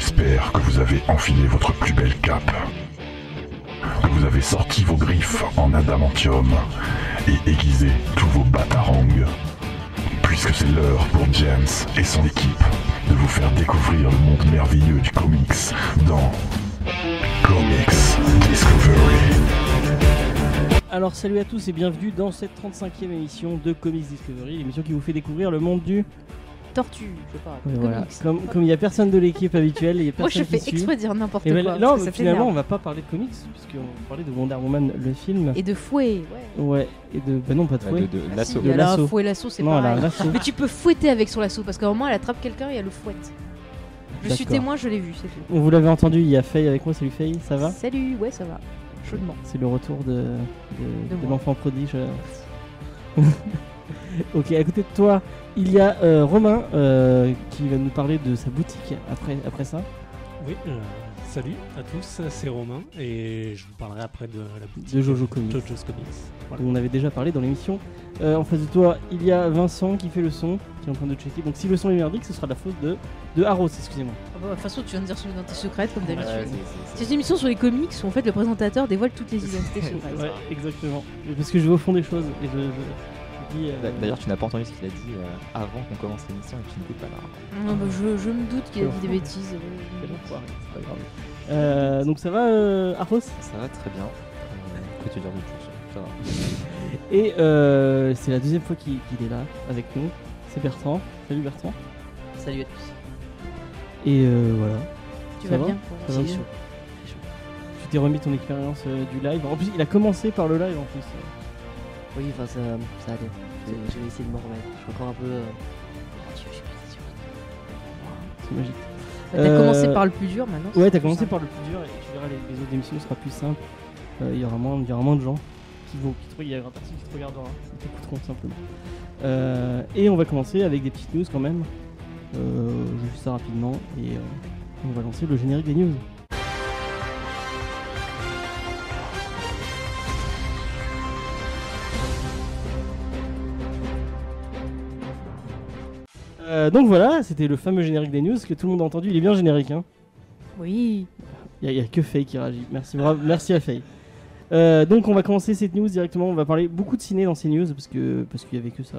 J'espère que vous avez enfilé votre plus belle cape, que vous avez sorti vos griffes en adamantium et aiguisé tous vos batarangs, puisque c'est l'heure pour James et son équipe de vous faire découvrir le monde merveilleux du comics dans Comics Discovery. Alors salut à tous et bienvenue dans cette 35e émission de Comics Discovery, l'émission qui vous fait découvrir le monde du... Tortue, je sais pas. Voilà. Comme comme il n'y a personne de l'équipe habituelle, il y a Moi, je personne fais qui exprès de dire n'importe Et quoi. ben, parce non, que mais ça finalement on va pas parler de comics, puisqu'on va parler de Wonder Woman, le film. Et de fouet, ouais. Ouais, et de... Bah non, pas de fouet. de, de Ah, De elle a lasso. fouet lasso, c'est pareil. lasso. Mais tu peux fouetter avec son lasso parce qu'à un moment elle attrape quelqu'un et elle le fouette. Je suis témoin, je l'ai vu, c'est tout. Vous l'avez entendu, il y a Faye avec moi, salut Faye, ça va Salut, ouais, ça va. Chaudement. C'est le retour de, de, De de l'enfant prodige. ok, à côté de toi, il y a euh, Romain euh, qui va nous parler de sa boutique après, après ça. Oui, euh, salut à tous, c'est Romain et je vous parlerai après de la boutique De Jojo Comics. Jojo's Comics. Voilà. On avait déjà parlé dans l'émission. Euh, en face de toi, il y a Vincent qui fait le son, qui est en train de checker. Donc si le son est merdique, ce sera la faute de, de Arros, excusez-moi. Ah bah, De toute façon, tu viens de dire son identité secrète comme d'habitude. c'est- une émission sur les comics où en fait le présentateur dévoile toutes les identités secrètes. Ouais, exactement. Parce que je vais au fond des choses et je, je- euh, D'a- D'ailleurs, tu n'as pas entendu ce qu'il a dit euh, avant qu'on commence l'émission et tu n'écoutes pas là. Non, bah, je, je me doute qu'il a dit des bêtises. pas grave. Euh, donc ça va, euh, Arros Ça va très bien. Euh, que te dire de plus Ça va. Et euh, c'est la deuxième fois qu'il est là avec nous. C'est Bertrand. Salut Bertrand. Salut à tous. Et euh, voilà. Tu Ça vas va? bien Ça va J'ai- Tu t'es remis ton expérience euh, du live. En plus, il a commencé par le live en plus. Oui, enfin ça, ça allait. Je vais- je vais essayer de m'en remettre. Je suis encore un peu. euh, Dieu, j'ai pas dit sur- C'est magique. Bah, T'as Euh, commencé par le plus dur maintenant. Ouais, c'est t'as plus commencé simple. par le plus dur et tu verras les, les autres émissions ce sera plus simple. Euh, Il y aura moins, il y aura moins de gens qui vont, qui te, il y aura personne qui te regardera, ils t'écouteront simplement. Euh, et on va commencer avec des petites news quand même. Euh, je vais juste ça rapidement et euh, on va lancer le générique des news. Euh, donc voilà, c'était le fameux générique des news que tout le monde a entendu. Il est bien générique, hein. Oui. Il n'y a, que Faye qui réagit. Merci, bravo, merci à Faye. Euh, donc on va commencer cette news directement. On va parler beaucoup de ciné dans ces news parce que parce qu'il y avait que ça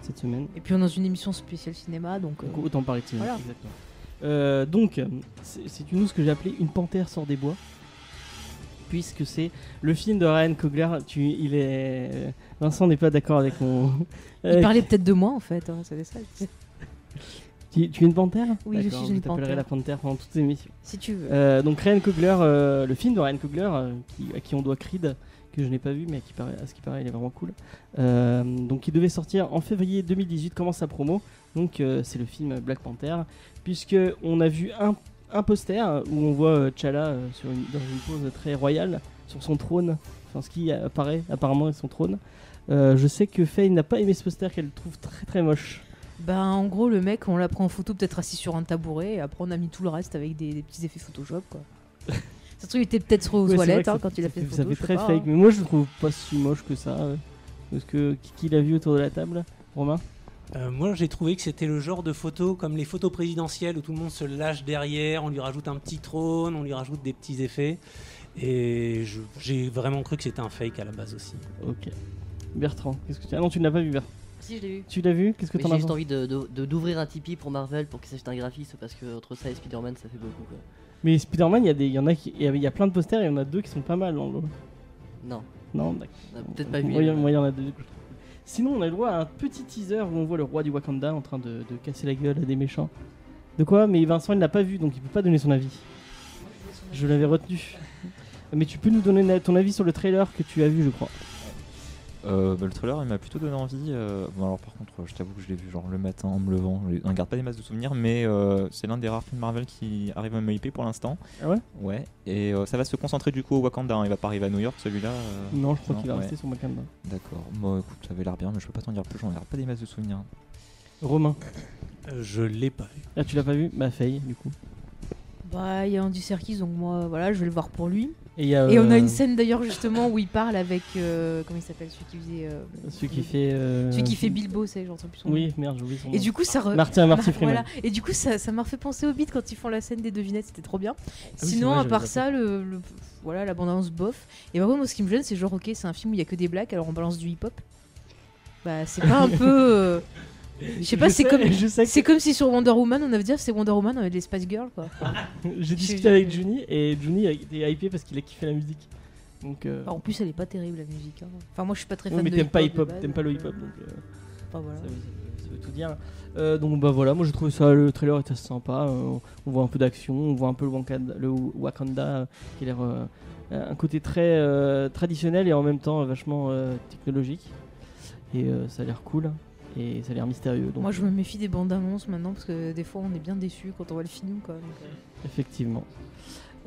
cette semaine. Et puis on est dans une émission spéciale cinéma, donc. euh, Donc autant parler de ciné. Voilà. Exactement. Donc c'est une news que j'ai appelée Une panthère sort des bois. Puisque c'est le film de Ryan Coogler. Tu, il est Vincent n'est pas d'accord avec mon. Il parlait peut-être de moi en fait, hein, c'est ça. Tu, tu es une panthère? Oui, je suis une t'appellerai panthère. la panthère pendant toutes les émissions. Si tu veux. Euh, donc Ryan Coogler, euh, le film de Ryan Coogler, euh, qui, à qui on doit Creed, que je n'ai pas vu, mais à, qui paraît, à ce qui paraît, il est vraiment cool. Euh, donc il devait sortir en février 2018, commence sa promo. Donc euh, c'est le film Black Panther, puisque on a vu un, un poster où on voit euh, T'Challa euh, sur une, dans une pose très royale sur son trône, enfin ce qui apparaît apparemment est son trône. Euh, je sais que Faye n'a pas aimé ce poster, qu'elle trouve très très moche. Ben en gros le mec on l'a pris en photo peut-être assis sur un tabouret et après on a mis tout le reste avec des, des petits effets Photoshop quoi. Ça se trouve il était peut-être aux Ouais, toilettes hein, quand il a fait photo. ça fait très pas, fake, hein. mais moi je le trouve pas si moche que ça. Parce que qui, qui l'a vu autour de la table Romain? Euh, moi j'ai trouvé que c'était le genre de photo comme les photos présidentielles où tout le monde se lâche derrière, on lui rajoute un petit trône, on lui rajoute des petits effets. Et j'ai vraiment cru que c'était un fake à la base aussi. Ok. Bertrand, qu'est-ce que tu... Ah non, tu ne l'as pas vu, Bertrand. Si, je l'ai vu. Tu l'as vu? Qu'est-ce que t'en j'ai as juste pensé? envie de, de- de- d'ouvrir un Tipeee pour Marvel pour qu'il s'achète un graphiste parce que entre ça et Spider-Man ça fait beaucoup quoi. Mais Spider-Man, il y, a des- il y en a qui... y a- il y a plein de posters, il y en a deux qui sont pas mal dans le lot. Non, Non, peut-être pas vu. Moi, il y en- a deux que je trouve cool. Sinon, on a le droit à un petit teaser où on voit le roi du Wakanda en train de, de casser la gueule à des méchants. De quoi? Mais Vincent, il l'a pas vu, donc il peut pas donner son avis. Je l'avais retenu. Mais tu peux nous donner ton avis sur le trailer que tu as vu, je crois. Euh, bah, le trailer il m'a plutôt donné envie. euh, Bon, alors par contre, je t'avoue que je l'ai vu genre le matin en me levant. Je ne garde pas des masses de souvenirs, mais euh, c'est l'un des rares films Marvel qui arrive à me hyper pour l'instant. Ah ouais? Ouais. Et euh, ça va se concentrer du coup au Wakanda. hein. Il va pas arriver à New York celui-là. euh, Non, je crois qu'il va ouais. rester sur Wakanda. D'accord. Bon, écoute, ça avait l'air bien, mais je peux pas t'en dire plus. J'en garde pas des masses de souvenirs. Romain. Euh, je l'ai pas vu. Ah, tu l'as pas vu? Bah, Faye, du coup. Bah il y a Andy Serkis donc moi voilà je vais le voir pour lui. Et, on a euh, une scène d'ailleurs justement où il parle avec euh, comment il s'appelle celui qui faisait euh, Celui qui fait. euh, celui qui fait Bilbo, c'est j'entends plus son nom. Oui, merde, j'ai oublié son nom. Et du coup ça re- Martin, Marty Mar- Freeman. voilà. Et du coup ça ça m'a refait penser au beat quand ils font la scène des devinettes, c'était trop bien. Ah oui, Sinon vrai, à part ça le, le- voilà l'abondance bof. Et bah ouais, moi ce qui me gêne c'est genre ok c'est un film où il y a que des blagues alors on balance du hip hop. Bah c'est pas un peu je sais pas, c'est comme que- comme si sur Wonder Woman on avait dit c'est Wonder Woman avait des Spice Girls quoi. J'ai discuté avec Juni et Juni a été hypé parce qu'il a kiffé la musique. Donc. euh, Alors, en plus elle est pas terrible la musique. hein. Enfin moi je suis pas très oui, fan mais de t'aimes pas hip-hop, base, t'aimes pas le hip hop donc. euh, enfin, voilà. Ça veut, ça veut tout dire. Euh, donc bah voilà, moi j'ai trouvé ça, le trailer était assez sympa. on voit un peu d'action, on voit un peu le Wakanda, le Wakanda qui a l'air un côté très traditionnel et en même temps vachement technologique. Et ça a l'air cool et ça a l'air mystérieux. Donc, Moi, je me méfie des bandes annonces maintenant parce que des fois, on est bien déçus quand on voit le film. Quoi. Donc, euh, Effectivement.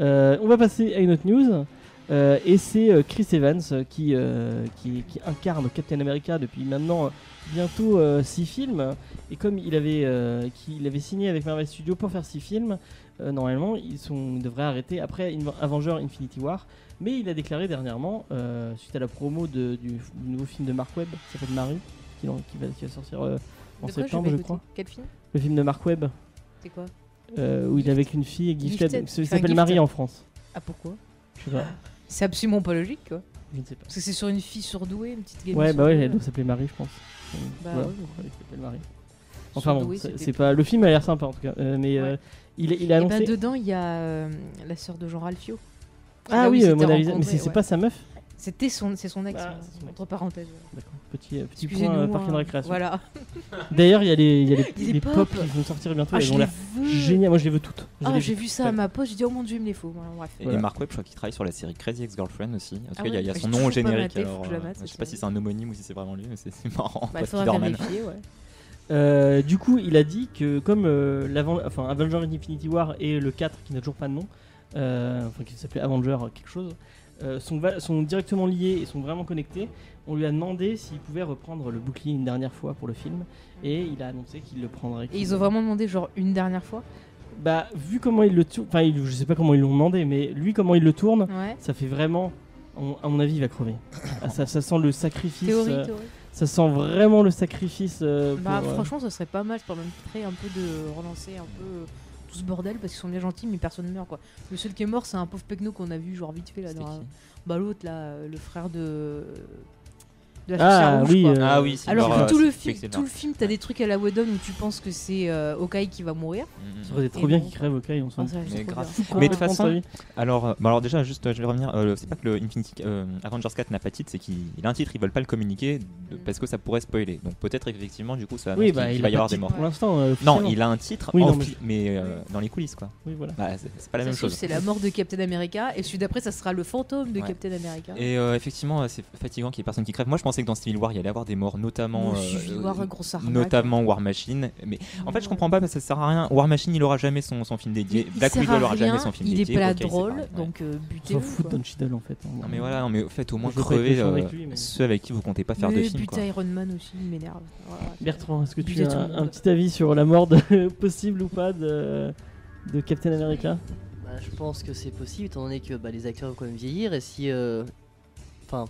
Euh, on va passer à une autre news. euh, et c'est euh, Chris Evans euh, qui, euh, qui, qui incarne Captain America depuis maintenant euh, bientôt 6 films. Et comme il avait, euh, avait signé avec Marvel Studios pour faire 6 films, euh, normalement ils, sont, ils devraient arrêter après Avenger Infinity War. Mais il a déclaré dernièrement, euh, suite à la promo de- du nouveau film de Mark Webb qui s'appelle Marie, qui, qui va, qui va sortir euh, en quoi septembre, je crois. Quel film? Le film de Mark Webb, C'est quoi? Euh, où il est avec une fille gifted, Enfin, s'appelle. Marie en France. Ah, pourquoi? Je sais pas. C'est absolument pas logique, quoi. Je ne sais pas. Parce que c'est sur une fille surdouée, une petite gamine. Ouais, bah ouais, elle doit s'appeler Marie, je pense. Euh, Bah ouais. qu'elle s'appelle Marie. Enfin bon, c'est pas. Le film a l'air sympa en tout cas, euh, mais euh, Ouais. il, il a Et annoncé. bah, dedans, il y a euh, la sœur de Jean Ralphio. ah oui, euh, Mona Lisa, mais c'est c'est ouais. pas sa meuf C'était son, c'est son ex, Ah, hein, c'est son ex. entre parenthèses. D'accord. Petit, euh, petit point euh, de hein. récréation. Voilà. D'ailleurs, il y a les, il y a les, pop pop. qui vont sortir bientôt. Ah, elles je ont les l'air veux. géniales. Moi, je les veux toutes. Je Ah, j'ai vu ça à ma poste, j'ai dit, oh mon dieu, il me les faut. Voilà, bref. Et Voilà. Mark Webb, je crois qu'il travaille sur la série Crazy Ex-Girlfriend aussi. En tout Ah cas, il y a- il y, a ouais, son nom au pas générique. maté, faut Alors, que je la euh, je sais cette pas si série. c'est un homonyme ou si c'est vraiment lui, mais c'est c'est marrant. Bah, il Bref, faudra Spider-Man. vérifier, ouais. Euh, du coup, il a dit que comme euh, enfin, Avenger Infinity War et le 4 qui n'a toujours pas de nom, euh, enfin qui s'appelait Avenger quelque chose, euh, sont, directement liés et sont vraiment connectés, on lui a demandé s'il pouvait reprendre le bouclier une dernière fois pour le film et il a annoncé qu'il le prendrait. Et ils ont vraiment demandé, genre, une dernière fois? Bah, vu comment il le tourne, enfin, je sais pas comment ils l'ont demandé, mais lui, comment il le tourne, Ouais. ça fait vraiment. on- à mon avis, il va crever. Ah, ça, ça sent le sacrifice. Théorie, euh, théorie. ça sent vraiment le sacrifice. euh, Bah, pour, franchement, ça serait pas mal. Ça permettrait un peu de relancer un peu tout ce bordel parce qu'ils sont bien gentils, mais personne meurt quoi. Le seul qui est mort, c'est un pauvre pecno qu'on a vu, genre vite fait là. Dans, bah, l'autre là, euh, le frère de. De la Ah, sorcière rouge, oui, quoi. euh, Ah oui, c'est Alors que euh, tout le, film, tout le film, t'as des trucs à la Whedon où tu penses que c'est euh, Hawkeye qui va mourir. Mm, mm, Ça mm. aurait été trop Et bien qu'il crève, ok, on s'en Ah, ça, Mais de toute façon. Alors, euh, bon, alors déjà, juste, euh, je vais revenir. euh, c'est pas que le Infinity euh, Avengers 4 n'a pas de titre, c'est qu'il il a un titre, ils veulent pas le communiquer de- parce que ça pourrait spoiler. Donc peut-être effectivement, du coup, ça Oui, bah, qu'il il va y avoir de des morts. Pour l'instant, euh, Non, il a un titre, Oui, non, mais euh, dans les coulisses, quoi. Oui, voilà. Bah, c'est pas la Ça même chose. C'est la mort de Captain America et celui d'après, ça sera le fantôme de. Captain America. Et euh, effectivement, euh, c'est fatigant qu'il y ait personne qui crève. Moi, je pensais que dans Civil War, il y allait avoir des morts, notamment, euh, War, arnaque. notamment War Machine. Mais en fait, je comprends pas parce que ça sert à rien. War Machine, il aura jamais son, son film dédié. Il Black Widow, aura jamais son film Il est dédié. pas drôle, donc euh, On butez s'en fout en fait. hein. Non mais voilà, non mais au fait au moins crever euh, mais- ceux avec qui vous comptez pas faire de film. Iron Man aussi, il m'énerve. Voilà. Bertrand, est-ce que tu as un, petit avis sur la mort de- possible ou pas de, de Captain America? Bah, je pense que c'est possible étant donné que bah, les acteurs vont quand même vieillir et si. euh, Enfin,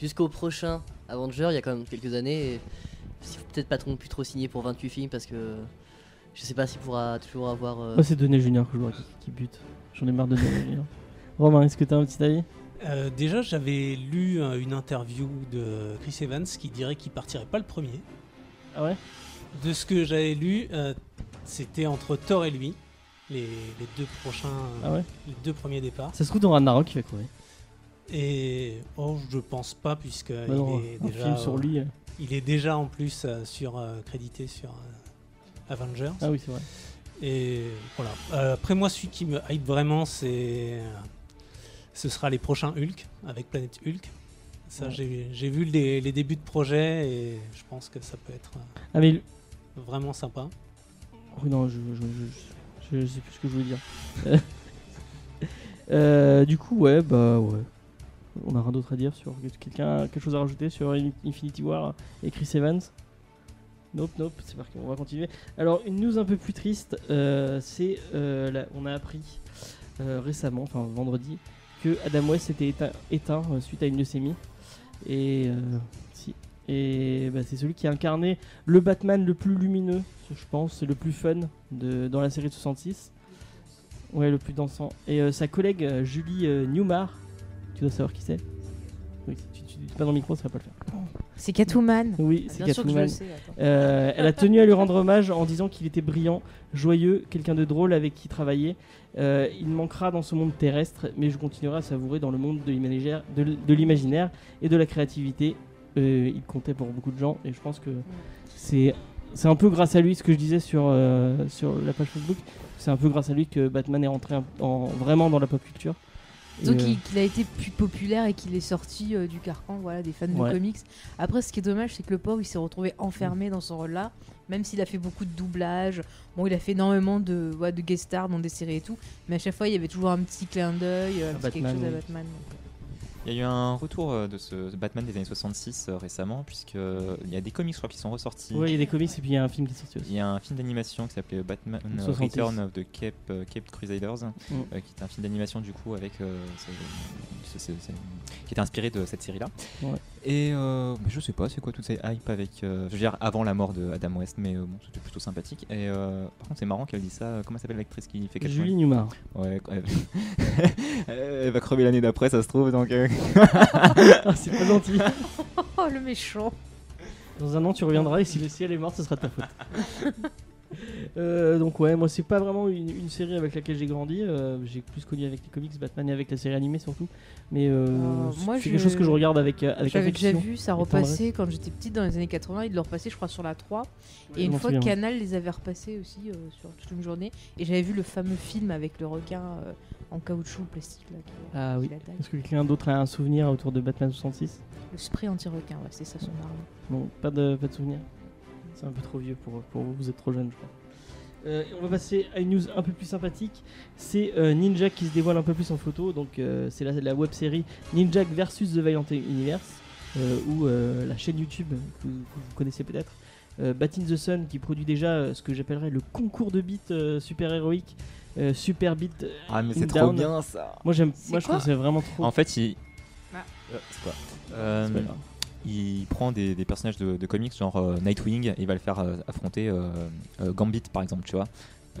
jusqu'au prochain Avenger, il y a quand même quelques années, et si- peut-être pas non plus trop signé pour 28 films parce que je sais pas s'il pourra toujours avoir. euh, Moi, c'est Donné Junior que je vois qui, qui bute. J'en ai marre de Donné Junior. Romain, est-ce que tu as un petit avis? Euh, déjà, j'avais lu euh, une interview de Chris Evans qui dirait qu'il partirait pas le premier. Ah ouais? De ce que j'avais lu, euh, c'était entre Thor et lui, les, les deux prochains, Ah ouais? les deux premiers départs. Ça se trouve dans Ragnarok qui va courir. Et oh, je pense pas puisque Bah il, non, est déjà, film sur lui. euh. il est déjà en plus euh, sur euh, crédité sur euh, Avengers. Ah oui, c'est vrai. Et voilà. Euh, après moi, celui qui me hype vraiment, c'est ce sera les prochains Hulk avec Planète Hulk. Ça, Ouais. j'ai vu les, les débuts de projet et je pense que ça peut être euh, Ah mais vraiment sympa. Oui, non, je, je, je, je- sais plus ce que je voulais dire. Euh, euh, du coup, ouais, bah ouais. On a rien d'autre à dire sur quelqu'un quelque chose à rajouter sur In- Infinity War et Chris Evans? Nope, nope, c'est parti, on va continuer. Alors, une news un peu plus triste, euh, c'est euh, on a appris euh, récemment, enfin vendredi, puisque Adam West était éteint, euh, suite à une leucémie. Et, bah, c'est celui qui a incarné le Batman le plus lumineux, je pense, le plus fun dans la série de 66. Ouais, le plus dansant. Et sa collègue Julie Newmar, tu dois savoir qui c'est Oui, tu, tu dis pas dans le micro, ça va pas le faire. C'est Catwoman. Oui, c'est bien sûr que je Catwoman. le sais. attends. Euh, elle a tenu à lui rendre hommage en disant qu'il était brillant, joyeux, quelqu'un de drôle avec qui travailler. Euh, il manquera dans ce monde terrestre, mais je continuerai à savourer dans le monde de l'imaginaire, de, l- de l'imaginaire et de la créativité. Euh, il comptait pour beaucoup de gens et je pense que c'est c'est un peu grâce à lui ce que je disais sur euh, sur la page Facebook. C'est un peu grâce à lui que Batman est rentré en- en- vraiment dans la pop culture. Donc euh, il- qu'il a été plus populaire et qu'il est sorti euh, du carcan voilà, des fans Ouais. de comics. Après, ce qui est dommage, c'est que le pauvre, il s'est retrouvé enfermé dans ce rôle-là, même s'il a fait beaucoup de doublage. Bon, il a fait énormément de, ouais, de guest stars dans des séries et tout, mais à chaque fois, il y avait toujours un petit clin d'œil, euh, un quelque chose à. Batman. donc, Il y a eu un retour euh, de ce Batman des années 66 euh, récemment, puisque euh, il y a des comics je crois, qui sont ressortis. ouais, il y a des comics et puis il y a un film qui est sorti aussi. Il y a un film d'animation qui s'appelait Batman 66. Return of the Cape, euh, Cape Crusaders, Mm. euh, qui est un film d'animation du coup avec euh, ce- ce- ce- ce- qui était inspiré de cette série-là. Ouais. Et euh, je sais pas, c'est quoi toutes ces hype avec, euh, je veux dire avant la mort de Adam West, mais euh, bon, c'était plutôt sympathique. Et euh, par contre, c'est marrant qu'elle dise ça. Comment s'appelle l'actrice qui fait Catwoman Julie Newmar. Ouais, elle... elle va crever l'année d'après, ça se trouve. Donc, euh, Ah, c'est pas gentil. Oh, le méchant Dans un an, tu reviendras et si le ciel est mort, ce sera de ta faute. Euh, donc ouais, moi c'est pas vraiment une, une série avec laquelle j'ai grandi. euh, j'ai plus connu avec les comics, Batman et avec la série animée surtout. Mais euh, c'est quelque chose que je regarde avec avec J'avais déjà vu ça repasser quand j'étais petite dans les années 80. Ils le repassaient, je crois, sur la 3. Ouais, Et une fois, souviens. Canal les avait repassés aussi sur toute une journée. Et j'avais vu le fameux film avec le requin en caoutchouc plastique. Là, qui, Ah oui. qui l'attaque. Est-ce que quelqu'un d'autre a un souvenir autour de Batman 66 Le spray anti-requin, ouais, c'est ça son arme. Non, pas de, pas de souvenir. C'est un peu trop vieux pour, pour vous, vous êtes trop jeune, je crois. Euh, on va passer à une news un peu plus sympathique. C'est euh, Ninja qui se dévoile un peu plus en photo. Donc, euh, c'est la, la web série Ninja versus The Valiant Universe, euh, ou euh, la chaîne YouTube que, vous- que vous connaissez peut-être. Euh, Bat in the Sun qui produit déjà euh, ce que j'appellerais le concours de beats euh, super héroïque, euh, Super Beat. euh, Ah, mais c'est trop bien ça. Moi, j'aime, moi je trouve que c'est vraiment trop. En fait, il. Ah. Euh, c'est quoi C'est il prend des, des personnages de, de comics genre euh, Nightwing et il va le faire euh, affronter euh, euh, Gambit par exemple, tu vois.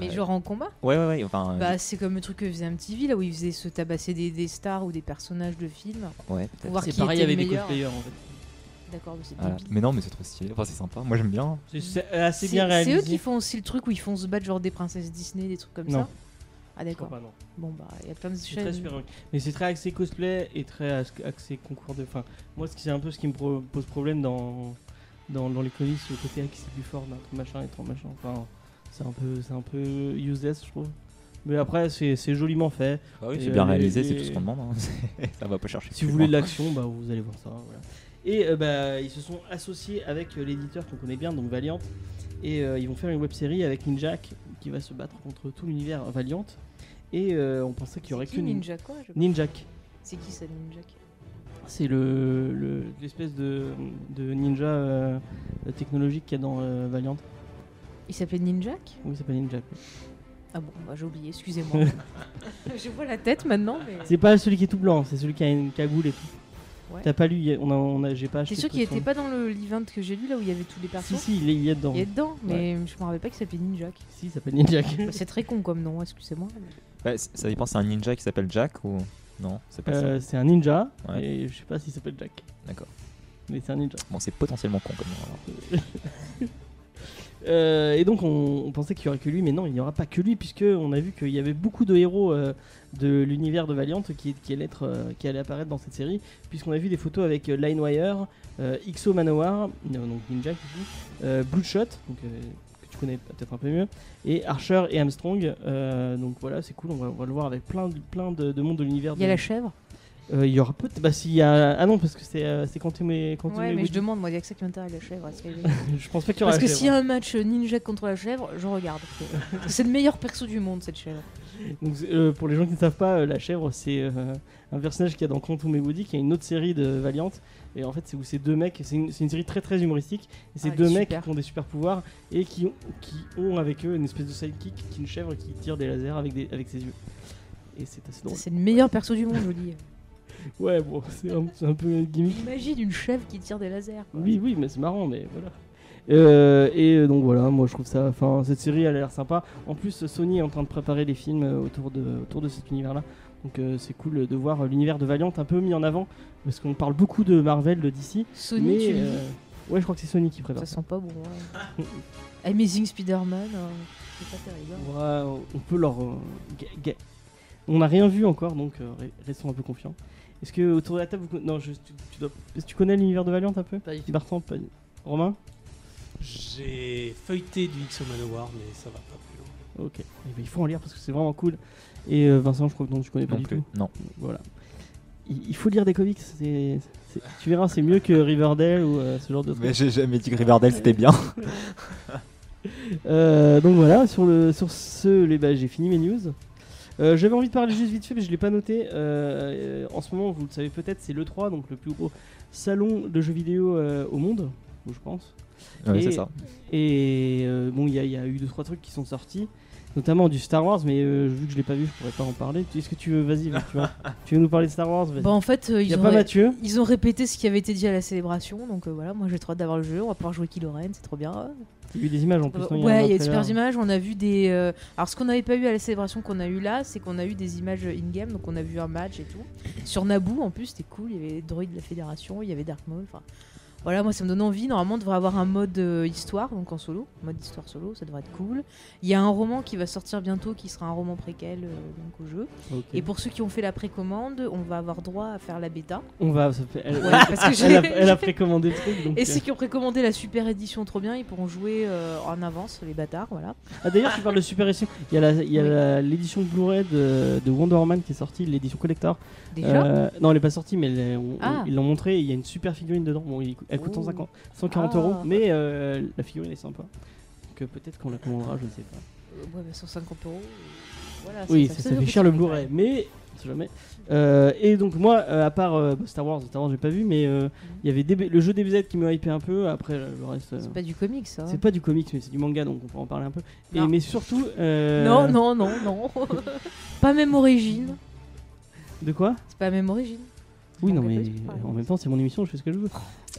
Mais Euh, genre en combat Ouais, ouais, ouais. Enfin, Bah, c'est comme le truc que faisait MTV là où il faisait se tabasser des, des stars ou des personnages de films. ouais, Pour peut-être. voir C'est qui pareil avec des cosplayers en fait. D'accord, mais c'est Voilà. Mais non, mais c'est trop stylé. Enfin, c'est sympa. Moi, j'aime bien. C'est- C'est assez C'est bien c'est réalisé. eux qui font aussi le truc où ils font se battre genre des princesses Disney, des trucs comme Non. ça Ah d'accord. pas, non. Bon bah il y a plein de C'est chaînes. très super. Mais c'est très axé cosplay et très axé concours de. Enfin, moi, ce qui- c'est un peu ce qui me pose problème dans, dans, dans les comics, le côté axé plus fort d'un truc machin et trop machin. Enfin, c'est un peu, c'est un peu useless, je trouve. Mais après, c'est c'est joliment fait. Oui, Et, c'est bien euh, réalisé, les- c'est tout ce qu'on demande. hein. ça va pas chercher. Si vous voulez de l'action, bah, vous allez voir ça. voilà. Et euh, bah, ils se sont associés avec euh, l'éditeur qu'on connaît bien, donc Valiant. Et euh, ils vont faire une web série avec Ninja qui va se battre contre tout l'univers Valiant. Et euh, on pensait qu'il y aurait que Ninja quoi je- Ninjak. C'est qui ça Ninja C'est le le- l'espèce de, de ninja euh, technologique qu'il y a dans euh, Valiant. Il s'appelait Ninjak Oui, il s'appelle Ninjak. Ah bon, bah, j'ai oublié, excusez-moi. je vois la tête maintenant, mais. C'est pas celui qui est tout blanc, c'est celui qui a une cagoule et tout. Ouais. T'as pas lu, on a, on a- j'ai pas acheté. T'es sûr qu'il était pas dans le event que j'ai lu là où il y avait tous les persos Si, si, il est, il est dedans. Il est dedans, mais je me rappelle pas qu'il s'appelait Ninjak. Si, il s'appelle Ninjak. Bah, c'est très con comme nom, excusez-moi. Ouais, c- ça dépend, c'est un ninja qui s'appelle Jack ou. Non, c'est pas Euh, c'est un ninja, Ouais. et je sais pas s'il s'appelle Jack. D'accord. Mais c'est un ninja. Bon, c'est potentiellement con comme nom alors. Euh, et donc on, on pensait qu'il y aurait que lui, mais non, il n'y aura pas que lui, puisque on a vu qu'il y avait beaucoup de héros euh, de l'univers de Valiant qui, qui, allaient être, euh, qui allaient apparaître dans cette série, puisqu'on a vu des photos avec euh, Linewire, euh, XO Manowar, euh, donc Ninja euh, Bloodshot, donc, euh, que tu connais peut-être un peu mieux, et Archer et Armstrong. euh, donc voilà, c'est cool, on va, on va le voir avec plein de, plein de, de monde de l'univers. Il y a de- la chèvre Euh, il y aura peut-être. Bah, s'il y a. Ah non, parce que c'est euh, c'est Quantum Ouais, mais je demande, moi, il y a que ça qui m'intéresse, la chèvre. est-ce qu'elle est- Je pense pas qu'il y aura Parce que la s'il y a un match ninja contre la chèvre, je regarde. c'est le meilleur perso du monde, cette chèvre. Donc, euh, pour les gens qui ne savent pas, euh, la chèvre, c'est euh, un personnage qu'il y a dans Quantum et Woody, qui est une autre série de Valiant. Et en fait, c'est où ces deux mecs, c'est une, c'est une série très très humoristique. Et ces Ah, deux super. mecs qui ont des super pouvoirs et qui ont, qui ont avec eux une espèce de sidekick qui est une chèvre qui tire des lasers avec, des, avec ses yeux. Et c'est assez drôle. C'est le meilleur perso du monde, je vous dis. Ouais, bon, c'est un, un peu gimmick. Imagine une chèvre qui tire des lasers. quoi. Oui, oui, mais c'est marrant, mais voilà. Euh, et euh, donc voilà, moi je trouve ça. Enfin, cette série elle a l'air sympa. En plus, Sony est en train de préparer des films euh, autour de, autour de cet univers-là. Donc euh, c'est cool de voir l'univers de Valiant un peu mis en avant. Parce qu'on parle beaucoup de Marvel, de DC. Sony, mais, tu euh, ouais, je crois que c'est Sony qui prépare Ça sent pas bon. ouais. Amazing Spider-Man, euh, c'est pas terrible. hein. Ouais, on peut leur. On n'a rien vu encore, donc re- restons un peu confiants. Est-ce que autour de la table, vous... non, je- tu, tu dois... est-ce que tu connais l'univers de Valiant un peu Pas du tout. Bertrand, pas... Romain J'ai feuilleté du X Manowar, mais ça va pas plus loin. Ok. Eh ben, il faut en lire parce que c'est vraiment cool. Et euh, Vincent, je crois que non, tu connais pas Non du plus. tout. Non. Voilà. Il, il faut lire des comics. c'est- c'est- Tu verras, c'est mieux que Riverdale ou euh, ce genre de trucs. Mais j'ai jamais dit que Riverdale c'était bien. Euh, donc voilà, sur, le, sur ce, les, bah, j'ai fini mes news. Euh, J'avais envie de parler juste vite fait, mais je l'ai pas noté. Euh, en ce moment, vous le savez peut-être, c'est l'E3, donc le plus gros salon de jeux vidéo euh, au monde, je pense. Ouais, c'est ça. Et bon, il y, a- il y a eu deux trois trucs qui sont sortis, notamment du Star Wars, mais euh, vu que je l'ai pas vu, je pourrais pas en parler. Est-ce que tu veux, vas-y, tu, vois, tu veux nous parler de Star Wars. Bah, en fait, euh, ils a ont, pas ré- Mathieu. ils ont répété ce qui avait été dit à la célébration, donc euh, voilà, moi j'ai trop hâte d'avoir le jeu, on va pouvoir jouer Kylo Ren, c'est trop bien. Il y a eu des images en plus. Euh, non, ouais, il y a des super images, on a vu des... euh, Alors ce qu'on n'avait pas eu à la célébration qu'on a eu là, c'est qu'on a eu des images in-game, donc on a vu un match et tout. Sur Naboo en plus, c'était cool, il y avait Droid de la Fédération, il y avait Dark Maul, enfin... Voilà, moi ça me donne envie. Normalement, on devrait avoir un mode euh, histoire, donc en solo, mode histoire solo, ça devrait être cool. Il y a un roman qui va sortir bientôt, qui sera un roman préquel euh, donc au jeu. Et pour ceux qui ont fait la précommande, on va avoir droit à faire la bêta. On va. Ça fait, elle, Ouais, parce que elle a, elle a précommandé le truc. Donc, Et euh, ceux qui ont précommandé la super édition trop bien, ils pourront jouer en avance, les bâtards, voilà. Ah, D'ailleurs, tu parles de super édition. Il y a Oui. l'édition Blu-ray de, de Wonder Woman qui est sortie, l'édition collector. Déjà? Euh, non, elle est pas sortie, mais elle est- on- Ah. on- ils l'ont montré. Il y a une super figurine dedans. Bon, il- elle coûte Oh. 150, 140 Ah. euros, mais euh, la figurine est sympa. Donc peut-être qu'on la commandera, je ne sais pas. Euh, Ouais, bah 150 euros. Voilà, Oui, ça- ça, ça ça fait cher le Blu-ray, mais on sait jamais. Euh, et donc moi, euh, à part euh, Star Wars, Star Wars j'ai pas vu, mais euh, il y avait DB le jeu DBZ qui me hypait un peu. Après le reste, C'est pas du comics, ça. c'est pas du comics, mais c'est du manga, donc on peut en parler un peu. Et, mais surtout, Non, non, non, non. pas même origine. De quoi? C'est pas la même origine. Oui, non, mais en même temps, c'est mon émission, je fais ce que je veux.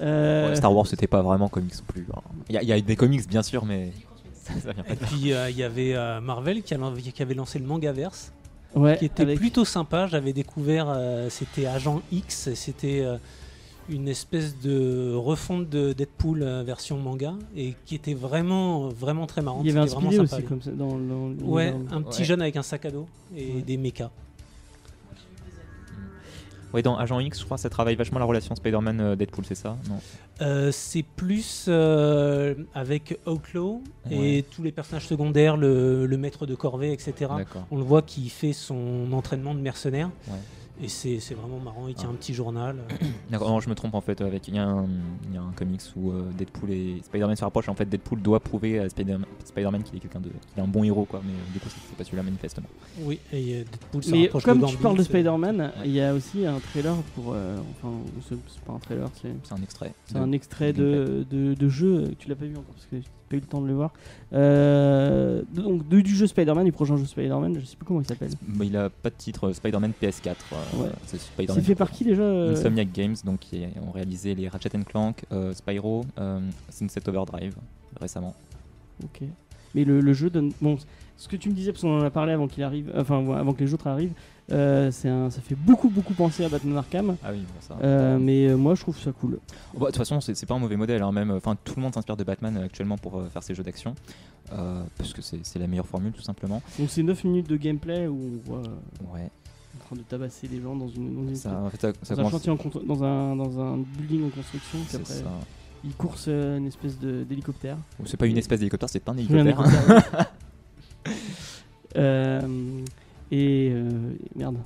Euh, Ouais, Star Wars c'était pas vraiment comics non plus. hein. Il y, y a des comics bien sûr, mais ça, ça vient pas Et puis euh, il y avait euh, Marvel qui, a lan- qui avait lancé le Mangaverse, ouais, qui était avec- plutôt sympa. J'avais découvert, euh, c'était Agent X, et c'était euh, une espèce de refonte de Deadpool euh, version manga, et qui était vraiment, vraiment très marrante. Il y avait un vraiment sympa, aussi, comme ça, dans, dans Ouais, un petit Ouais. jeune avec un sac à dos et Ouais. des mechas. Ouais, dans Agent X, je crois, ça travaille vachement la relation Spider-Man-Deadpool, c'est ça? Non. Euh, c'est plus euh, avec Outlaw et tous les personnages secondaires, le, le maître de corvée, etc. On le voit qui fait son entraînement de mercenaire. Ouais. Et c'est c'est vraiment marrant, il tient Ah. un petit journal. D'accord, non, je me trompe en fait. Avec, il, y a un, il y a un comics où euh, Deadpool et Spider-Man se rapprochent. En fait, Deadpool doit prouver à Spider- Spider-Man qu'il est quelqu'un de, qu'il est un bon héros, quoi. Mais euh, du coup, c'est pas celui-là manifestement. Oui, et euh, Deadpool se Mais rapproche comme de tu parles de Spider-Man, il y a aussi un trailer pour. euh, enfin, c'est pas un trailer, c'est C'est un extrait. c'est un extrait de de, de, de jeu. Tu l'as pas vu encore parce que j'ai pas eu le temps de le voir. Euh, donc, de- du jeu Spider-Man, du prochain jeu Spider-Man, je sais plus comment il s'appelle. Il a pas de titre Spider-Man PS4. euh, Ouais. C'est Spider-Man. fait par qui déjà euh, Insomniac Games, donc qui ont réalisé les Ratchet Clank, euh, Spyro, Sunset Overdrive récemment. Ok. Mais le, le jeu donne. Bon, ce que tu me disais, parce qu'on en a parlé avant qu'il arrive, enfin avant que les autres arrivent, euh, c'est un, ça fait beaucoup beaucoup penser à Batman Arkham. Ah oui, ça. Euh, mais euh, moi je trouve ça cool. Bah, De toute façon, c'est pas un mauvais modèle, hein, même. Enfin, tout le monde s'inspire de Batman actuellement pour faire ses jeux d'action, parce que c'est la meilleure formule, tout simplement. Donc c'est 9 minutes de gameplay où on voit Ouais. en train de tabasser des gens dans une, dans une- Ça, en fait, ça, ça dans un chantier en dans un dans un building en construction. puis après ils coursent une espèce d'hélicoptère. C'est pas une espèce d'hélicoptère, c'est un un hélicoptère. Euh, et euh, merde.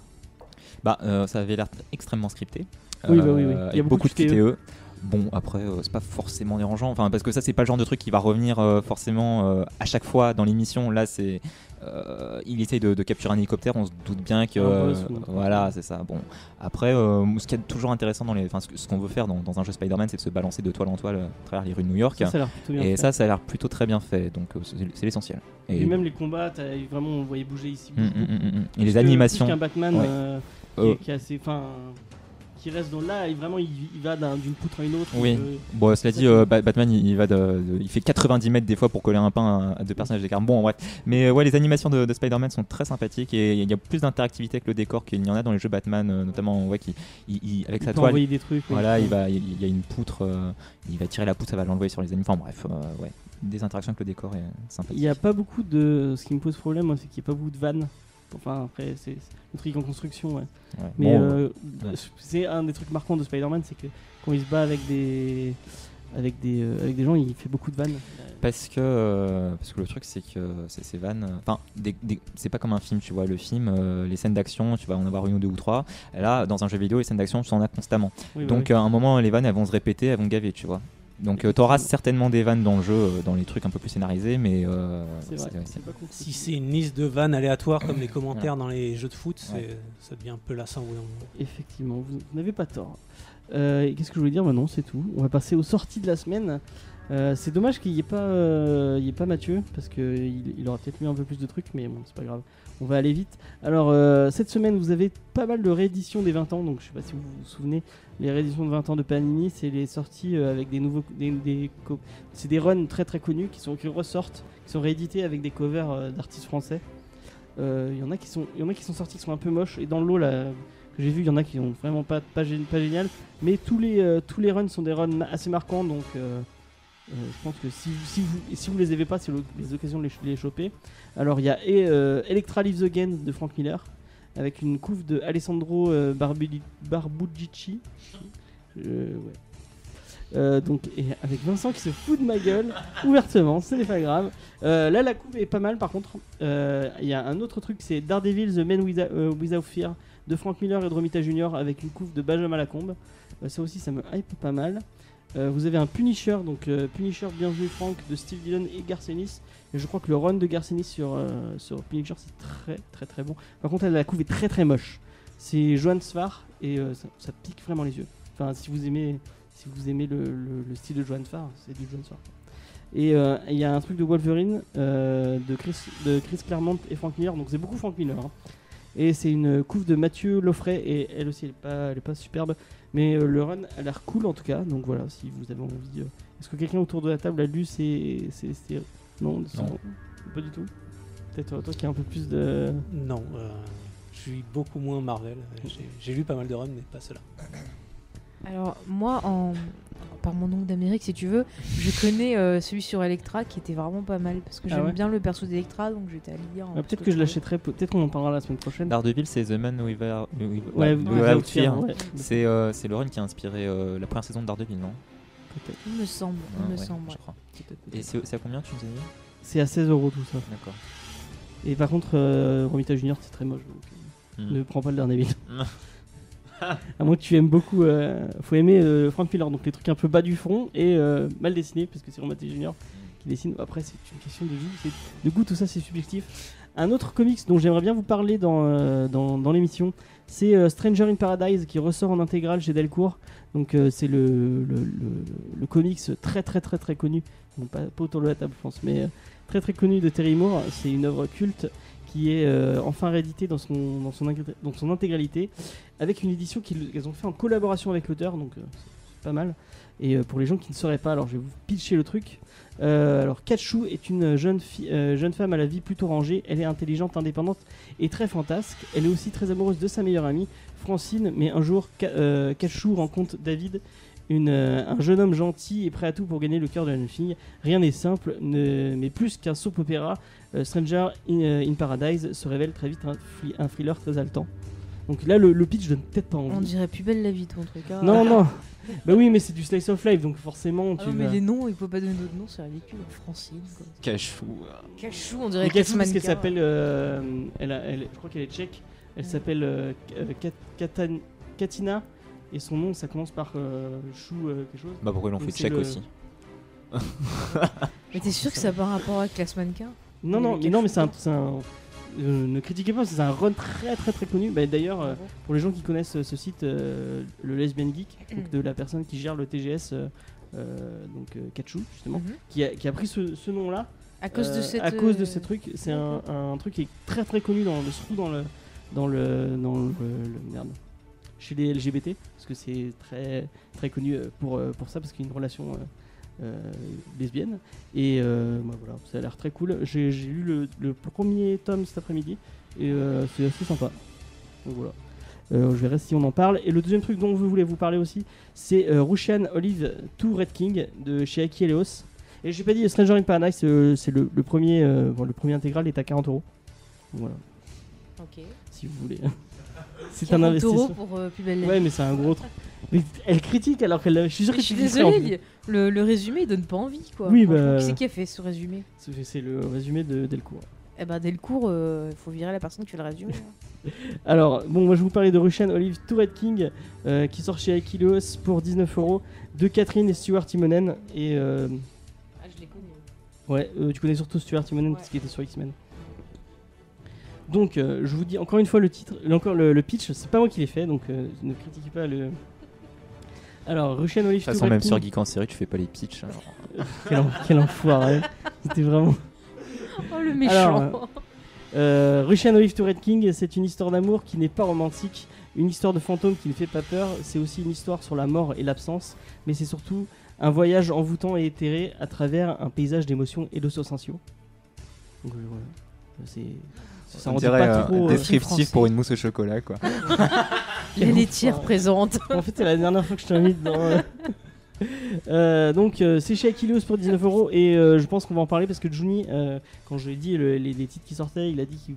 Bah, euh, ça avait l'air extrêmement scripté. Oui, bah oui, oui. Il y a beaucoup de QTE. Bon, après, euh, c'est pas forcément dérangeant. Enfin, parce que ça, c'est pas le genre de truc qui va revenir euh, forcément euh, à chaque fois dans l'émission. Là, c'est. euh, il essaye de, de capturer un hélicoptère, on se doute bien que. Voilà, c'est ça. Bon, après, ce qui est toujours intéressant dans les. Enfin, ce qu'on veut faire dans, dans un jeu Spider-Man, c'est de se balancer de toile en toile à travers les rues de New York. Ça, et ça, ça a l'air plutôt très bien fait. Donc, c'est l'essentiel. Et même les combats, t'as vraiment on voyait bouger ici. Beaucoup. mm, mm. Et les animations. plus qu'un Batman Ouais. qui, est- qui est assez, qui reste dans là et vraiment il, il va d'un- d'une poutre à une autre. Oui. euh, Bon, cela dit, euh, Ba- Batman, il, il va de, de- il fait 90 mètres des fois pour coller un pain à, deux personnages d'écart. Bon, bref. Mais ouais, les animations de, de Spider-Man sont très sympathiques et il y a plus d'interactivité avec le décor qu'il n'y en a dans les jeux Batman, euh, notamment ouais, qui, il- il- avec sa toile. envoyer des trucs. Voilà, il va, il il y a une poutre, euh, il va tirer la poutre, ça va l'envoyer sur les ennemis. Enfin bref, ouais, des interactions avec le décor est sympathique. Il n'y a pas beaucoup de. Ce qui me pose problème, c'est qu'il n'y a pas beaucoup de vannes. Enfin, après, c'est le truc en construction, ouais. Ouais. Mais Bon, euh, ouais. c'est un des trucs marquants de Spider-Man, c'est que quand il se bat avec des. Avec des, euh, avec des gens, il fait beaucoup de vannes. Parce que, euh, parce que le truc, c'est que c'est ces vannes. euh, Enfin, c'est pas comme un film, tu vois. Le film, les scènes d'action, tu vas en avoir une ou deux ou trois. Là, dans un jeu vidéo, les scènes d'action, tu en as constamment. Oui, bah Donc, oui. à un moment, les vannes, elles vont se répéter, elles vont gaver, tu vois. Donc, tu auras Effectivement. certainement des vannes dans le jeu, euh, dans les trucs un peu plus scénarisés, mais. euh, c'est vrai, c'est- c'est pas con. Si c'est une liste de vannes aléatoires comme les commentaires dans les jeux de foot, c'est- Ouais. ça devient un peu lassant. Effectivement, vous, n'avez pas tort. Euh, et Qu'est-ce que je voulais dire Maintenant, c'est tout. On va passer aux sorties de la semaine. Euh, c'est dommage qu'il n'y ait, pas, euh, ait pas Mathieu, parce qu'il il aura peut-être mis un peu plus de trucs, mais bon, c'est pas grave. On va aller vite. Alors, euh, cette semaine, vous avez pas mal de rééditions des 20 ans, donc je sais pas si vous vous souvenez, les rééditions de 20 ans de Panini, c'est les sorties avec des nouveaux. C'est des runs très très connus qui, sont, ressortent, qui sont réédités avec des covers d'artistes français. Il y en a qui sont, y en a qui sont sortis qui sont un peu moches, et dans le lot, là, que j'ai vu, il y en a qui ont vraiment pas, pas, gé- pas génial. Mais tous les, tous les runs sont des runs assez marquants, donc euh, euh, je pense que si, si, vous, si vous les avez pas, c'est les occasions de les, ch- les choper. Alors il y a euh, Electra Lives Again de Frank Miller, avec une couve de Alessandro euh. Euh, ouais. Donc, et avec Vincent qui se fout de ma gueule ouvertement, ce n'est pas grave. Euh, là, la couve est pas mal par contre. Il y a un autre truc, c'est Daredevil The Man Without, Without Fear de Frank Miller et de Romita Jr. avec une couve de Benjamin Lacombe. Ça aussi, ça me hype pas mal. Euh, vous avez un Punisher, donc euh, Punisher Bienvenue Frank de Steve Dillon et Garcenis. Et je crois que le run de Garcenis sur, euh, sur Punisher c'est très très très bon. Par contre, la couve est très très moche. C'est Johan Svar et euh, ça, pique vraiment les yeux. Enfin, si vous aimez, si vous aimez le, le- le style de Johan Svar, c'est du Johan Svar. Et il y a un truc de Wolverine de, Chris, de Chris Claremont et Frank Miller, donc c'est beaucoup Frank Miller. hein. Et c'est une couve de Mathieu Loffray et elle aussi elle est pas, elle est pas superbe, mais euh, le run a l'air cool en tout cas. Donc voilà, si vous avez envie. euh, Est-ce que quelqu'un autour de la table a lu ces. ces- ces- Non, c'est- Non. pas du tout? Peut-être euh, toi qui as un peu plus de. Non, euh, je suis beaucoup moins Marvel. J'ai- J'ai lu pas mal de runs, mais pas cela. Alors, moi, en... par mon oncle d'Amérique, si tu veux, je connais euh, celui sur Electra qui était vraiment pas mal parce que Ah j'aime ouais bien le perso d'Electra donc j'étais allé lire. Ah, peut-être que je l'achèterai, peut- peut-être qu'on en parlera la semaine prochaine. Daredevil, c'est The Man Without, Ouais, ouais, Fear. C'est euh, c'est le run qui a inspiré euh, la première saison de Daredevil, non? Peut-être, Il me semble, il Ah, me ouais, semble. je crois. Et c'est à combien tu nous as dit C'est à 16 euros tout ça. D'accord. Et par contre, euh, Romita Junior, c'est très moche. Donc, Hmm. Ne prends pas le Daredevil. À moins que tu aimes beaucoup. euh, faut aimer euh, Frank Miller, donc les trucs un peu bas du front et euh, mal dessinés, parce que c'est Romita Junior qui dessine. Après, c'est une question de goût. De goût, tout ça, c'est subjectif. Un autre comics dont j'aimerais bien vous parler dans, euh, l'émission, c'est Stranger in Paradise qui ressort en intégrale chez Delcourt. Donc c'est le, comics très très très très connu, pas, pas autour de la table je pense, mais très très connu de Terry Moore. C'est une œuvre culte qui est euh, enfin rééditée dans son, dans, son, dans son intégralité, avec une édition qu'ils ont fait en collaboration avec l'auteur, donc euh, pas mal. Et euh, pour les gens qui ne sauraient pas, alors je vais vous pitcher le truc. Alors Kachu est une jeune, jeune femme à la vie plutôt rangée. Elle est intelligente, indépendante et très fantasque. Elle est aussi très amoureuse de sa meilleure amie, Francine. Mais un jour, Ka- Kachu rencontre David, une, euh, un jeune homme gentil et prêt à tout pour gagner le cœur de la jeune fille. Rien n'est simple, ne- mais plus qu'un soap opéra, euh, Stranger in, euh, in Paradise se révèle très vite un, un thriller très haletant. Donc là, le, le pitch donne peut-être pas On envie. dirait plus belle la vie ton truc. hein. Non, non. bah oui, mais c'est du slice of life, donc forcément, Ah tu non, mais vas- les noms, il faut pas donner d'autres noms, c'est ridicule. Francine, quoi. Cachou. Cachou, on Mais dirait Katsou, parce qu'elle s'appelle. euh, elle elle- je crois qu'elle est tchèque. Elle s'appelle euh, K- Kat- Katan- Katina Et son nom, ça commence par euh, Chou euh, quelque chose. Bah pourquoi ils l'ont fait c'est check le- aussi Mais t'es sûr que ça a pas rapport avec Classe Mannequin Non, non, mais non, mais c'est un, euh, ne critiquez pas, c'est un run très très très connu. Bah, D'ailleurs, euh, pour les gens qui connaissent ce site, euh, le Lesbian Geek, donc de la personne qui gère le TGS, donc euh, Kachu justement, Mhm. qui, a, qui a pris ce, ce nom-là À cause de euh, cette. à cause de ces trucs. C'est un, un truc qui est très très connu dans le dans le dans le dans le, le- merde chez les LGBT parce que c'est très très connu euh, pour euh, pour ça parce qu'il y a une relation euh, lesbienne et bah, voilà ça a l'air très cool. J'ai lu le, le premier tome cet après-midi et c'est assez sympa. Donc voilà. Euh, je verrai si on en parle. Et le deuxième truc dont je voulais vous parler aussi, c'est euh, Russian Olive 2 Red King de chez Aki Eleos. Et j'ai pas dit Stranger in Paradise, euh, c'est le, le premier, bon, le premier intégral est à 40 euros. Voilà, Ok. si vous voulez. C'est un 40 investissement. pour euh, plus belle la Ouais, vie. mais c'est un gros truc. Mais elle critique alors qu'elle. Je suis sûr que Je suis tu kifferais, en désolée, le, le résumé il donne pas envie quoi. Oui, Franchement, bah- Qui c'est qui a fait ce résumé. C'est- C'est le résumé de Delcourt. Eh ben cours, il faut virer la personne qui fait le résumé. hein. Alors, bon, moi je vous parlais de Russian Olive to Red King euh, qui sort chez Akileos pour 19 euros de Catherine et Stuart Timonen. Et euh, Ah, je l'ai connu. ouais, euh, tu connais surtout Stuart Timonen Ouais. parce qu'il était sur X-Men. Donc, euh, je vous dis encore une fois le titre, encore le, le pitch, c'est pas moi qui l'ai fait donc euh, ne critiquez pas le. Alors, Russian Olive De toute to façon, même King. sur Geek en série, tu fais pas les pitchs. alors. Quel, en- quel enfoiré. C'était vraiment. Oh le méchant. Alors, Euh, Russian Olive to Red King, c'est une histoire d'amour qui n'est pas romantique, une histoire de fantôme qui ne fait pas peur, c'est aussi une histoire sur la mort et l'absence, mais c'est surtout un voyage envoûtant et éthéré à travers un paysage d'émotions et de sensations. Donc, euh, voilà. C'est. Ça On dirait pas trop. euh, descriptif pour une mousse au chocolat, quoi. Les laitières présentes. En fait, c'est la dernière fois que je t'invite dans. euh, euh, donc, euh, c'est chez Achilleos pour 19 euros et euh, je pense qu'on va en parler parce que Juni, euh, quand je lui ai dit le- les, les titres qui sortaient, il a dit qu'il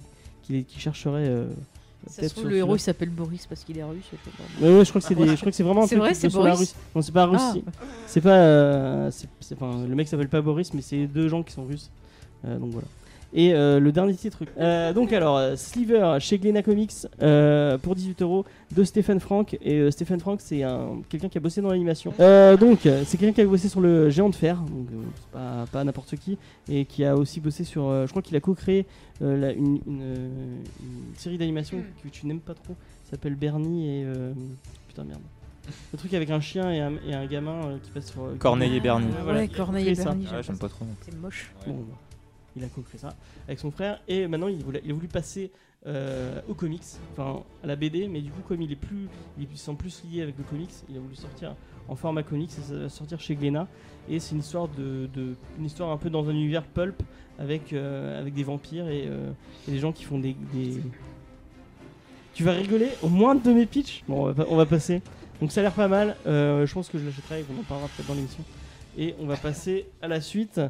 qu'il chercherait. euh, Ça se trouve, le héros il s'appelle Boris parce qu'il est russe. je sais pas. Ouais, ouais, je crois que c'est des- je crois que c'est vraiment un truc vrai, de c'est sur la Boris Russie. Non, c'est pas russe. Ah. C'est pas. euh, c'est- c'est- enfin, le mec s'appelle pas Boris, mais c'est deux gens qui sont russes. Euh, donc voilà. Et euh, le dernier titre. euh, donc alors, euh, Sliver chez Glena Comics euh, pour 18 euros de Stephen Frank. Et euh, Stephen Frank, c'est un, quelqu'un qui a bossé dans l'animation. Euh, donc, c'est quelqu'un qui a bossé sur le Géant de Fer, donc euh, c'est pas, pas n'importe qui. Et qui a aussi bossé sur. euh, je crois qu'il a co-créé euh, la- une, une, une série d'animation que tu n'aimes pas trop. Ça s'appelle Bernie et. euh, putain, merde. Le truc avec un chien et un, et un gamin euh, qui passe sur. euh, Corneille et Bernie. Ouais, voilà, Corneille et. Bernie. Ah, j'aime pas trop. C'est moche. Bon, bah, il a co-créé ça avec son frère et maintenant il, a voulu passer euh, au comics, enfin à la BD, mais du coup comme il est plus, il se sent plus lié avec le comics, il a voulu sortir en format comics et ça va sortir chez Glénat et c'est une histoire de, une histoire un peu dans un univers pulp avec euh, avec des vampires et, euh, et des gens qui font des, Tu vas rigoler au moins de mes pitchs? Bon, on va, on va passer. Donc ça a l'air pas mal. Euh, je pense que je l'achèterai et qu'on en parlera peut-être dans l'émission. Et on va passer à la suite.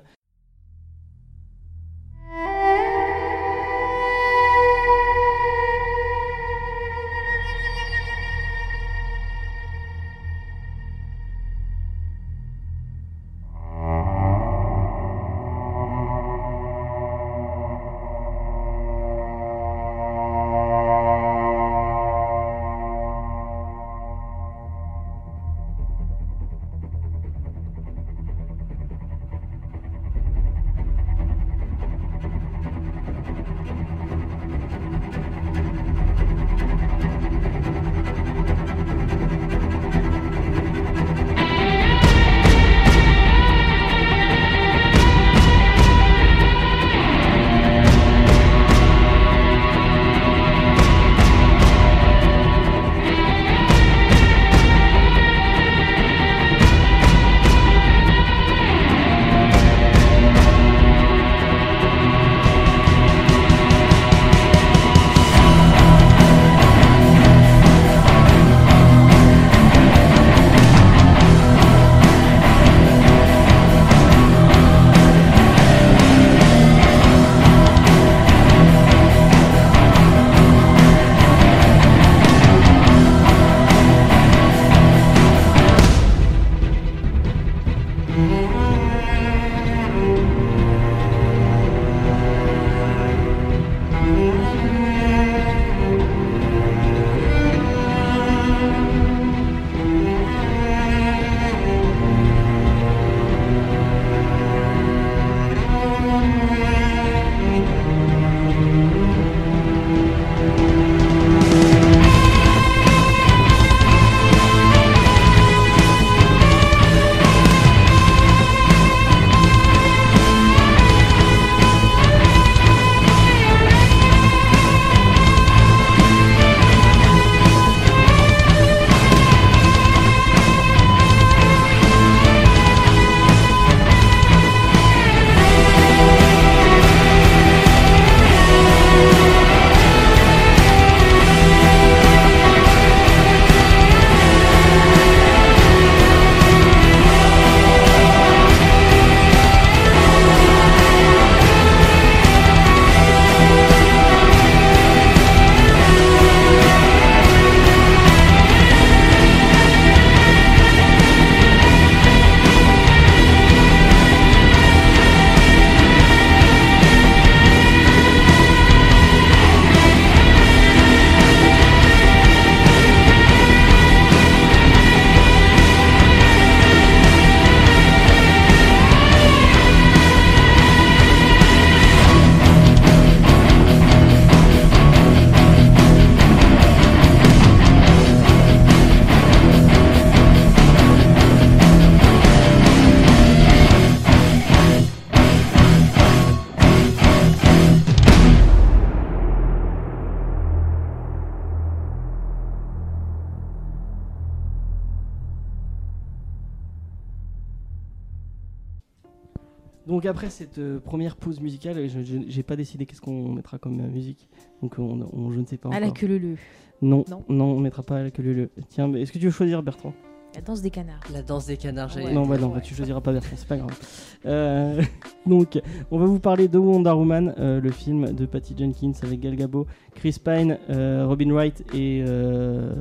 Donc après cette euh, première pause musicale, je- j'ai pas décidé qu'est-ce qu'on mettra comme euh, musique. Donc on, on- je ne sais pas À la queue leu Non, Non. non, on mettra pas à la queue leu leu. Tiens, mais est-ce que tu veux choisir Bertrand? La danse des canards. La danse des canards, j'allais Ouais. Non, bah non, bah, tu choisiras pas Bertrand, c'est pas grave. Euh, donc, on va vous parler de Wonder Woman, euh, le film de Patty Jenkins avec Gal Gadot, Chris Pine, euh, Robin Wright et euh,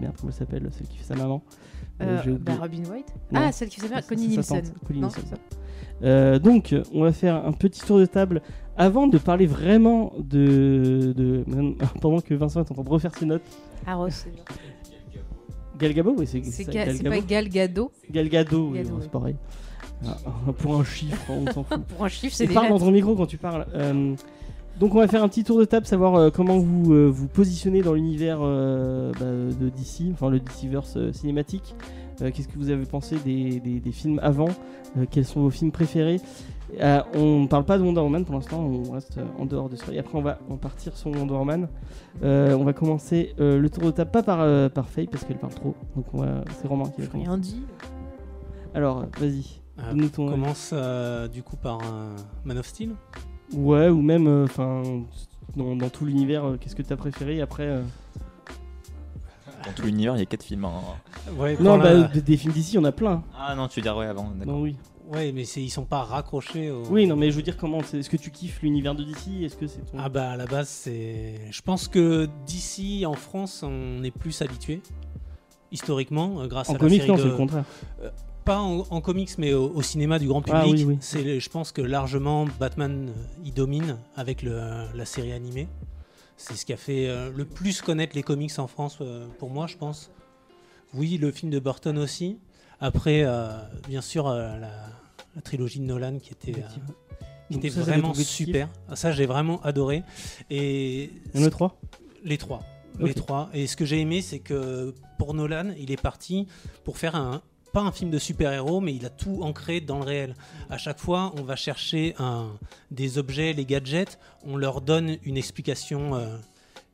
merde, comment elle s'appelle, celle qui fait sa maman? Euh, Euh, bah. Robin White Non. Ah, celle qui C'est- Connie Nielsen. Connie Non, Nielsen. Euh, donc, on va faire un petit tour de table avant de parler vraiment de, de pendant que Vincent est en train de refaire ses notes. Ah, c'est bien. Gal Gadot, oui, c'est C'est Ga- pas Gal Gadot. Gal Gadot, oui, c'est pareil. Ah, Pour un chiffre, on s'en fout. Pour un chiffre, c'est parle dans ton micro quand tu parles. Euh, donc on va faire un petit tour de table, savoir euh, comment vous euh, vous positionnez dans l'univers bah, de DC, enfin le DCverse cinématique. Euh, Qu'est-ce que vous avez pensé des, des- des films avant Euh, Quels sont vos films préférés Euh, On ne parle pas de Wonder Woman pour l'instant, on reste euh, en dehors de ça. Et après on va en partir sur Wonder Woman. Euh, on va commencer euh, le tour de table pas par, euh, par Faye parce qu'elle parle trop. Donc on va- c'est Romain qui va commencer. rien dit. Alors vas-y. Euh, Donne-nous ton on commence euh, du coup par euh, Man of Steel. Ouais, ou même, euh, enfin, dans, dans tout l'univers, euh, qu'est-ce que t'as préféré? Et après euh, Dans tout l'univers, il y a 4 films. hein. Ouais, Non, bah, la- des, des films d'ici, il y en a plein. Ah non, tu veux dire ouais avant. d'accord. Non, oui. ouais, mais ils sont pas raccrochés au. Oui, non, mais je veux dire, comment Est-ce que tu kiffes l'univers de DC Est-ce que c'est ton. Ah bah à la base c'est. Je pense que d'ici en France on est plus habitué historiquement euh, grâce en à comics, la série non, de... c'est le contraire. pas en, en comics mais au, au cinéma du grand public. Ah oui, oui. C'est je pense que largement Batman euh, y domine avec le, la série animée. C'est ce qui a fait euh, le plus connaître les comics en France euh, pour moi je pense. Oui le film de Burton aussi. Après euh, bien sûr la, la trilogie de Nolan qui était qui était ça, vraiment super. Ah, Ça, j'ai vraiment adoré. Et Il y en a trois? Les trois. Les trois. Et ce que j'ai aimé, c'est que pour Nolan, il est parti pour faire un pas un film de super-héros, mais il a tout ancré dans le réel. À chaque fois, on va chercher un, des objets, les gadgets, on leur donne une explication euh,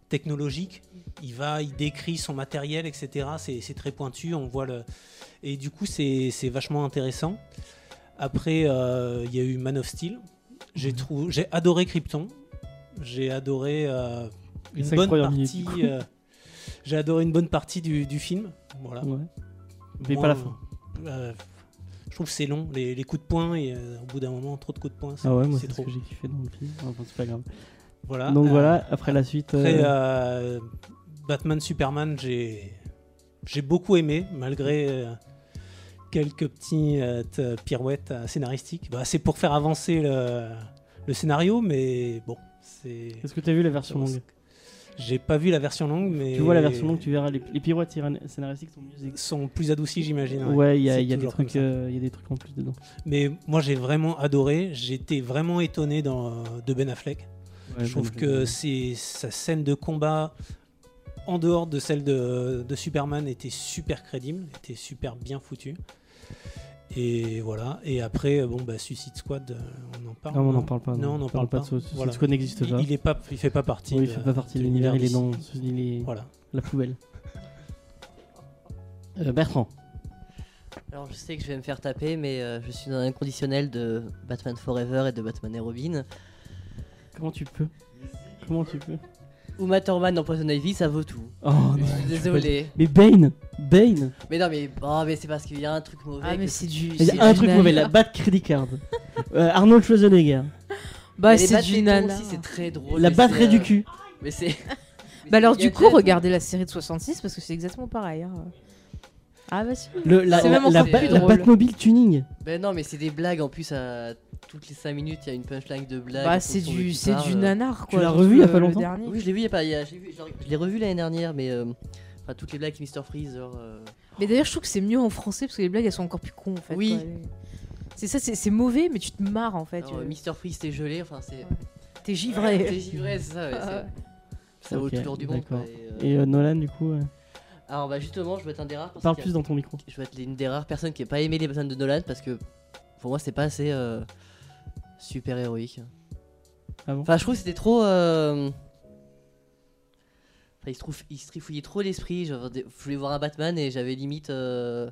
technologique. Il va, il décrit son matériel, etc. C'est très pointu, on voit le. Et du coup, c'est vachement intéressant. Après, euh, il y a eu Man of Steel. J'ai Mhm. adoré Krypton. J'ai adoré euh, une bonne partie. j'ai adoré une bonne partie du, du film. Voilà. Ouais. Mais Moi, pas la fin. Euh, je trouve que c'est long, les, les coups de poing et euh, au bout d'un moment, trop de coups de poing, c'est Ah ouais, moi, c'est c'est ce trop. que j'ai kiffé dans le film. Enfin, c'est pas grave. Voilà. Donc Euh, voilà, après la suite. Après, Batman Superman, j'ai j'ai beaucoup aimé, malgré quelques petits t- pirouettes scénaristiques. Bah, c'est pour faire avancer le, le scénario, mais bon, c'est. Est-ce que t'as vu la version longue J'ai pas vu la version longue, mais. Tu vois la version longue, tu verras les, les pirouettes scénaristiques sont mieux ex- sont plus adoucis, j'imagine. Ouais, il y a, y des trucs, euh, y a des trucs en plus dedans. Mais moi, j'ai vraiment adoré. J'étais vraiment étonné dans, de Ben Affleck. Ouais, Je trouve bon, que c'est sa scène de combat en dehors de celle de, de Superman était super crédible, était super bien foutue. Et voilà. Et après, bon, bah, Suicide Squad, euh, on en parle. Non, on n'en parle pas. Non, on n'en parle pas. de ce ce Voilà. Squad n'existe pas. il est pas, il fait pas partie. Oui, il de- fait pas partie de de l'univers, il est dans il est Voilà. la poubelle. Euh, Bertrand. Alors je sais que je vais me faire taper, mais euh, je suis dans un inconditionnel de Batman Forever et de Batman et Robin. Comment tu peux? Comment tu peux? Uma Thurman dans Poison Ivy, ça vaut tout. Oh non. Je suis désolé. Mais Bane Bane Mais non, mais, oh, mais c'est parce qu'il y a un truc mauvais. Ah, mais que- c'est du. Il y a un truc mauvais, la Bat Credit Card. Euh, Arnold Schwarzenegger. Bah, c'est du nana. c'est très drôle. La batterie c'est, du euh, cul. Mais c'est. Bah, alors, du coup, regardez la série de 66 parce que c'est exactement pareil. hein. Ah, bah, si. Le, la, C'est la, même la, la. Batmobile tuning. Ben non, mais c'est des blagues en plus à toutes les 5 minutes, il y a une punchline de blague. Bah, c'est du, c'est du nanar, quoi. l'as surtout revu il y a le- pas longtemps dernier. Oui, je l'ai vu il y a pas. il y a- j'ai vu- genre, je l'ai revu l'année dernière, mais. euh, Enfin, toutes les blagues Mr. Freeze, genre. euh, Mais d'ailleurs, je trouve que c'est mieux en français parce que les blagues elles sont encore plus cons en fait. Oui. quoi. C'est ça, c'est c'est mauvais, mais tu te marres en fait. alors, euh, Mr. Freeze, t'es gelé, enfin, c'est. T'es givré. T'es givré, c'est ça, ouais, Ah, Ça vaut tour du monde. d'accord. quoi, et, euh, Et euh, Nolan, du coup, euh, Alors, bah, justement, je vais être un des rares. parce parle a- plus dans ton micro. Je vais être une des rares personnes qui n'a pas aimé les Batman de Nolan parce que pour moi, c'est pas assez euh, super héroïque. Ah bon Enfin, je trouve que c'était trop. euh, Enfin, il se, trouve, il se trifouillait trop l'esprit. Je voulais voir un Batman et j'avais limite. euh,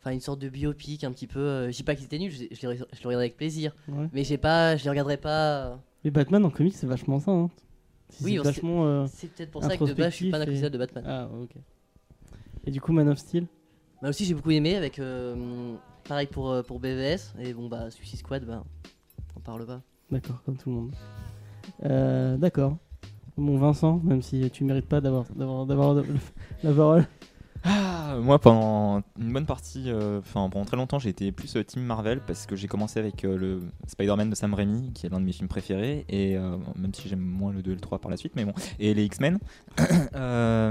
enfin une sorte de biopic un petit peu. euh, je dis pas que c'était nul, je, je, le- je le regarderai avec plaisir. Ouais. Mais j'ai pas, je les regarderai pas. Mais Batman en comics, c'est vachement ça. Hein. Oui, c'est euh, peut-être pour ça que de base, je suis pas un et- de Batman. Ah, ok. Et du coup, Man of Steel? Moi aussi, j'ai beaucoup aimé avec. euh, pareil pour, pour BVS. Et bon, bah, Suicide Squad, bah, parle pas. D'accord, comme tout le monde. Euh, D'accord. Bon, Vincent, même si tu mérites pas d'avoir la parole. Ah, moi, pendant une bonne partie, euh, enfin pendant très longtemps, j'ai été plus euh, Team Marvel parce que j'ai commencé avec euh, le Spider-Man de Sam Raimi, qui est l'un de mes films préférés, et euh, même si j'aime moins le 2 et le 3 par la suite, mais bon, et les X-Men.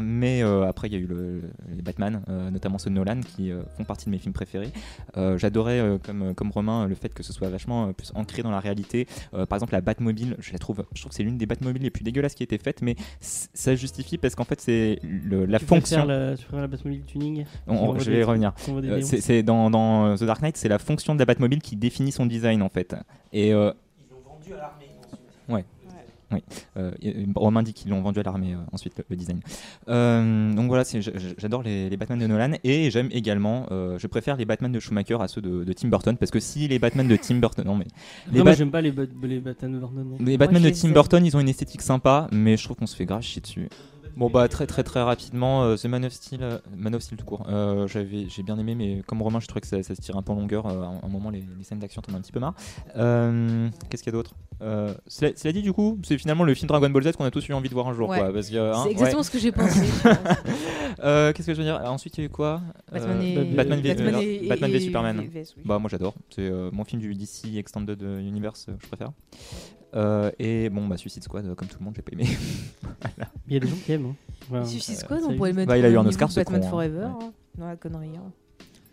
Mais après, il y a eu le, les Batman, notamment ceux de Nolan, qui font partie de mes films préférés. J'adorais, comme, comme Romain, le fait que ce soit vachement plus ancré dans la réalité. Par exemple, la Batmobile, je la trouve, je trouve que c'est l'une des Batmobiles les plus dégueulasses qui a été faite, mais ça justifie parce qu'en fait, c'est la tu fonction. Préfères la, tu préfères la Batmobile tuning On- qui envoie je vais y revenir. Euh, c'est dans, dans, euh, The Dark Knight, c'est la fonction de la Batmobile qui définit son design en fait. Et euh, Ils l'ont vendu à l'armée. ensuite. Ouais. euh, et- Romain dit qu'ils l'ont vendu à l'armée euh, ensuite le, le design. Euh, donc voilà, j'adore les, les Batman de Nolan et j'aime également, euh, je préfère les Batman de Schumacher à ceux de, de Tim Burton parce que si les Batman de Tim Burton, non mais les, Non, j'aime pas les, Bat- les Batman Vernon. non. les Batman de Tim. Burton, ils ont une esthétique sympa, mais je trouve qu'on se fait grave chier dessus. Bon bah très très très rapidement, euh, The Man of Steel, euh, Man of Steel tout court. Euh, j'avais, j'ai bien aimé, mais comme Romain, je trouvais que ça, ça se tire un peu en longueur. euh, à un moment, les, les scènes d'action t'en as un petit peu marre. Euh, qu'est-ce qu'il y a d'autre? Euh, cela, cela dit, du coup, c'est finalement le film Dragon Ball Z qu'on a tous eu envie de voir un jour, Ouais. quoi. Parce que, hein, C'est exactement ce que j'ai pensé. Euh, qu'est-ce que je veux dire? Ensuite, il y a eu quoi? Batman et Batman v- Batman et- Batman v et- Superman. et. Bah moi j'adore, c'est euh, mon film du DC Extended Universe, euh, je préfère. Euh, et bon bah Suicide Squad, euh, comme tout le monde, j'ai pas aimé. Il y a des gens qui aiment. hein. Voilà. Suicide Euh, Squad, on pourrait le mettre Bah, il a au eu un niveau Oscar, de ce Batman con, hein. Forever. Ouais. hein. Non, la connerie. hein.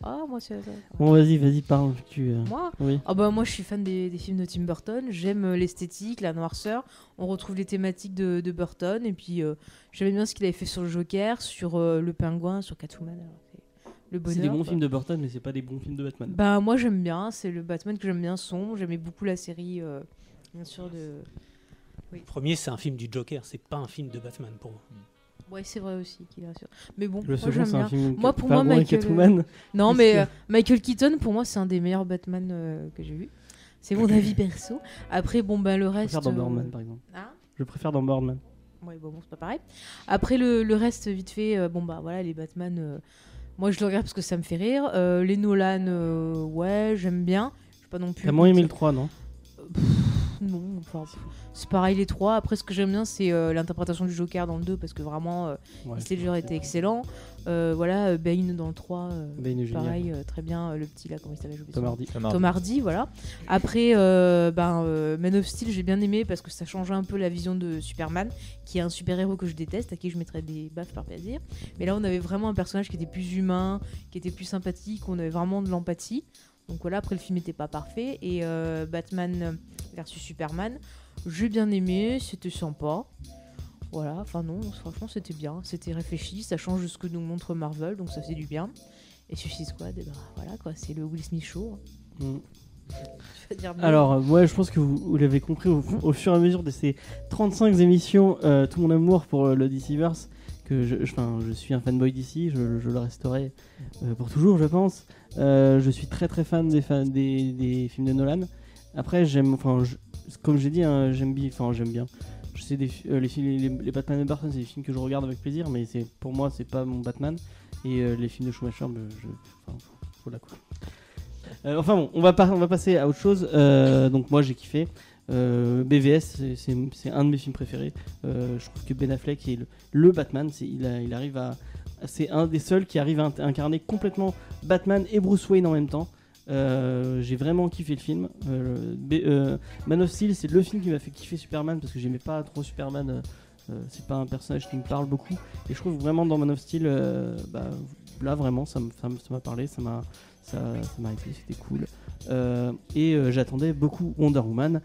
Ah, moi, c'est. Bon, vas-y, vas-y, parle. Tu, euh, Moi Oui. Ah bah moi je suis fan des, des films de Tim Burton, j'aime euh, l'esthétique, la noirceur, on retrouve les thématiques de, de Burton et puis euh, j'aimais bien ce qu'il avait fait sur le Joker, sur euh, le pingouin, sur Catwoman. alors, c'est le bonheur. C'est des bons quoi. films de Burton, mais c'est pas des bons films de Batman. Bah moi j'aime bien, c'est le Batman que j'aime bien sombre, j'aimais beaucoup la série euh, bien sûr de... Le premier, c'est un film du Joker, c'est pas un film de Batman pour moi. Ouais c'est vrai aussi qu'il est sûr. Mais bon, Le moi second, c'est un film. Moi, pour moi, Michael- Catwoman. Non mais que- euh, Michael Keaton pour moi c'est un des meilleurs Batman euh, que j'ai vu. C'est mon avis perso. Après bon bah le Je reste... préfère dans euh, Birdman, par exemple. hein Je préfère dans Birdman. Ouais, bon, bon, c'est pas pareil. Après, le, le reste, vite fait, euh, bon, bah voilà, les Batman, euh, moi je le regarde parce que ça me fait rire. Euh, les Nolan, euh, ouais, j'aime bien. Je pas non plus. T'as moins aimé le 3, non? Non, enfin, pff, c'est pareil les trois. Après, ce que j'aime bien, c'est euh, l'interprétation du Joker dans le 2 parce que vraiment, euh, Ouais. Ledger était excellent. Euh, voilà, euh, Bane dans le 3, euh, Bane est génial. pareil, euh, très bien. le petit là, comment il s'appelle Tom. Hardy. Tom Hardy, voilà. Après, euh, ben, euh, Man of Steel, j'ai bien aimé parce que ça changeait un peu la vision de Superman, qui est un super-héros que je déteste, à qui je mettrais des baffes par plaisir. Mais là, on avait vraiment un personnage qui était plus humain, qui était plus sympathique, on avait vraiment de l'empathie. Donc voilà, après, le film n'était pas parfait. Et euh, Batman versus Superman, j'ai bien aimé, c'était sympa. Voilà, enfin non, franchement, c'était bien, c'était réfléchi, ça change de ce que nous montre Marvel, donc ça fait du bien. Et Suicide Squad, eh ben, voilà quoi, c'est le Will Smith show. Mm. Alors, ouais, je pense que vous, vous l'avez compris au, au fur et à mesure de ces 35 émissions, euh, tout mon amour pour euh, le DCverse, que je, je- enfin, je suis un fanboy d'ici, je, je le resterai euh, pour toujours, je pense. Euh, je suis très très fan des, films de Nolan. Après, j'aime, enfin, comme j'ai dit, hein, j'aime bien. Je sais euh, les, films- les, Batman de Burton, c'est des films que je regarde avec plaisir, mais pour moi, c'est pas mon Batman. Et euh, les films de Schumacher, ben, je, enfin, voilà quoi. Enfin bon, on va, passer à autre chose. Donc moi j'ai kiffé. BVS, c'est- un de mes films préférés. Je trouve que Ben Affleck est le, Batman. Il arrive à, c'est un des seuls qui arrive à incarner complètement Batman et Bruce Wayne en même temps. Euh, j'ai vraiment kiffé le film. Euh, euh, Man of Steel, c'est le film qui m'a fait kiffer Superman parce que j'aimais pas trop Superman. c'est pas un personnage qui me parle beaucoup. Et je trouve vraiment dans Man of Steel, bah, là vraiment, ça m'a parlé, ça m'a ça c'était cool. Et j'attendais beaucoup Wonder Woman,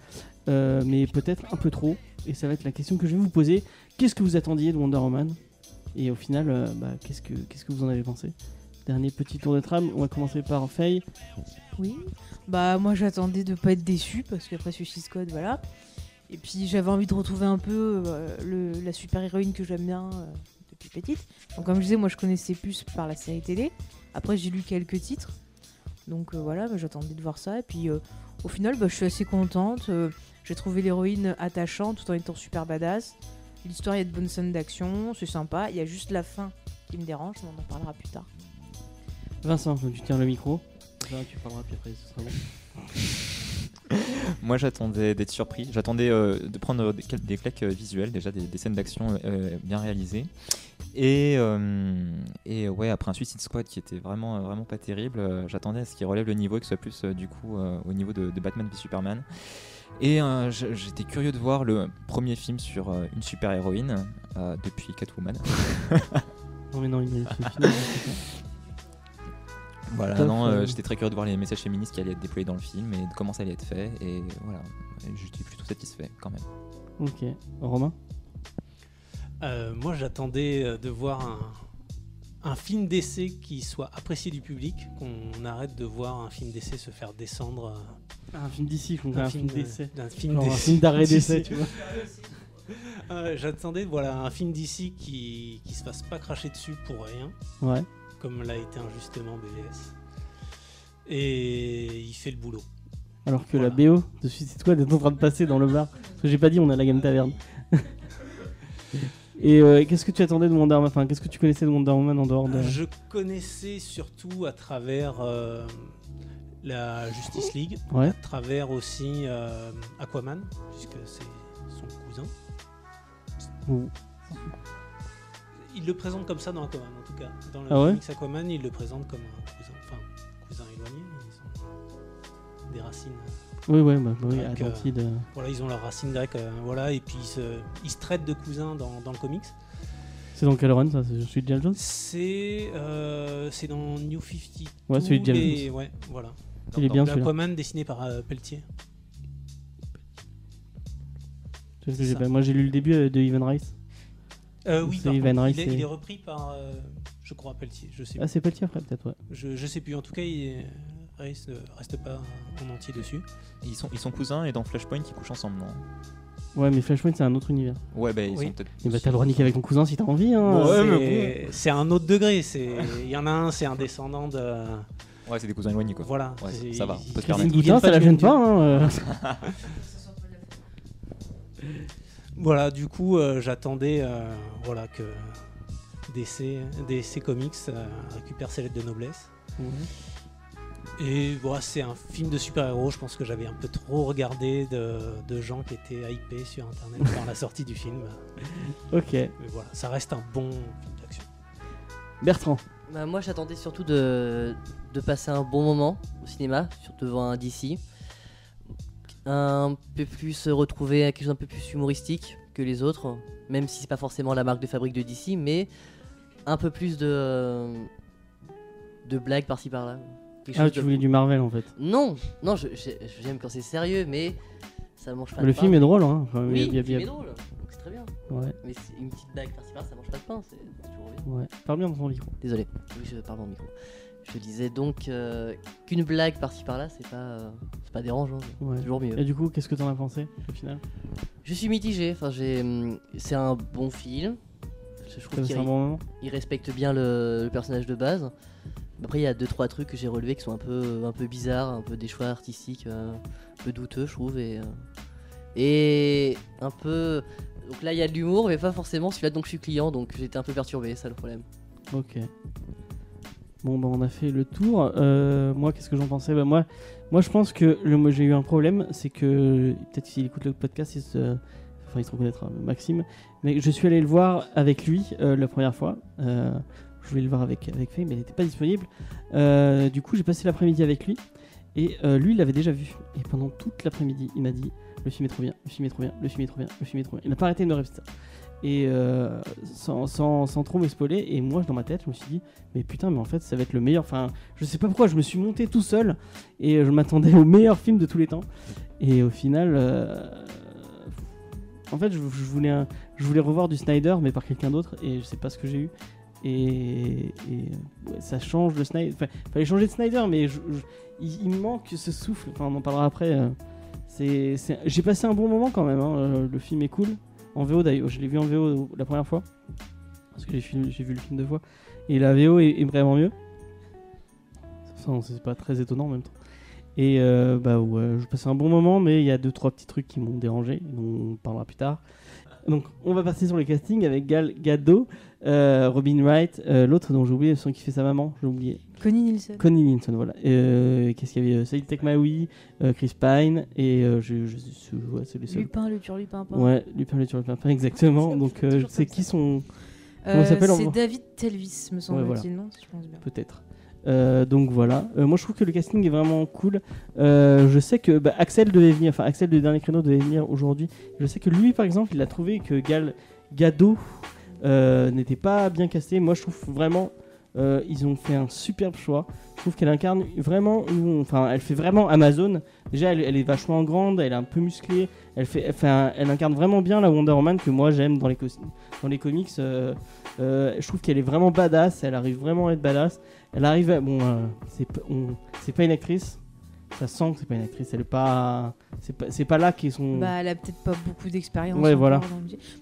mais peut-être un peu trop. Et ça va être la question que je vais vous poser. Qu'est-ce que vous attendiez de Wonder Woman? Et au final, euh, bah, qu'est-ce que que vous en avez pensé? Dernier petit tour de trame. On va commencer par Faye. Oui. Bah moi j'attendais de pas être déçu parce qu'après Suicide Squad, voilà. Et puis j'avais envie de retrouver un peu euh, la super héroïne que j'aime bien euh, depuis petite. Donc comme je disais, moi je connaissais plus par la série télé. Après j'ai lu quelques titres. Donc voilà, bah, j'attendais de voir ça. Et puis au final, bah, je suis assez contente. J'ai trouvé l'héroïne attachante tout en étant super badass. L'histoire, il y a de bonnes scènes d'action, c'est sympa. Il y a juste la fin qui me dérange, mais on en parlera plus tard. Vincent, tu tiens le micro. Là, tu parleras puis après, ce sera bon. Moi, j'attendais d'être surpris. J'attendais euh, de prendre des, quel- des claques euh, visuelles, déjà des, des scènes d'action euh, bien réalisées. Et, euh, et ouais, après un Suicide Squad qui était vraiment, euh, vraiment pas terrible, euh, j'attendais à ce qu'il relève le niveau et que ce soit plus euh, du coup euh, au niveau de, de Batman v Superman. Et euh, j'étais curieux de voir le premier film sur euh, une super-héroïne euh, depuis Catwoman. Non, mais non, il fini. c'est ça. Voilà, Top, non, euh, euh, j'étais très curieux de voir les messages féministes qui allaient être déployés dans le film et de comment ça allait être fait. Et voilà, j'étais plutôt satisfait quand même. Ok. Romain? Euh, moi, j'attendais de voir un, un film d'essai qui soit apprécié du public, qu'on arrête de voir un film d'essai se faire descendre. euh, Un film d'ici, comprends. Un film de- d'essai. un film d'arrêt d'essai, tu vois. Euh, J'attendais voilà, un film d'ici qui, qui se fasse pas cracher dessus pour rien, Ouais. comme l'a été injustement BVS. Et il fait le boulot. Alors que Voilà. la BO de Suicide Squad est en train de passer dans le bar. Parce que j'ai pas dit, on a la Game Taverne. Et euh, qu'est-ce que tu attendais de Wonder Woman Enfin, qu'est-ce que tu connaissais de Wonder Woman en dehors de. Je connaissais surtout à travers euh, la Justice League, Ouais. à travers aussi euh, Aquaman, puisque c'est son cousin. Ou- Il le présente comme ça dans Aquaman, en tout cas. Dans le Ah ouais comics Aquaman, il le présente comme un cousin, enfin, cousin éloigné. Ils ont des racines. Oui, ouais, bah, bah oui, Donc, euh, Atlantide. euh, Voilà, ils ont leurs racines grecques, euh, voilà, et puis ils se, ils se traitent de cousins dans, dans le comics. C'est dans quel run ça? C'est- Je suis James Jones C'est euh, c'est dans New 50. Ouais, celui de James les... Ouais, voilà. Il est bien celui-là. Aquaman dessiné par euh, Pelletier. Que pas- Moi j'ai lu le début de Even Rice. Oui, C'est par Ivan contre, Rice il, est, et- il est repris par, je crois, Pelletier. Je sais, Ah, c'est Pelletier après, peut-être, ouais. je, je sais plus. En tout cas, il est- Ne reste pas en entier dessus. Ils sont, ils sont cousins et dans Flashpoint ils couchent ensemble, non? Ouais, mais Flashpoint c'est un autre univers. Ouais, bah ils Oui. sont peut-être. Et bah t'as le droit de niquer avec ton cousin si t'as envie, hein. C'est- Ouais, c'est un autre degré. c'est- Il y en a un, c'est un descendant de. Ouais, c'est des cousins éloignés quoi. Voilà. Ouais, ça va, on peut se permettre. viennent ça la gêne pas, hein. euh. Voilà, du coup, euh, j'attendais euh, voilà, que DC, DC Comics euh, récupère ses lettres de noblesse. Et voilà, c'est un film de super-héros. Je pense que j'avais un peu trop regardé de, de gens qui étaient hypés sur Internet par la sortie du film. Ok. Mais voilà, ça reste un bon film d'action. Bertrand. Bah, moi j'attendais surtout de, de passer un bon moment au cinéma, surtout devant un DC. Un peu plus retrouver quelque chose un peu plus humoristique que les autres, même si c'est pas forcément la marque de fabrique de DC, mais un peu plus de, de blagues par-ci par-là. Quelque Ah, chose tu de- voulais du Marvel en fait. Non, non, j'aime quand c'est sérieux, mais ça mange pas Le de film pain. est drôle, hein. Enfin, Oui, le film est drôle, donc c'est très bien. Ouais, Mais une petite blague par-ci par-là, ça mange pas de pain, c'est toujours bien. ouais. Parle bien dans ton micro. Désolé, oui, je parle dans le micro. Je disais donc euh, qu'une blague par-ci par-là, c'est pas, euh, c'est pas dérangeant, Ouais. c'est toujours mieux. Et du coup, qu'est-ce que t'en as pensé au final? Je suis mitigé, enfin, j'ai, hum, c'est un bon film. Je trouve qu'il un bon il respecte bien le, le personnage de base. Après, il y a deux trois trucs que j'ai relevés qui sont un peu, un peu bizarres, un peu des choix artistiques, euh, un peu douteux, je trouve, et, euh, et un peu. Donc là, il y a de l'humour, mais pas forcément celui-là. Donc je suis client, donc j'étais un peu perturbé, ça le problème. Ok. Bon, bah, on a fait le tour. Euh, moi, qu'est-ce que j'en pensais? Bah, moi, moi, je pense que le, j'ai eu un problème. C'est que, peut-être s'il écoute le podcast, il se, enfin, il se reconnaîtra, Maxime. Mais je suis allé le voir avec lui la première fois. Je voulais le voir avec, avec Faye, mais il n'était pas disponible. Euh, du coup, j'ai passé l'après-midi avec lui. Et euh, lui, il l'avait déjà vu. Et pendant toute l'après-midi, il m'a dit Le film est trop bien, le film est trop bien, le film est trop bien, le film est trop bien. Il n'a pas arrêté de me répéter. Et euh, sans, sans, sans trop me spoiler, et moi, dans ma tête, je me suis dit Mais putain, mais en fait, ça va être le meilleur. Enfin, je sais pas pourquoi, je me suis monté tout seul et je m'attendais au meilleur film de tous les temps. Et au final, en fait, je, voulais je voulais revoir du Snyder, mais par quelqu'un d'autre, et je sais pas ce que j'ai eu. Et, ça change de Snyder. Enfin, fallait changer de Snyder, mais il, il manque ce souffle. Enfin, on en parlera après. euh. J'ai passé un bon moment quand même. hein. Euh, Le film est cool. En VO d'ailleurs, je l'ai vu en VO la première fois. parce que j'ai vu le film deux fois. Et la VO est, vraiment mieux. Enfin, c'est pas très étonnant en même temps. Et euh, bah ouais, je passais un bon moment, mais il y a deux trois petits trucs qui m'ont dérangé, dont on parlera plus tard. Donc on va passer sur les castings avec Gal Gadot, euh, Robin Wright, euh, l'autre dont j'ai oublié, celui qui fait sa maman, j'ai oublié. Connie Nielsen. Connie Nielsen, voilà. Euh, Qu'est-ce qu'il y avait Saïd Tekmaoui, Chris Pine, et je, je, je- ouais, c'est les seuls. Lupin, le turlupin. Ouais, Lupin le Lupin, exactement. Donc comme qui ça. sont Euh, Comment il s'appelle, on C'est David Telvis, me semble-t-il, non Si peut-être. Euh, donc voilà. Euh, moi je trouve que le casting est vraiment cool. Euh, je sais que bah, Axel devait venir, enfin Axel de dernier créneau devait venir aujourd'hui. Je sais que lui par exemple, il a trouvé que Gal Gadot euh, n'était pas bien casté. Moi je trouve vraiment euh, ils ont fait un superbe choix. Je trouve qu'elle incarne vraiment, enfin elle fait vraiment Amazon. Déjà elle, est vachement grande, elle est un peu musclée. Elle fait, elle, incarne vraiment bien la Wonder Woman que moi j'aime dans les comics. euh, euh, je trouve qu'elle est vraiment badass. Elle arrive vraiment à être badass. Elle arrive, à- bon, euh, c'est pas une actrice. Ça sent que c'est pas une actrice. Elle est pas, c'est pas, c'est pas là qu'ils sont. Bah, elle a peut-être pas beaucoup d'expérience. Ouais, voilà.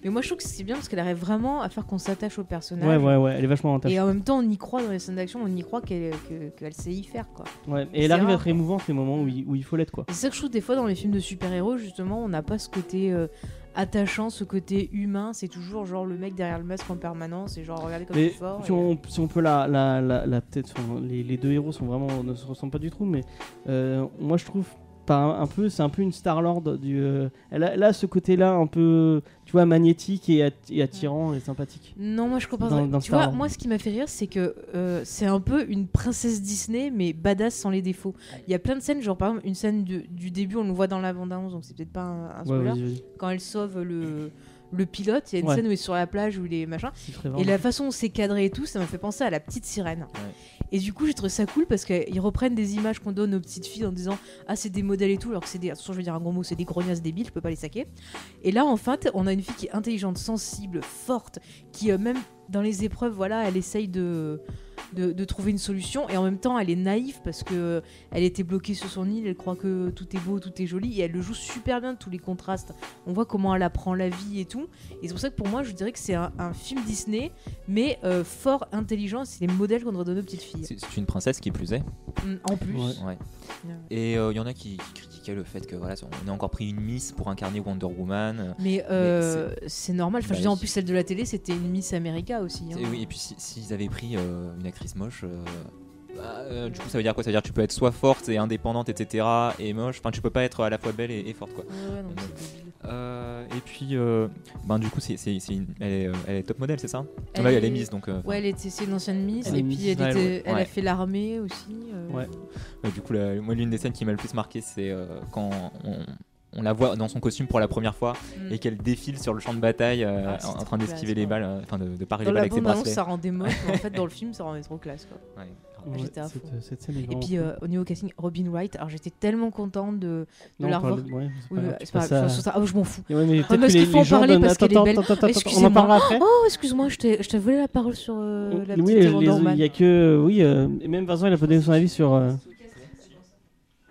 Mais moi, je trouve que c'est bien parce qu'elle arrive vraiment à faire qu'on s'attache au personnage. ouais, ouais, ouais. Elle est vachement en Et en même temps, on y croit dans les scènes d'action, on y croit qu'elle que- qu'elle sait y faire, quoi. Ouais. Et elle arrive à être émouvante les moments où il, où il faut l'être, quoi. C'est ça que je trouve des fois dans les films de super-héros, justement, on n'a pas ce côté euh, attachant, ce côté humain. C'est toujours genre le mec derrière le masque en permanence et genre regardez comme Mais fort. si et- on, si on peut la, la, la, la- peut-être, les, les deux héros sont vraiment ne se ressemblent pas du tout, mais euh, moi je trouve pas un, un peu, c'est un peu une Star Lord du. euh, elle, a, elle a ce côté-là un peu, tu vois, magnétique et, at- et attirant et sympathique. Non, moi je comprends. Dans- tu Star vois, Wars. moi ce qui m'a fait rire, c'est que euh, c'est un peu une princesse Disney, mais badass sans les défauts. Il y a plein de scènes, genre par exemple une scène de- du début, on le voit dans la bande-annonce, donc c'est peut-être pas un, un Ouais, spoiler. Quand elle sauve le, le pilote, il y a une Ouais. scène où il est sur la plage où il est machin. Et la façon où c'est cadré et tout, ça m'a fait penser à la petite sirène. Et du coup, j'ai trouvé ça cool parce qu'ils reprennent des images qu'on donne aux petites filles en disant Ah, c'est des modèles et tout, alors que c'est des. Attention, je vais dire un gros mot, c'est des grognasses débiles, je peux pas les saquer. Et là, en fait, on a une fille qui est intelligente, sensible, forte, qui, euh, même dans les épreuves, voilà, elle essaye de. De, de trouver une solution et en même temps elle est naïve parce que euh, elle était bloquée sur son île elle croit que tout est beau tout est joli et elle le joue super bien tous les contrastes on voit comment elle apprend la vie et tout et c'est pour ça que pour moi je dirais que c'est un, un film Disney mais euh, fort intelligent. C'est les modèles qu'on devrait donner aux petites filles. C'est une princesse qui plus est. Mm, En plus. Ouais. Ouais. Ouais. Et il y en a qui, qui critiquaient le fait que voilà, on a encore pris une Miss pour incarner Wonder Woman. euh, Mais euh, c'est normal. Enfin, Bah je veux dire, en plus, celle de la télé, c'était une Miss America aussi. hein. Et oui, et puis si- s'ils avaient pris euh, une actrice moche, euh, bah, euh, du coup ça veut dire quoi? Ça veut dire que tu peux être soit forte et indépendante, etc. et moche. Enfin, tu peux pas être à la fois belle et, et forte quoi. Ouais, ouais, non. Euh, et puis, euh, ben du coup, c'est, c'est- c'est une- elle, est, euh, elle est top modèle, c'est ça? Elle Là, elle est- est mise donc. euh, Ouais, elle était, c'est une ancienne Miss. Elle est et Miss puis, elle, Israël, était, ouais. elle a Ouais. fait l'armée aussi. euh, Ouais. Du coup, la- moi, l'une des scènes qui m'a le plus marqué, c'est euh, quand on, on la voit dans son costume pour la première fois Mm. et qu'elle défile sur le champ de bataille euh, Ah, en trop train d'esquiver les balles, euh, enfin de, de parer Dans les balles la avec ses bracelets. ça rendait moche, mais en fait, dans le film, ça rendait trop classe. Quoi. Ouais. Ouais, J'étais à cette, fond. cette scène est Et puis, euh, au niveau casting, Robin Wright, alors j'étais tellement contente de, de Non, la revoir. de- ouais, c'est pas Oui, grave, à- ça- ah, je m'en fous. Ouais, mais peut-être parce que les, qu'il faut en parler donnent- parce qu'elle est belle. attends, attends, attends, on en parlera après. Oh, excuse-moi, je t'ai volé la parole sur euh, la oui, petite Woman. il y a que oui, euh, et même Vincent il a donné son avis sur.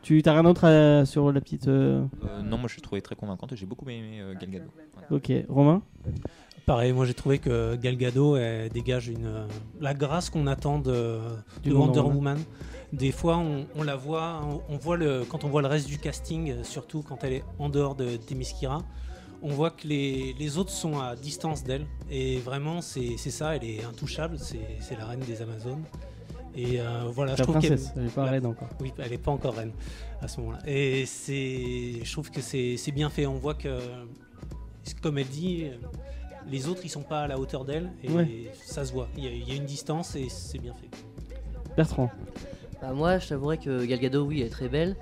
Tu t'as rien d'autre à- sur la petite. euh, Euh, non, moi je l'ai trouvé très convaincante et j'ai beaucoup aimé euh, Gal Gadot. Ouais. Ok, Romain? Pareil, moi j'ai trouvé que Gal Gadot elle dégage une, la grâce qu'on attend de, Du de Wonder Wonder, Woman. Woman. Des fois, on, on la voit, on, on voit le, quand on voit le reste du casting, surtout quand elle est en dehors de Themyscira, on voit que les, les autres sont à distance d'elle. Et vraiment, c'est c'est ça, elle est intouchable, c'est c'est la reine des Amazones. Et euh, voilà, je trouve qu'elle princesse, elle est pas la- reine encore. oui, elle n'est pas encore reine à ce moment-là. Et c'est, je trouve que c'est c'est bien fait. On voit que, comme elle dit, les autres ils sont pas à la hauteur d'elle et Ouais. ça se voit. Il y, a, il y a une distance et c'est bien fait. Bertrand. Bah, moi, je t'avouerais que Gal Gadot, oui, elle est très belle.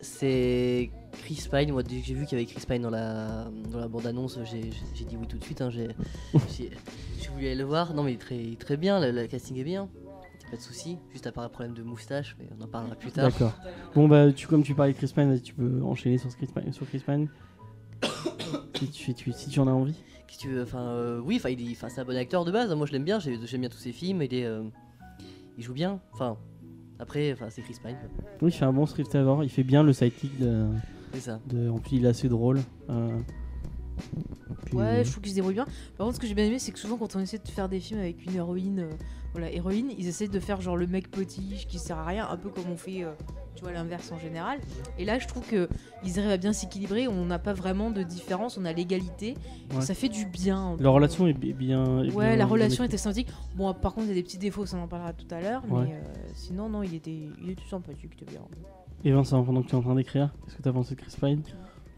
C'est Chris Pine. Moi, dès que j'ai vu qu'il y avait Chris Pine dans la, dans la bande-annonce, j'ai j'ai- j'ai dit oui tout de suite. hein, j'ai voulu aller le voir. Non, mais il est très, très bien. Le, le casting est bien. Pas de souci. Juste à part un problème de moustache, mais on en parlera plus tard. D'accord. Bon bah tu comme tu parlais de Chris Pine, tu peux enchaîner sur Chris Pine. Sur Chris Pine. si, tu, tu- si tu en as envie. Qu'est-ce que tu veux? Enfin, euh, oui, enfin, il est- enfin, c'est un bon acteur de base. Moi, je l'aime bien. j'ai- J'aime bien tous ses films. Il est, euh, il joue bien. Enfin, après, enfin, c'est Chris Pine. quoi. Oui, il fait un bon script avant. Il fait bien le sidekick de. C'est ça. de en plus, il est assez drôle. Euh, Puis, Ouais, euh, je trouve qu'ils se débrouillent bien. Par contre, ce que j'ai bien aimé, c'est que souvent, quand on essaie de faire des films avec une héroïne, euh, voilà, héroïne, ils essaient de faire genre le mec potiche qui sert à rien, un peu comme on fait, euh, tu vois, l'inverse en général. Et là, je trouve que ils arrivent à bien s'équilibrer. On n'a pas vraiment de différence, on a l'égalité. Ouais. Ça fait du bien. La relation est bi- bien. est Ouais, bien- la relation était sympathique. Bon, par contre, il y a des petits défauts, ça on en parlera tout à l'heure. Ouais. Mais euh, sinon, non, il était, il était sympathique, il était bien. Et Vincent, pendant que tu es en train d'écrire, qu'est-ce que tu as pensé de Chris Pine?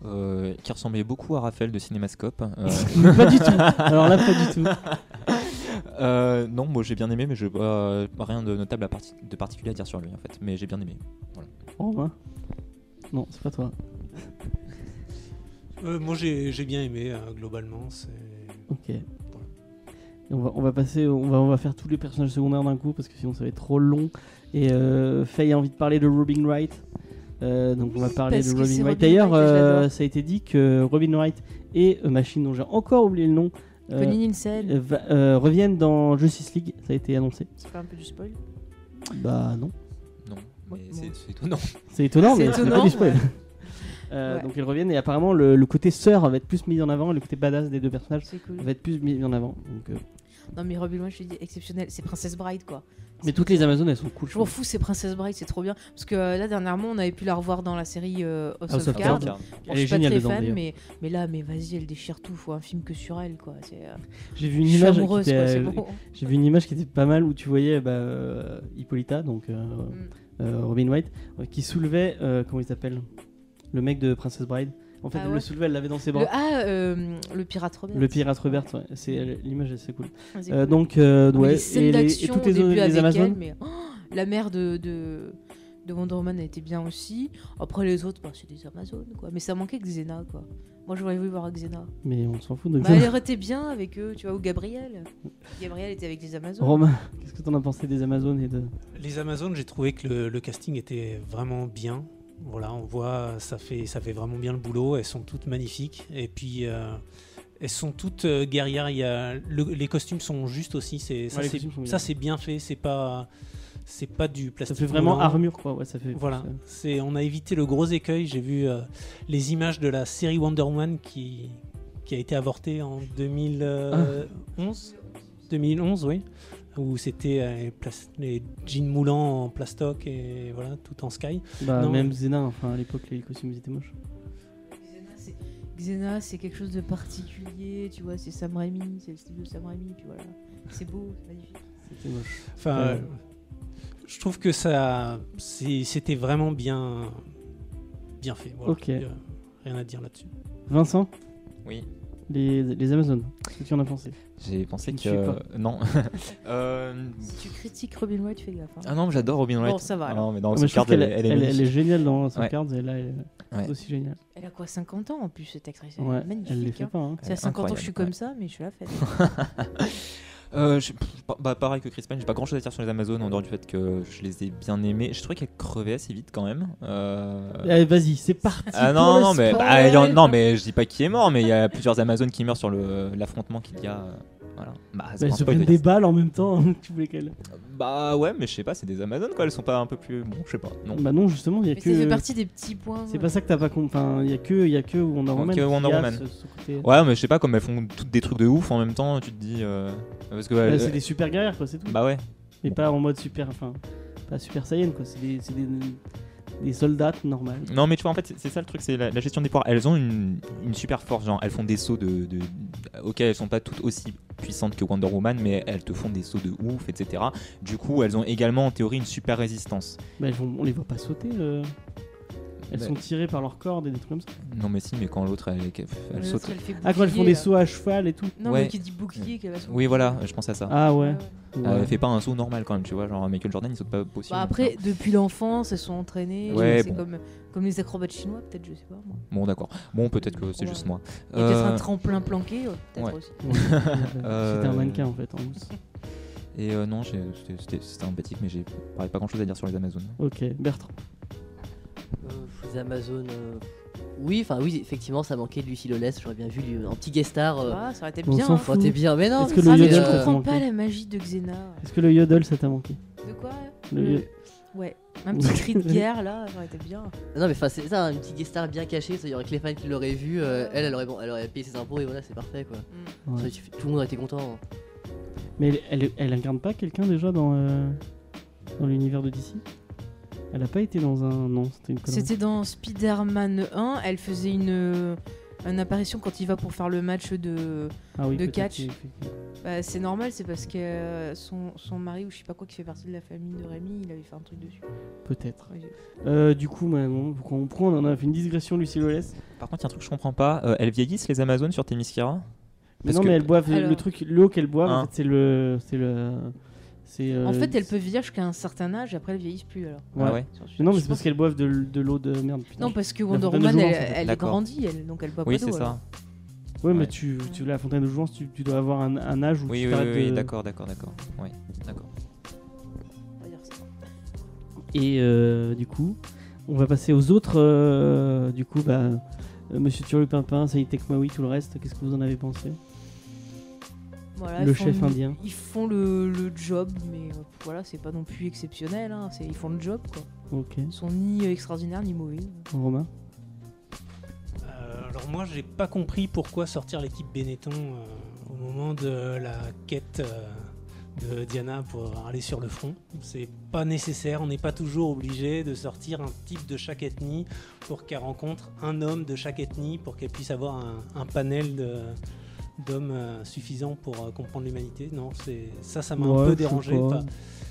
Euh, qui ressemblait beaucoup à Raphaël de Cinémascope. Euh, Pas du tout. Alors là, pas du tout. euh, non, moi j'ai bien aimé, mais je euh, rien de notable à parti- de particulier à dire sur lui en fait. Mais j'ai bien aimé. Romain Non, c'est pas toi. Euh, moi j'ai bien aimé euh, globalement. Ok. On va, on va passer, on va, on va faire tous les personnages secondaires d'un coup parce que sinon ça va être trop long. Et euh, Faye a envie de parler de Robin Wright. Euh, donc on va parler de Robin c'est Wright. D'ailleurs, euh, ça a été dit que Robin Wright et euh, Machine, dont j'ai encore oublié le nom, euh, Connie Nielsen, euh, va- euh, reviennent dans Justice League. Ça a été annoncé. ça fait un peu du spoil. Bah non. Non, mais Ouais, c'est c'est étonnant. C'est étonnant, C'est mais c'est pas étonnant, du spoil. ouais. Euh, Ouais. Donc ils reviennent et apparemment le, le côté sœur va être plus mis en avant et le côté badass des deux personnages C'est cool. va être plus mis en avant. Donc, euh, Non, mais Robin Wright, je dis, exceptionnel. C'est Princess Bride, quoi. Mais toutes les Amazones elles sont cool. Je m'en fous, c'est Princess Bride, c'est trop bien. Parce que euh, là, dernièrement, on avait pu la revoir dans la série euh, House, House of Cards. Bon, Elle je est suis pas très dedans, fan, mais, mais là, mais vas-y, elle déchire tout. Faut un film que sur elle, quoi. Euh, J'ai vu une je image qui était, euh, bon. J'ai vu une image qui était pas mal où tu voyais bah, Hippolyta, donc Mm. Robin White, qui soulevait, comment il s'appelle? Le mec de Princess Bride. En fait, Ah elle ouais. le soulevait, elle l'avait dans ses bras. Le, ah, euh, le pirate Robert. Le pirate Robert, ouais. c'est l'image, c'est cool. Ah, c'est Euh, cool. donc, euh, ouais, les scènes et, les- et d'action toutes au les, Amazones. elle, mais oh, la mère de, de, de Wonder Woman a été bien aussi. Après les autres, bah, c'est des Amazones, quoi. Mais ça manquait Xena, quoi. Moi, j'aurais voulu voir Xena. Mais on s'en fout de Bah, elle aurait été bien avec eux, tu vois, ou Gabriel. Gabriel était avec les Amazones. Romain, qu'est-ce que t'en as pensé des Amazones et de... Les Amazones, j'ai trouvé que le, le casting était vraiment bien. Voilà, on voit, ça fait, ça fait vraiment bien le boulot. Elles sont toutes magnifiques. Et puis, euh, elles sont toutes euh, guerrières. Il y a, le- les costumes sont justes aussi. C'est, ça, Ouais, c'est, bien. ça, fait. C'est pas, c'est pas du Ça plastique. fait vraiment armure, quoi. Ouais, ça fait... Voilà, ça- c'est, on a évité le gros écueil. J'ai vu euh, les images de la série Wonder Woman qui, qui a été avortée en 2011. 2011, oui. Où c'était euh, les jeans moulants en plastoc et voilà, tout en sky. Bah, Non. même Xena, enfin, à l'époque, les costumes étaient moches. Xena, c'est- quelque chose de particulier, tu vois, c'est Sam Raimi, c'est le style de Sam Raimi, puis voilà. C'est beau, c'est magnifique. C'était moche. Enfin, Ouais. euh, je trouve que ça, c'était vraiment bien, bien fait. Voilà. Ok. Euh, rien à dire là-dessus. Vincent, Oui. les, les Amazones, qu'est-ce que tu en as pensé? J'ai pensé Tu que. pas. Non. Euh, Si tu critiques Robin White, fais gaffe. hein. Ah non, j'adore Robin Wright. Bon, ça va, Ah non, mais dans Ah, mais elle, elle est elle- elle magnifique. est géniale dans House of Ouais. Cards et là, elle est Ouais. aussi géniale. Elle a quoi, 50 ans en plus, cette actrice Elle est Ouais, elle les magnifique. fait hein. pas. Hein. C'est à 50 ans que je suis comme ça, mais je suis la fête. Euh, pff, bah, pareil que Chris Pine, j'ai pas grand chose à dire sur les Amazones en dehors du fait que je les ai bien aimés. Je trouvais qu'elles crevaient assez vite quand même. Euh, Allez, vas-y, c'est parti. Ah pour non, le non, mais, bah, en- non, mais je dis pas qui est mort, mais il y a plusieurs Amazones qui meurent sur l'affrontement qu'il y a. euh, Voilà. Bah, c'est Bah, elles se prennent des balles en même temps. tu voulais qu'elles. Bah ouais, mais je sais pas, c'est des Amazones quoi, elles sont pas un peu plus. Bon, je sais pas. Non. Bah non, justement, il y a Mais ça fait que. partie des petits points. C'est pas ça que t'as pas compris. Enfin, il y a que, il y a que Wonder Ouais, Woman. que qui Wonder a Woman. ce- ce côté- Ouais, mais je sais pas, comme elles font toutes des trucs de ouf en même temps, tu te dis. euh, Parce que. Bah, c'est des super guerrières, quoi, c'est tout. Bah ouais. Mais pas en mode super. Enfin, pas super saiyan, quoi. C'est des, c'est des, soldats normales. Non, mais tu vois, en fait, c'est- ça le truc, c'est la, la gestion des pouvoirs. Elles ont une, une super force, genre, elles font des sauts de, de- Ok, elles sont pas toutes aussi puissantes que Wonder Woman, mais elles te font des sauts de ouf, etc. Du coup, elles ont également, en théorie, une super résistance. Bah, elles vont- on les voit pas sauter. euh. Elles Bah. sont tirées par leurs cordes et des trucs comme ça. Non, mais si, mais quand l'autre, elle, elle saute. l'autre, elle fait Ah, quand elles font des là. sauts à cheval et tout. Non, Ouais. mais qui dit bouclier, qu'elle va sauter. Oui, voilà, je pense à ça. Ah ouais. Ouais. Euh. Elle fait pas un saut normal quand même, tu vois. Genre, Michael Jordan, il saute pas possible. Bah après, depuis l'enfance, elles sont entraînées. Ouais, c'est bon. comme, comme les acrobates chinois, peut-être, je sais pas. Moi. Bon, d'accord. Bon, peut-être que c'est Ouais. juste moi. Il y a peut-être Euh, un tremplin planqué, euh, peut-être ouais. aussi. Euh, C'était un mannequin en fait en mousse. Et euh, non, c'était- sympathique, mais j'ai pas grand chose à dire sur les Amazones. Ok, Bertrand. Euh, les Amazones. euh, Oui, enfin oui, effectivement, ça manquait de Lucie Lolès. J'aurais bien vu lui, en petit guest star. euh, Ah, ça aurait été On bien. s'en hein. fout. oh, t'es bien, mais non. Est-ce que mais le Ah, mais je yodel euh, comprends manqué pas la magie de Xena. Est-ce que le yodel ça t'a manqué De quoi Le Le- yo- Ouais. Un petit cri de guerre là, ça aurait été bien. Non mais enfin c'est ça, une petite guest star bien cachée, il y aurait que les fans qui l'auraient vu, euh, elle, elle aurait, bon, elle aurait payé ses impôts et voilà c'est parfait quoi. Mm. Ouais. Ça aurait Tout le monde aurait été content. hein. Mais elle, elle, elle incarne pas quelqu'un déjà dans, euh, dans l'univers de DC Elle a pas été dans un. Non, c'était une connerie. C'était dans Spider-Man 1, elle faisait une, une apparition quand il va pour faire le match de. ah, oui, de catch. Bah, c'est normal, c'est parce que euh, son, son mari ou je sais pas quoi qui fait partie de la famille de Rémi, il avait fait un truc dessus. Peut-être. Ouais. Euh, du coup, bah, on prend On en a fait une digression, Lucie Lolès. Par contre, il y a un truc que je comprends pas. euh, elles vieillissent les Amazones sur Parce non, que- mais elles boivent Alors- le truc, l'eau qu'elles boivent, en Hein. fait, c'est le, c'est le, c'est. Euh, En fait, elle peut vieillir jusqu'à un certain âge et après elle vieillissent plus alors. Ouais. Ah ouais Mais non, mais c'est parce qu'elles boivent de, l'eau de merde. Putain. Non, parce que Wonder Woman, elle, elle est grandie, elle, donc elle boit Oui, pas d'eau. c'est alors. ça. Ouais, mais Ouais. tu, tu la fontaine de jouvence, tu, tu dois avoir un, un âge où Oui, tu oui, t'arrêtes oui, oui, de- d'accord, d'accord, d'accord. Ouais, d'accord. Et euh, du coup, on va passer aux autres. euh, du coup, bah, euh, Monsieur Turlupinpin, Saïd Tekmaoui, tout le reste, qu'est-ce que vous en avez pensé? Voilà, Le font chef indien. Ils font le, le job, mais euh, voilà, c'est pas non plus exceptionnel. Hein, c'est- ils font le job quoi. Ok. Ils sont ni extraordinaires ni mauvais. Romain Euh, alors moi, j'ai pas compris pourquoi sortir l'équipe Benetton euh, au moment de la quête euh, de Diana pour aller sur le front. C'est pas nécessaire. On n'est pas toujours obligé de sortir un type de chaque ethnie pour qu'elle rencontre un homme de chaque ethnie pour qu'elle puisse avoir un, un panel de d'hommes euh, suffisant pour euh, comprendre l'humanité. Non, c'est ça, ça m'a Ouais, un peu dérangé. pas.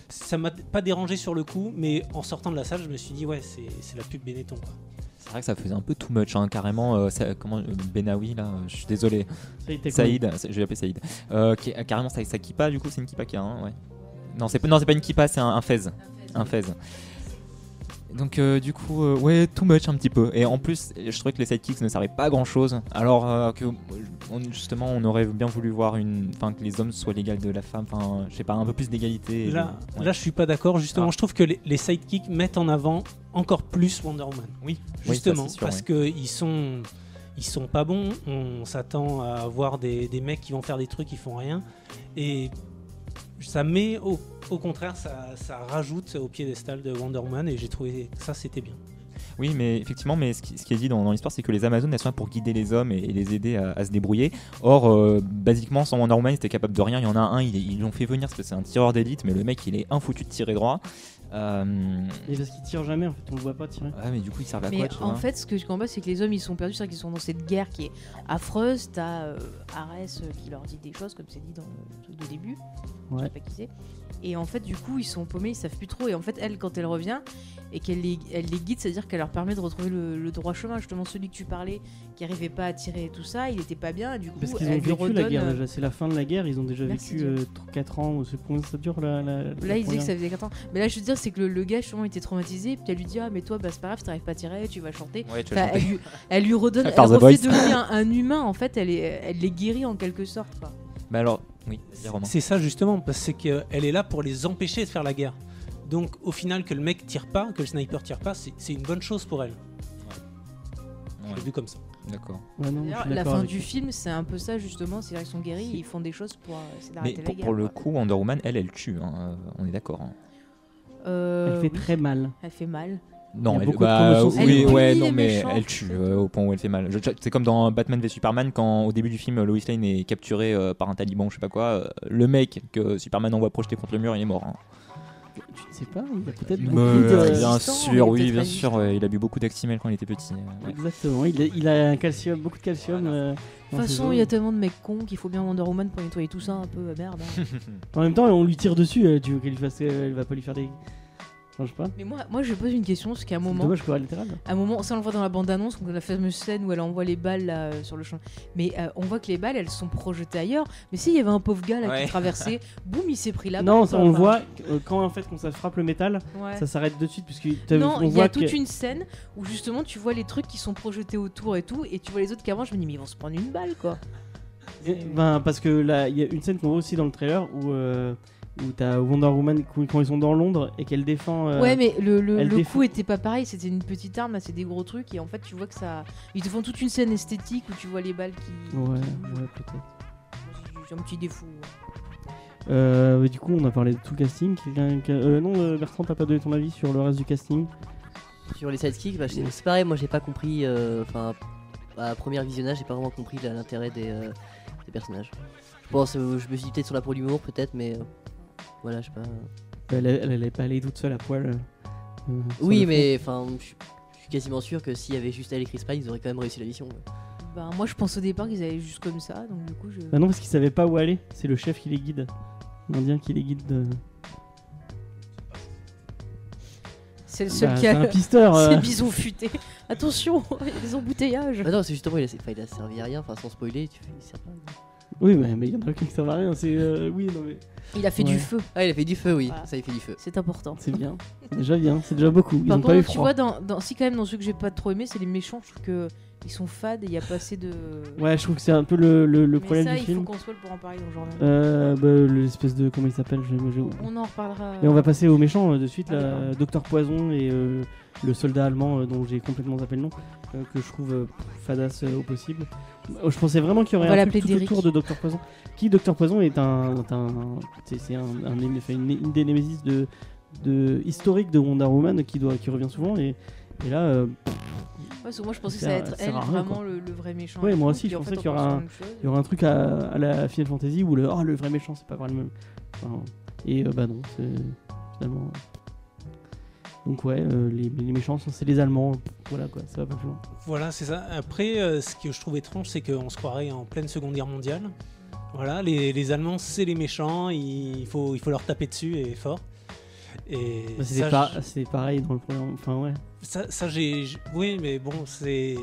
Ça m'a pas dérangé sur le coup, mais en sortant de la salle, je me suis dit ouais, c'est c'est la pub Benetton. Quoi. C'est vrai que ça faisait un peu too much, hein, carrément. euh, ça- comment, euh, Benawi, là, euh, je suis désolé. Saïd je vais l'appeler Saïd. Euh, qui carrément, sa, sa kippa, du coup, c'est une kippa qui a un, ouais. Non, c'est pas, non, c'est pas une kippa, c'est un, un fez. Un fez. Donc, euh, du coup, euh, ouais, too much un petit peu. Et en plus, je trouvais que les sidekicks ne servaient pas à grand chose. Alors euh, que, on- justement, on aurait bien voulu voir une. Enfin, que les hommes soient l'égal de la femme. Enfin, je sais pas, un peu plus d'égalité. Là, Ouais. là, je suis pas d'accord. Justement, Ah. je trouve que les, les sidekicks mettent en avant encore plus Wonder Woman. Oui, Justement, oui, ça, c'est sûr, parce ouais. que ils sont, ils sont pas bons. On s'attend à avoir des, des mecs qui vont faire des trucs qui font rien, et ça met au, au contraire, ça, ça rajoute au piédestal de Wonder Woman, et j'ai trouvé que ça c'était bien. Oui, mais effectivement, mais ce qui, ce qui est dit dans, l'histoire, c'est que les Amazones, elles sont là pour guider les hommes et, les aider à, se débrouiller. Or, euh, basiquement, sans Wonder Woman, ils étaient capables de rien. Il y en a un, ils l'ont fait venir parce que c'est un tireur d'élite, mais le mec, il est infoutu de tirer droit. Euh, Et parce qu'il tire jamais, en fait, on le voit pas tirer. ouais, mais du coup, il servait à Mais quoi tu en vois fait, ce que je comprends pas, c'est que les hommes ils sont perdus, c'est qu'ils sont dans cette guerre qui est affreuse. T'as euh, Arès euh, qui leur dit des choses, comme c'est dit dans le truc de début. Je Ouais. sais pas qui c'est. Et en fait, du coup, ils sont paumés, ils savent plus trop. Et en fait, elle, quand elle revient et qu'elle les, elle les guide, c'est-à-dire qu'elle leur permet de retrouver le, le droit chemin. Justement, celui que tu parlais, qui arrivait pas à tirer et tout ça, il était pas bien. Et du coup, Parce qu'ils ont vécu la guerre euh, déjà, c'est la fin de la guerre, ils ont déjà Merci vécu Dieu. 4 ans, c'est combien ça dure la, la, la Là, il disait que ça faisait 4 ans. Mais là, je veux dire, c'est que le, le gars, justement, était traumatisé. Puis elle lui dit Ah, mais toi, bah, c'est pas grave, t'arrives pas à tirer, tu vas chanter. Ouais, tu vas Enfin, chanter. elle, lui, elle lui redonne, elle refait de lui un, un humain. En fait, elle, est, elle les guérit en quelque sorte. quoi. Bah alors, oui. C'est ça justement, parce qu'elle est là pour les empêcher de faire la guerre. Donc au final, que le mec tire pas, que le sniper tire pas, c'est une bonne chose pour elle. Je Ouais, l'ai vu comme ça. D'accord. Ouais, je la fin du film, c'est un peu ça justement. C'est qu'ils sont guéris, ils font des choses pour euh, essayer Mais la pour, guerre. pour le coup, Wonder Woman, elle, elle tue. hein, euh, On est d'accord. hein. Euh, Elle fait oui, très mal. Elle fait mal. Il Non, elle, beaucoup de bah, oui, ouais, Elle non, mais méchants, elle tue euh, au point où elle fait mal. C'est comme dans Batman v Superman quand au début du film Lois Lane est capturée euh, par un taliban, je sais pas quoi. euh, le mec que Superman envoie projeter contre le mur, il est mort. hein. Tu ne sais pas, il a peut-être beaucoup de... bien sûr, oui, bien sûr. ouais, il a bu beaucoup d'Actimel quand il était petit. ouais. Exactement, il a, il a un calcium, beaucoup de calcium. euh, De toute façon, il y a tellement de mecs cons qu'il faut bien Wonder Woman pour nettoyer tout ça un peu. Merde. hein. En même temps, on lui tire dessus, tu veux qu'elle lui fasse. Elle va pas lui faire des. Non, je sais pas. mais moi, moi, je pose une question parce qu'à un moment, Dommage quoi, littéral. À un moment, ça on le voit dans la bande-annonce, la fameuse scène où elle envoie les balles là, euh, sur le champ. Mais euh, on voit que les balles, elles sont projetées ailleurs. Mais s'il y avait un pauvre gars là Ouais. qui traversait, boum, il s'est pris là. non, ça, on le voit euh, quand en fait quand ça frappe le métal, Ouais. ça s'arrête de suite puisque t'as- Non, on il y voit a toute que- une scène où justement tu vois les trucs qui sont projetés autour et tout, et tu vois les autres qui avancent. Je me dis, mais ils vont se prendre une balle quoi. Eh, Ben, parce que là, il y a une scène qu'on voit aussi dans le trailer où, euh, où t'as Wonder Woman quand ils sont dans Londres et qu'elle défend. euh, Ouais, mais le, le, elle le défend- coup était pas pareil. C'était une petite arme, c'est des gros trucs, et en fait, tu vois que ça. Ils te font toute une scène esthétique où tu vois les balles qui. Ouais, qui ouais, peut-être. C'est un petit défaut. Euh, mais du coup, on a parlé de tout le casting. Euh, non, euh, Bertrand, t'as pas donné ton avis sur le reste du casting? Sur les sidekicks, bah, c'est pareil, moi j'ai pas compris. euh, Enfin, à première visionnage, j'ai pas vraiment compris l'intérêt des, euh, des personnages. Je pense, euh, je me suis dit peut-être sur la pour l'humour, peut-être, mais euh, voilà, je sais pas. elle, elle, elle est pas allée toute seule à poil. euh, euh, Oui, mais enfin, je suis- quasiment sûr que s'il y avait juste elle et Chris Pine, ils auraient quand même réussi la mission. Bah, moi, je pense au départ qu'ils allaient juste comme ça, donc du coup, je. Bah non, parce qu'ils savaient pas où aller. C'est le chef qui les guide. L'Indien qui les guide. De... C'est le seul Bah, qui c'est a. un pisteur. euh. C'est bison futé. Attention, il y a des embouteillages. Bah non, c'est justement, il a, enfin, il a servi à rien, enfin sans spoiler, tu fais, il sert pas. Oui, mais il y en a aucun qui servent à rien. C'est euh, oui, non mais Il a fait Ouais. du feu. Ah, il a fait du feu, oui, Voilà. ça il fait du feu. C'est important. c'est bien. C'est déjà bien. C'est déjà beaucoup. Ils Par ont pas eu tu froid. vois, dans, dans- si quand même dans ceux que j'ai pas trop aimé, c'est les méchants. Je trouve que ils sont fades et il y a pas assez de. Ouais, je trouve que c'est un peu le, le, le Mais problème ça, du il film. faut qu'on soit pour en parler dans le journal. Euh, bah, l'espèce de comment il s'appelle j'ai- On en reparlera. Et on va passer aux méchants euh, de suite, Ah, là. Docteur Poison et euh, le soldat allemand euh, dont j'ai complètement zappé le nom, euh, que je trouve euh, fadasse euh, au possible. Euh, je pensais vraiment qu'il y aurait un truc tout autour de Docteur Poison. Qui Docteur Poison est un, est un c'est un, une, une des némésis de, de historique de Wonder Woman qui doit qui revient souvent et, et là euh, Ouais, parce que moi, je pensais que Ça- allait être elle rien, vraiment le, le vrai méchant. Ouais, moi aussi, je en pensais qu'il y aura un- la même chose. il y aura un truc à, à la Final Fantasy où le oh le vrai méchant c'est pas vraiment le même. Enfin, et euh, bah non, c'est finalement. euh. Donc ouais, euh, les, les méchants sont- c'est les Allemands. Voilà quoi, ça va pas plus loin. Voilà, c'est ça. Après, euh, ce que je trouve étrange, c'est qu'on se croirait en pleine Seconde Guerre mondiale. Voilà, les, les Allemands, c'est les méchants, il faut, il faut leur taper dessus et fort. Et Bah, c'est pas- je- c'est pareil dans le premier. Enfin ouais. ça, ça, j'ai, oui, mais bon, c'est,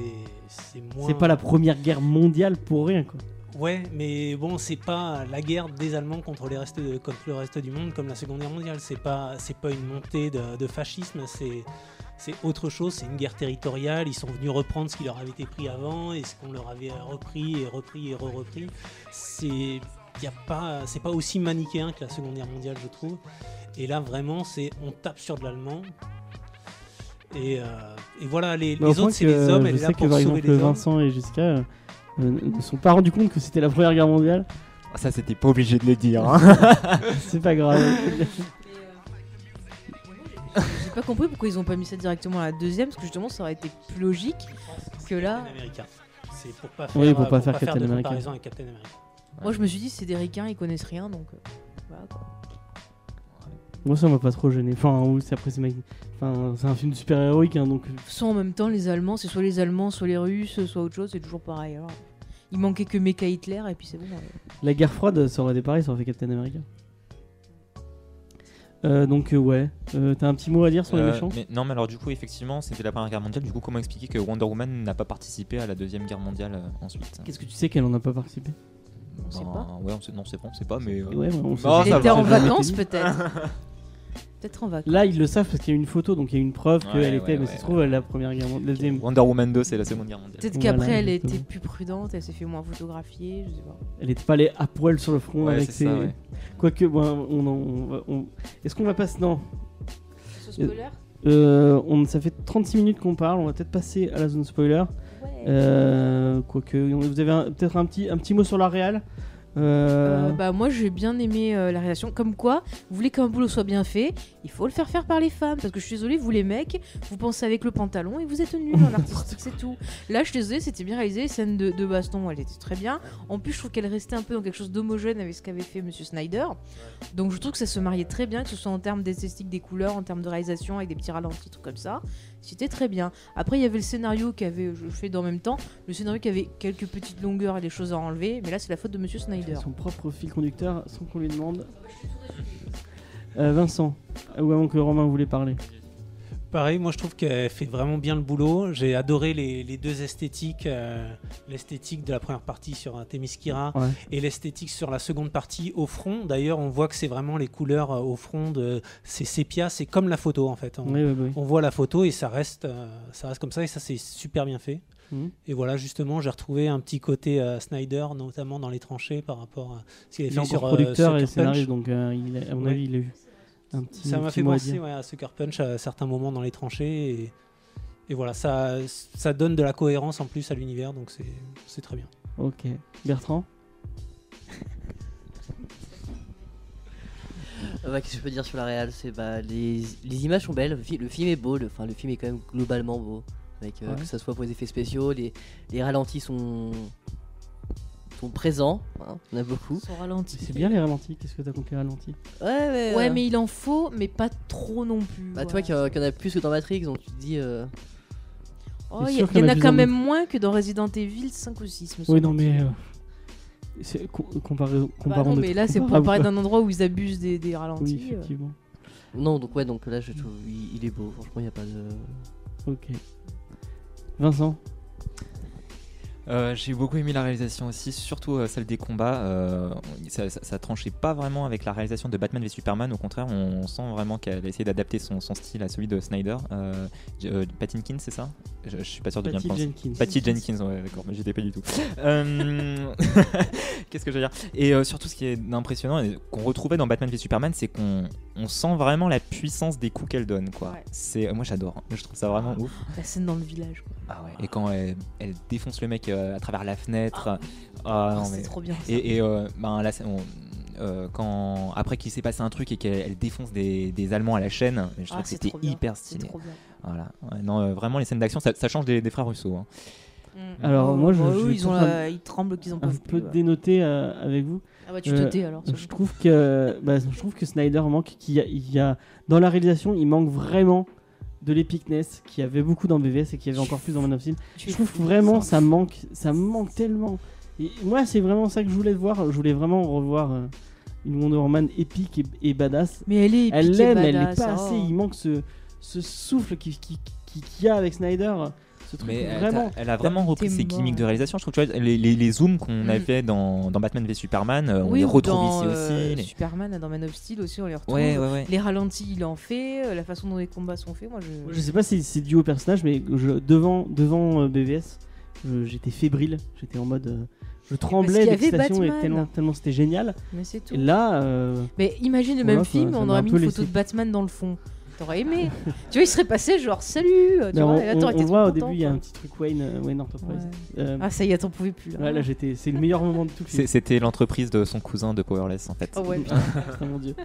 c'est moins. C'est pas la première guerre mondiale pour rien quoi. Ouais, mais bon, c'est pas la guerre des Allemands contre, les restes de- contre le reste du monde comme la Seconde Guerre mondiale. C'est pas, c'est pas une montée de, de fascisme, c'est, c'est autre chose. C'est une guerre territoriale. Ils sont venus reprendre ce qui leur avait été pris avant et ce qu'on leur avait repris et repris et re-repris. C'est, y a pas, c'est pas aussi manichéen que la Seconde Guerre mondiale, je trouve. Et là, vraiment, c'est on tape sur de l'allemand. Et, euh, et voilà, les, autres, c'est les hommes. Je Elle est sais là que pour par exemple les hommes. Vincent et euh, ne sont pas rendus compte que c'était la première guerre mondiale. Ah, Ça, c'était pas obligé de le dire. hein. c'est pas grave. J'ai pas compris pourquoi ils ont pas mis ça directement à la deuxième, parce que justement, ça aurait été plus logique que là. C'est pour pas faire, Oui, pour pas euh, faire Captain de America. comparaison avec Captain America. Moi, je me suis dit, c'est des ricains, ils connaissent rien, donc. euh, voilà, quoi. Moi ça m'a pas trop gêné. Enfin ou c'est après c'est ma- enfin, c'est un film super héroïque hein, donc. Soit en même temps, les Allemands, c'est soit les Allemands, soit les Russes, soit autre chose, c'est toujours pareil. alors. Il manquait que Mecha Hitler, et puis c'est bon. euh. La guerre froide, ça aurait été pareil, ça aurait fait Captain America. Euh, donc euh, ouais, Euh, t'as un petit mot à dire sur les Euh, méchants? mais- non, mais alors du coup, effectivement, c'était la première guerre mondiale. Du coup, comment expliquer que Wonder Woman n'a pas participé à la deuxième guerre mondiale euh, ensuite? Qu'est-ce que tu sais qu'elle en a pas participé On sait Ben, pas. Ouais, on sait, non, c'est bon, c'est pas, mais. euh, Ouais, ouais, on sait pas. Était va. en vacances, peut-être. peut-être en vacances. Là ils le savent parce qu'il y a une photo donc il y a une preuve Ouais, qu'elle ouais, était, mais ouais, ça se ouais. trouve la première guerre mondiale, la deuxième. Wonder Woman 2, c'est la seconde guerre mondiale. Peut-être Voilà, qu'après, elle a été exactement. plus prudente, elle s'est fait moins photographier, je sais pas. Elle était pas allée à poil sur le front Ouais, avec ses. ça, ouais. Quoique bon, on, en- on, va- on- est-ce qu'on va passer non spoiler Euh, on, ça fait 36 minutes qu'on parle, on va peut-être passer à la zone spoiler. Ouais. Euh, quoique, vous avez peut-être un petit, un petit mot sur la réal Euh, Euh, bah moi j'ai bien aimé euh, la réaction. Comme quoi, vous voulez qu'un boulot soit bien fait, il faut le faire faire par les femmes. Parce que je suis désolée, vous les mecs, vous pensez avec le pantalon et vous êtes nuls en artistique, c'est tout. Là je suis désolée, c'était bien réalisé. Scène de, de baston, elle était très bien. En plus, je trouve qu'elle restait un peu dans quelque chose d'homogène avec ce qu'avait fait Monsieur Snyder. Donc je trouve que ça se mariait très bien, que ce soit en termes d'esthétique des couleurs, en termes de réalisation, avec des petits ralentis, trucs comme ça. C'était très bien. Après, il y avait le scénario qui avait, je fais dans le même temps, le scénario qui avait quelques petites longueurs et des choses à enlever. Mais là, c'est la faute de Monsieur Snyder. son propre fil conducteur sans qu'on lui demande. Euh, Vincent, ou avant que Romain voulait parler? Pareil, moi je trouve qu'elle fait vraiment bien le boulot. J'ai adoré les, les deux esthétiques, euh, l'esthétique de la première partie sur un Themyscira Ouais. et l'esthétique sur la seconde partie au front. D'ailleurs, on voit que c'est vraiment les couleurs euh, au front de c'est sépia, c'est comme la photo en fait. On, Oui, oui, oui. on voit la photo et ça reste, euh, ça reste comme ça et ça c'est super bien fait. Mhm. Et voilà, justement, j'ai retrouvé un petit côté euh, Snyder, notamment dans les tranchées par rapport à ce qu'il est fait sur euh, producteur et Sucker scénariste, donc euh, il a- à mon Ouais. avis, il a eu un petit. Ça m'a fait à penser dire. ouais, à Sucker Punch à certains moments dans les tranchées. Et, et voilà, ça, ça donne de la cohérence en plus à l'univers, donc c'est c'est très bien. Ok. Bertrand? Euh, ouais, Qu'est-ce que je peux dire sur la réal? C'est bah les, les images sont belles, le, fi- le film est beau, le, enfin le film est quand même globalement beau, avec euh, Ouais. que ce soit pour les effets spéciaux, les, les ralentis sont sont présents, hein, on a beaucoup. Son ralenti. C'est bien les ralentis. Qu'est-ce que t'as compris ralenti Ouais, ouais, Ouais, euh, mais il en faut, mais pas trop non plus. bah, tu vois voilà. qu'il y, en a- qu'il y en a plus que dans Matrix, donc tu te dis. euh, Oh, il y, en a quand même moins que dans Resident Evil 5 ou 6. me Oui, non, mais. euh, c'est co- comparé, Bah non, mais là, c'est pour parler d'un endroit où ils abusent des, des Oui, ralentis. euh. effectivement. Non, donc ouais, donc là je trouve il, il est beau, franchement, il n'y a pas de. Ok. Vincent? Euh, J'ai beaucoup aimé la réalisation aussi, surtout euh, celle des combats. euh, ça, ça, ça tranchait pas vraiment avec la réalisation de Batman v Superman. Au contraire, on, sent vraiment qu'elle a essayé d'adapter son, son style à celui de Snyder. Euh, euh, Patinkins, c'est ça? Je, je suis pas sûr de bien Patty prononcer. Jenkins. Patty Jenkins, ouais, d'accord, mais j'étais pas du tout. Euh, Qu'est-ce que je veux dire? Et euh, surtout, ce qui est impressionnant et qu'on retrouvait dans Batman v Superman, c'est qu'on on sent vraiment la puissance des coups qu'elle donne, quoi. Ouais. C'est, moi, j'adore. hein. Je trouve ça vraiment ouf. La scène dans le village. Quoi. Ah ouais. Et quand elle, elle défonce le mec euh, à travers la fenêtre. Ah, Oh, non, c'est mais- trop bien. ça. Et, et, euh, ben, là, on- euh, quand après qu'il s'est passé un truc et qu'elle elle défonce des, des Allemands à la chaîne, je Ah, trouve que c'est c'était hyper stylé. trop bien. Voilà. Ouais, non, euh, vraiment les scènes d'action, ça, ça change des, des frères Russo. hein. Mm. Alors, Oh, moi, je- vais ils, ont la- ils tremblent qu'ils en Un peu ouais. dénoté euh, avec vous. Ah bah tu Euh, te tais alors. Je trouve que, bah, je trouve que Snyder manque, qu'il y a- dans la réalisation, il manque vraiment de l'epicness qu'il y avait beaucoup dans BVS et qu'il y avait encore plus dans Man of Steel. Je trouve vraiment ça. manque, ça manque tellement. Et moi, c'est vraiment ça que je voulais voir. Je voulais vraiment revoir euh, une Wonder Woman épique et, et badass. Mais elle est Elle épique et l'aime, elle n'est badass, pas oh. assez. Il manque ce, ce souffle qui- qui- qui- qu'il y a avec Snyder. Ce truc Mais elle, a vraiment repris ses gimmicks de réalisation. Je trouve tu vois, les, les, les zooms qu'on Mm. avait dans, dans Batman v Superman, euh, on Oui, les ou retrouve dans, ici euh, aussi. les- Superman, dans Man of Steel aussi, on les retrouve. Ouais, ouais, ouais. Les ralentis, il en fait. euh, La façon dont les combats sont faits, moi je. Je sais pas si c'est dû au personnage, mais je- devant, devant euh, BVS, j'étais fébrile. J'étais en mode. euh, je tremblais qu'il y avait d'excitation et Batman. tellement, tellement c'était génial. Mais c'est tout. Et là, euh, Mais imagine le Voilà, même film, on aurait mis une photo laissé. de Batman dans le fond. T'aurais aimé. tu vois, il serait passé genre salut. Tu mais vois, on, là, voit au début, il y a un petit truc Wayne, euh, Wayne Enterprise. Ouais. Euh, Ah, ça y est, t'en pouvais plus là. ouais, là, j'étais, c'est le meilleur moment de tout. C'était l'entreprise de son cousin de Powerless en fait. Oh ouais. Oh mon dieu.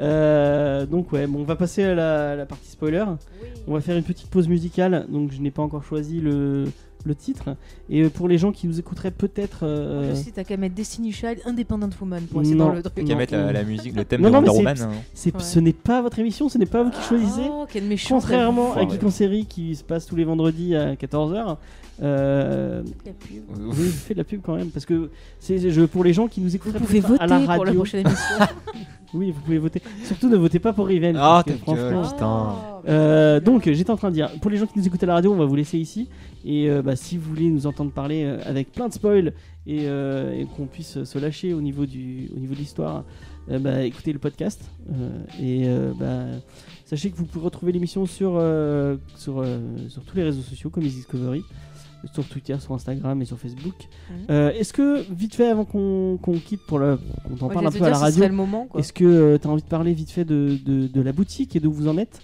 Euh, donc ouais, bon, on va passer à la, à la partie spoiler. On va faire une petite pause musicale. Donc je n'ai pas encore choisi le, le titre. Et euh, pour les gens qui nous écouteraient peut-être. euh, Je sais, t'as qu'à mettre Destiny Child, Independent Woman pour essayer dans le truc. Qu'à mettre la, musique, le thème Non, de non, mais Wonder c'est- Woman. hein. Ouais. Ce n'est pas votre émission, ce n'est pas vous qui choisissez. Oh, quel méchant. Contrairement à. Geek en série qui se passe tous les vendredis à 14h. Euh, La pub. oui, je fais de la pub quand même parce que c'est je, pour les gens qui nous Vous écouteraient pouvez voter à la radio. pour la prochaine émission. Oui, vous pouvez voter. Surtout ne votez pas pour Revenge. Ah, parce que gueule. Putain. Oh, Euh, donc j'étais en train de dire, pour les gens qui nous écoutent à la radio, on va vous laisser ici. Et euh, bah, si vous voulez nous entendre parler euh, avec plein de spoils et, euh, et qu'on puisse se lâcher au niveau, du, au niveau de l'histoire, bah, écoutez le podcast. Et bah, sachez que vous pouvez retrouver l'émission sur, sur, sur tous les réseaux sociaux comme Easy Discovery, sur Twitter, sur Instagram et sur Facebook. Mhm. Est-ce que, vite fait, avant qu'on qu'on quitte pour le, qu'on en Moi, parle un peu à la radio, est-ce que tu as envie de parler vite fait de, de, de la boutique et d'où vous en êtes?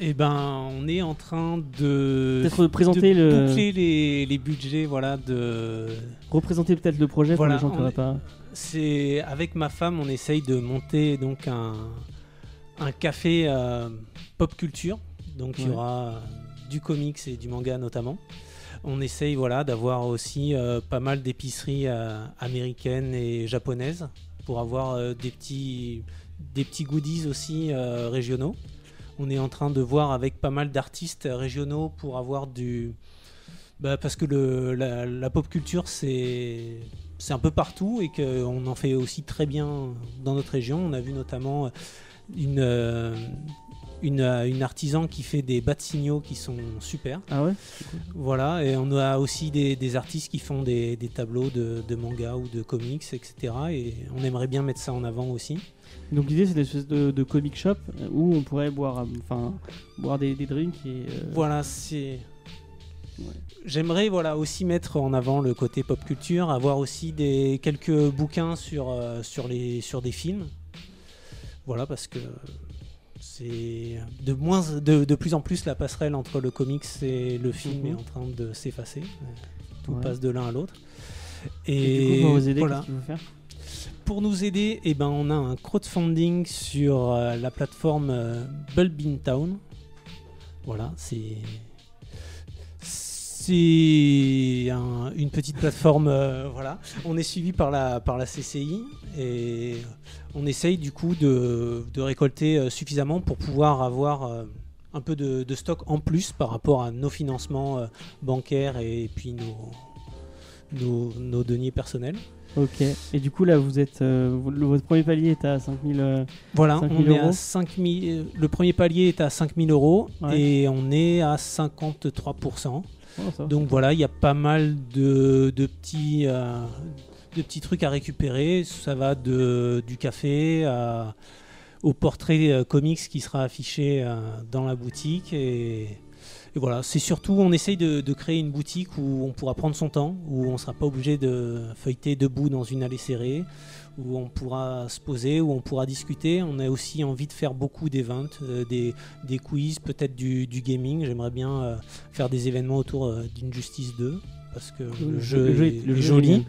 Eh ben, on est en train de, Peut-être présenter de le- boucler les, les budgets, voilà, de. Représenter peut-être le projet Voilà, pour les gens qui est- pas. C'est avec ma femme, on essaye de monter donc un, un café euh, pop culture. Donc il y aura euh, du comics et du manga notamment. On essaye voilà d'avoir aussi euh, pas mal d'épiceries euh, américaines et japonaises pour avoir des petits des petits goodies aussi régionaux. On est en train de voir avec pas mal d'artistes régionaux pour avoir du bah, parce que le, la, la pop culture c'est c'est un peu partout et qu'on en fait aussi très bien dans notre région. On a vu notamment une, une, une artisan qui fait des bas de signaux qui sont super. Ah ouais? Voilà, et on a aussi des, des artistes qui font des, des tableaux de, de manga ou de comics, etc. Et on aimerait bien mettre ça en avant aussi. Donc l'idée c'est une espèce de, de comic shop où on pourrait boire, euh, enfin, boire des, des drinks et. euh, Voilà, c'est. Ouais. J'aimerais voilà aussi mettre en avant le côté pop culture, avoir aussi des quelques bouquins sur euh, sur les sur des films. Voilà parce que c'est de moins de, de plus en plus la passerelle entre le comics et le film Mhm. est en train de s'effacer. Tout Ouais. passe de l'un à l'autre. Et, Et, du coup, vos aider, voilà. qu'est-ce qu'il faut faire? Pour nous aider, eh ben, on a un crowdfunding sur euh, la plateforme euh, Bulb in Town. Voilà, c'est. C'est un- une petite plateforme. euh, voilà. On est suivi par la, par la CCI et on essaye du coup de, de récolter euh, suffisamment pour pouvoir avoir un peu de, stock en plus par rapport à nos financements bancaires et puis nos, nos deniers personnels. Ok. Et du coup, là, vous êtes. euh, votre premier palier est à 5000. euh, Voilà, 5 on 000 est euros. à 5000. euh, Le premier palier est à 5000 euros Ouais. et on est à 53%. oh. Donc voilà, il y a pas mal de, de petits, euh, de petits trucs à récupérer. Ça va de, du café à- au portrait euh, comics qui sera affiché dans la boutique. Et, et voilà, c'est surtout, on essaye de, de créer une boutique où on pourra prendre son temps, où on ne sera pas obligé de feuilleter debout dans une allée serrée, où on pourra se poser, où on pourra discuter. On a aussi envie de faire beaucoup d'events, euh, des, des quiz, peut-être du, du gaming. J'aimerais bien euh, faire des événements autour euh, d'Injustice 2 parce que le, jeu, est, le est jeu joli.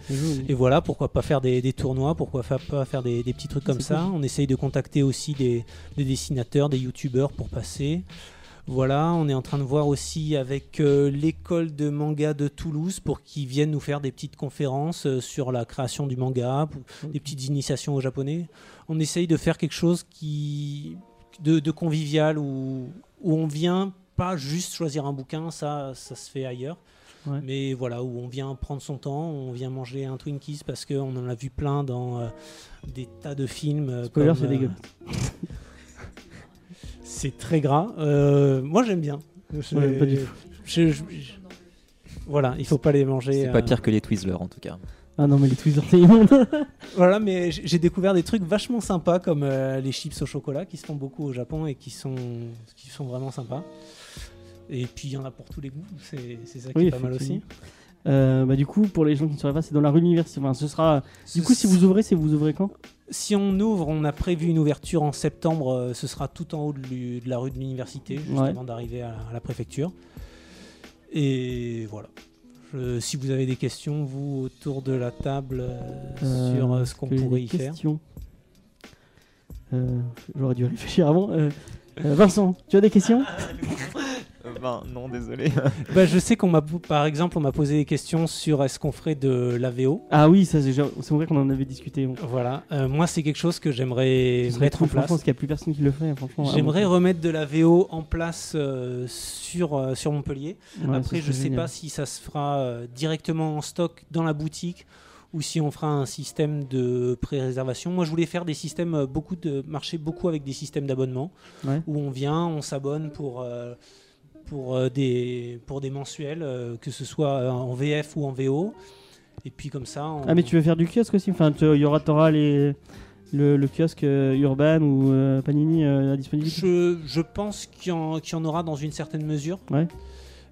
Et voilà, pourquoi pas faire des, des tournois, pourquoi pas faire des, des petits trucs comme ça. cool. On essaye de contacter aussi des, des dessinateurs, des youtubeurs pour passer. Voilà, on est en train de voir aussi avec euh, l'école de manga de Toulouse pour qu'ils viennent nous faire des petites conférences euh, sur la création du manga, pour- des petites initiations au japonais. On essaye de faire quelque chose qui de, de convivial où, où on vient pas juste choisir un bouquin, ça, ça se fait ailleurs. Ouais. Mais voilà, où on vient prendre son temps, on vient manger un Twinkies parce qu'on en a vu plein dans euh, des tas de films. Spoiler, c'est dégueulasse. C'est très gras. Euh, moi, j'aime bien. Je- Ouais, pas du tout. je- je- je- Voilà, il faut pas les manger. C'est euh, pas pire que les Twizzlers en tout cas. Ah non, mais les Twizzlers, c'est immonde. Voilà, mais j'ai découvert des trucs vachement sympas comme euh, les chips au chocolat qui se font beaucoup au Japon et qui sont, qui sont vraiment sympas. Et puis il y en a pour tous les goûts, c'est ça qui Oui, est pas mal aussi. Euh, bah, du coup, pour les gens qui ne sauraient pas, c'est dans la rue de l'université. Enfin, ce sera. Du coup, si vous ouvrez, c'est vous ouvrez quand? Si on ouvre, on a prévu une ouverture en septembre, euh, ce sera tout en haut de, la rue de l'université, juste Ouais. avant d'arriver à, à la préfecture. Et voilà. Je- si vous avez des questions, vous, autour de la table, euh, Euh, sur ce qu'on pourrait y faire. questions Euh, J'aurais dû réfléchir avant. Euh, euh, Vincent, tu as des questions? ben non, désolé. Bah, je sais qu'on m'a, par exemple, on m'a posé des questions sur est-ce qu'on ferait de l'AVO. Ah oui, ça c'est c'est vrai qu'on en avait discuté. bon. Voilà. Euh, moi, c'est quelque chose que j'aimerais mettre en place. Franchement, parce qu'il n'y a plus personne qui le fait. Franchement, ah J'aimerais bon. remettre de la VO en place euh, sur, euh, sur Montpellier. Ouais, Après, je serait sais génial. pas si ça se fera euh, directement en stock dans la boutique ou si on fera un système de pré-réservation. Moi, je voulais faire des systèmes, beaucoup de marcher beaucoup avec des systèmes d'abonnement Ouais. où on vient, on s'abonne pour, euh, pour, euh, des, pour des mensuels, euh, que ce soit euh, en VF ou en VO. Et puis comme ça, on- Ah, mais tu veux faire du kiosque aussi? Enfin, tu- il y aura, t'auras les. Le, le kiosque euh, Urban ou euh, Panini euh, à disponibilité? Je, je pense qu'il y, y en aura dans une certaine mesure. Ouais.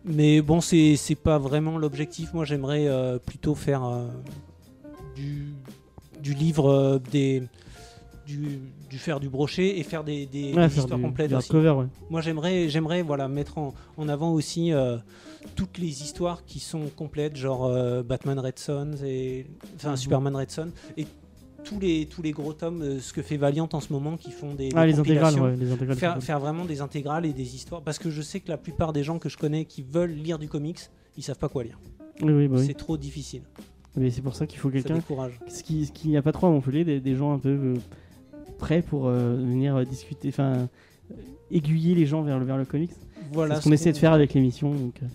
Mais bon, c'est c'est pas vraiment l'objectif. Moi, j'aimerais plutôt faire du, du livre, des, du, du faire du brochet et faire des, des- Ouais, des faire histoires du- complètes du aussi. hardcover, ouais. Moi, j'aimerais j'aimerais voilà, mettre en, en avant aussi euh, toutes les histoires qui sont complètes, genre euh, Batman Red Son, et, enfin Mhm. Superman Red Son, et tous les, tous les gros tomes, euh, ce que fait Valiant en ce moment, qui font des, Ah, des les intégrales, ouais, les intégrales. faire, vraiment des intégrales et des histoires parce que je sais que la plupart des gens que je connais qui veulent lire du comics ils savent pas quoi lire cool. Oui, oui, bah oui. c'est trop difficile Mais c'est pour ça qu'il faut ça quelqu'un. Ce qui- ce qu'il n'y a pas trop à Montpellier, des, des gens un peu euh, prêts pour euh, venir euh, discuter, enfin aiguiller les gens vers le, vers le comics. voilà ce qu'on essaie de faire avec l'émission. Donc, euh.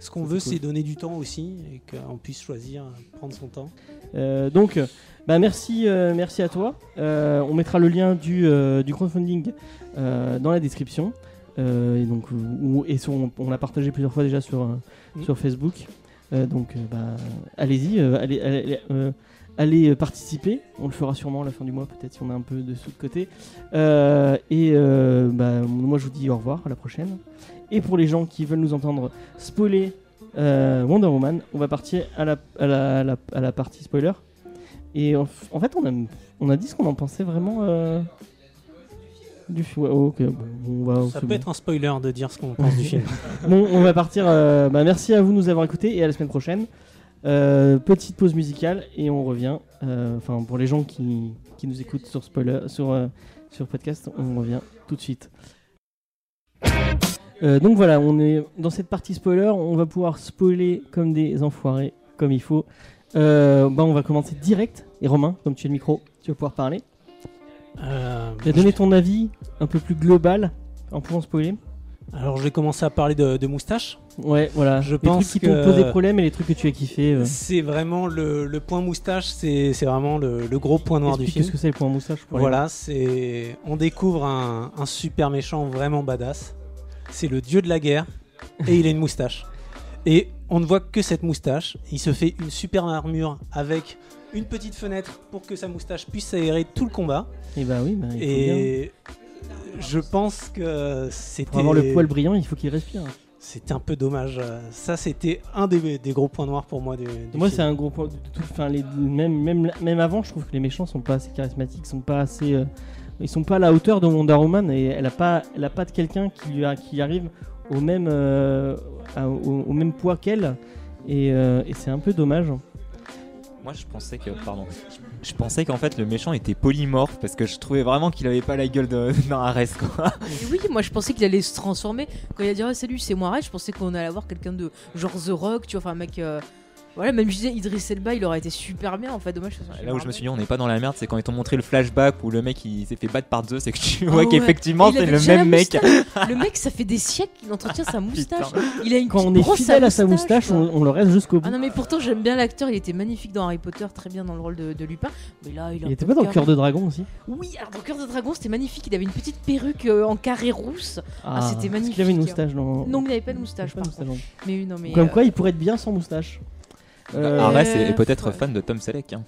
ce qu'on veut c'est cool. donner du temps aussi et qu'on puisse choisir prendre son temps Euh, donc, bah merci, euh, merci à toi. Euh, on mettra le lien du, du crowdfunding dans la description. Et donc, ou- et sur- on, on l'a partagé plusieurs fois déjà sur, Mhm. sur Facebook. Donc, bah, allez-y, allez, allez, allez, euh, participer. On le fera sûrement à la fin du mois, peut-être si on a un peu de sous de côté. Euh, et euh, bah, moi, je vous dis au revoir, à la prochaine. Et pour les gens qui veulent nous entendre spoiler euh, Wonder Woman, on va partir à la, à la, à la, à la partie spoiler. Et en, fait, on a, on a dit ce qu'on en pensait vraiment du film. Ouais, ok, bon, on va. ça peut bon. être un spoiler de dire ce qu'on pense du film Bon, on va partir. bah, merci à vous de nous avoir écoutés et à la semaine prochaine. Euh, petite pause musicale et on revient. Euh, Enfin, pour les gens qui, qui nous écoutent sur spoiler, sur euh, sur podcast, on revient tout de suite. Donc voilà, on est dans cette partie spoiler, on va pouvoir spoiler comme des enfoirés, comme il faut. Bah, on va commencer direct. Et Romain, comme tu as le micro, tu vas pouvoir parler. Tu vas donner ton avis un peu plus global en pouvant spoiler. Alors, je vais commencer à parler de, de moustache. Ouais, voilà. Je les pense trucs qui t'ont posé problème et les trucs que tu as kiffé. euh. C'est vraiment le, le point moustache, c'est c'est vraiment le, le gros point noir du Explique film. ce que c'est le point moustache. pour les Voilà, c'est on découvre un, un super méchant vraiment badass. C'est le dieu de la guerre et il a une moustache. Et on ne voit que cette moustache. Il se fait une super armure avec une petite fenêtre pour que sa moustache puisse aérer tout le combat. Et bah oui, bah, il faut bien. Et je pense que c'était Pour avoir le poil brillant, il faut qu'il respire. C'était un peu dommage. Ça, c'était un des, des gros points noirs pour moi du, du Moi, c'est un gros point. de tout- Enfin, les, même, même, même avant, je trouve que les méchants sont pas assez charismatiques, sont pas assez. euh, ils sont pas à la hauteur de Wonder Woman et elle a pas, elle a pas de quelqu'un qui lui a- qui arrive au même, euh, à- au, au même poids qu'elle. Et, euh, et c'est un peu dommage. Moi, je pensais que, pardon, je pensais qu'en fait le méchant était polymorphe parce que je trouvais vraiment qu'il avait pas la gueule d'un Ares quoi. Oui, moi je pensais qu'il allait se transformer. Quand il a dit oh, salut, c'est moi, Red, je pensais qu'on allait avoir quelqu'un de genre The Rock, tu vois, enfin un mec. euh, Voilà, même je disais Idris Elba, il aurait été super bien en fait. Dommage que Là où je me suis dit on n'est pas dans la merde, c'est quand ils t'ont montré le flashback où le mec il s'est fait battre par Zeus et que tu Ah vois ouais. qu'effectivement Il c'est le même mec. moustache. Le mec, ça fait des siècles qu'il entretient sa moustache. Il a une Quand on est fidèle à sa moustache, on, on le reste jusqu'au bout. Ah non mais pourtant j'aime bien l'acteur, il était magnifique dans Harry Potter, très bien dans le rôle de, de Lupin. Mais là il, il était pas dans cœur de dragon aussi Oui, alors dans Cœur de Dragon c'était magnifique, il avait une petite perruque euh, en carré rousse. Ah, c'était Est-ce qu'il avait une magnifique. moustache dans... Non, il n'avait pas de moustache. Pas de par contre. moustache, non. Mais non mais. Comme euh, quoi, il pourrait être bien sans moustache. Euh, Arès est, Euh, est peut-être ouais. fan de Tom Selleck. hein.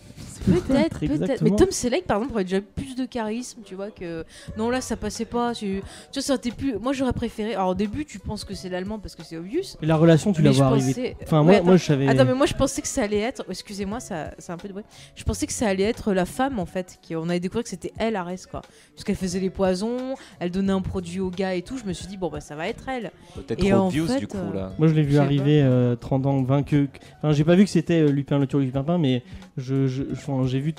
Peut-être, peut-être. Mais. Tom Selleck, par exemple, aurait déjà plus de charisme, tu vois, que. Non, là, ça passait pas. Tu, tu vois, ça aurait été plus. Moi, j'aurais préféré. Alors, au début, tu penses que c'est l'allemand parce que c'est obvious. Et la relation, tu mais la je vois arriver. Enfin, Ouais, moi, attends. moi, je savais. Attends, mais moi je pensais que ça allait être. Excusez-moi, ça, c'est un peu de bruit. Je pensais que ça allait être la femme en fait. Qui, on avait découvert que c'était elle, Arès, quoi. Puisqu'elle faisait les poisons, elle donnait un produit au gars et tout. Je me suis dit, bon, bah ça va être elle. Peut-être Et en obvious fait, du coup euh, là. Moi, je l'ai vu arriver euh, 30 ans, 20 que. Enfin, j'ai pas vu que c'était euh, Lupin le tueur Lupin mais je, je, j'ai vu,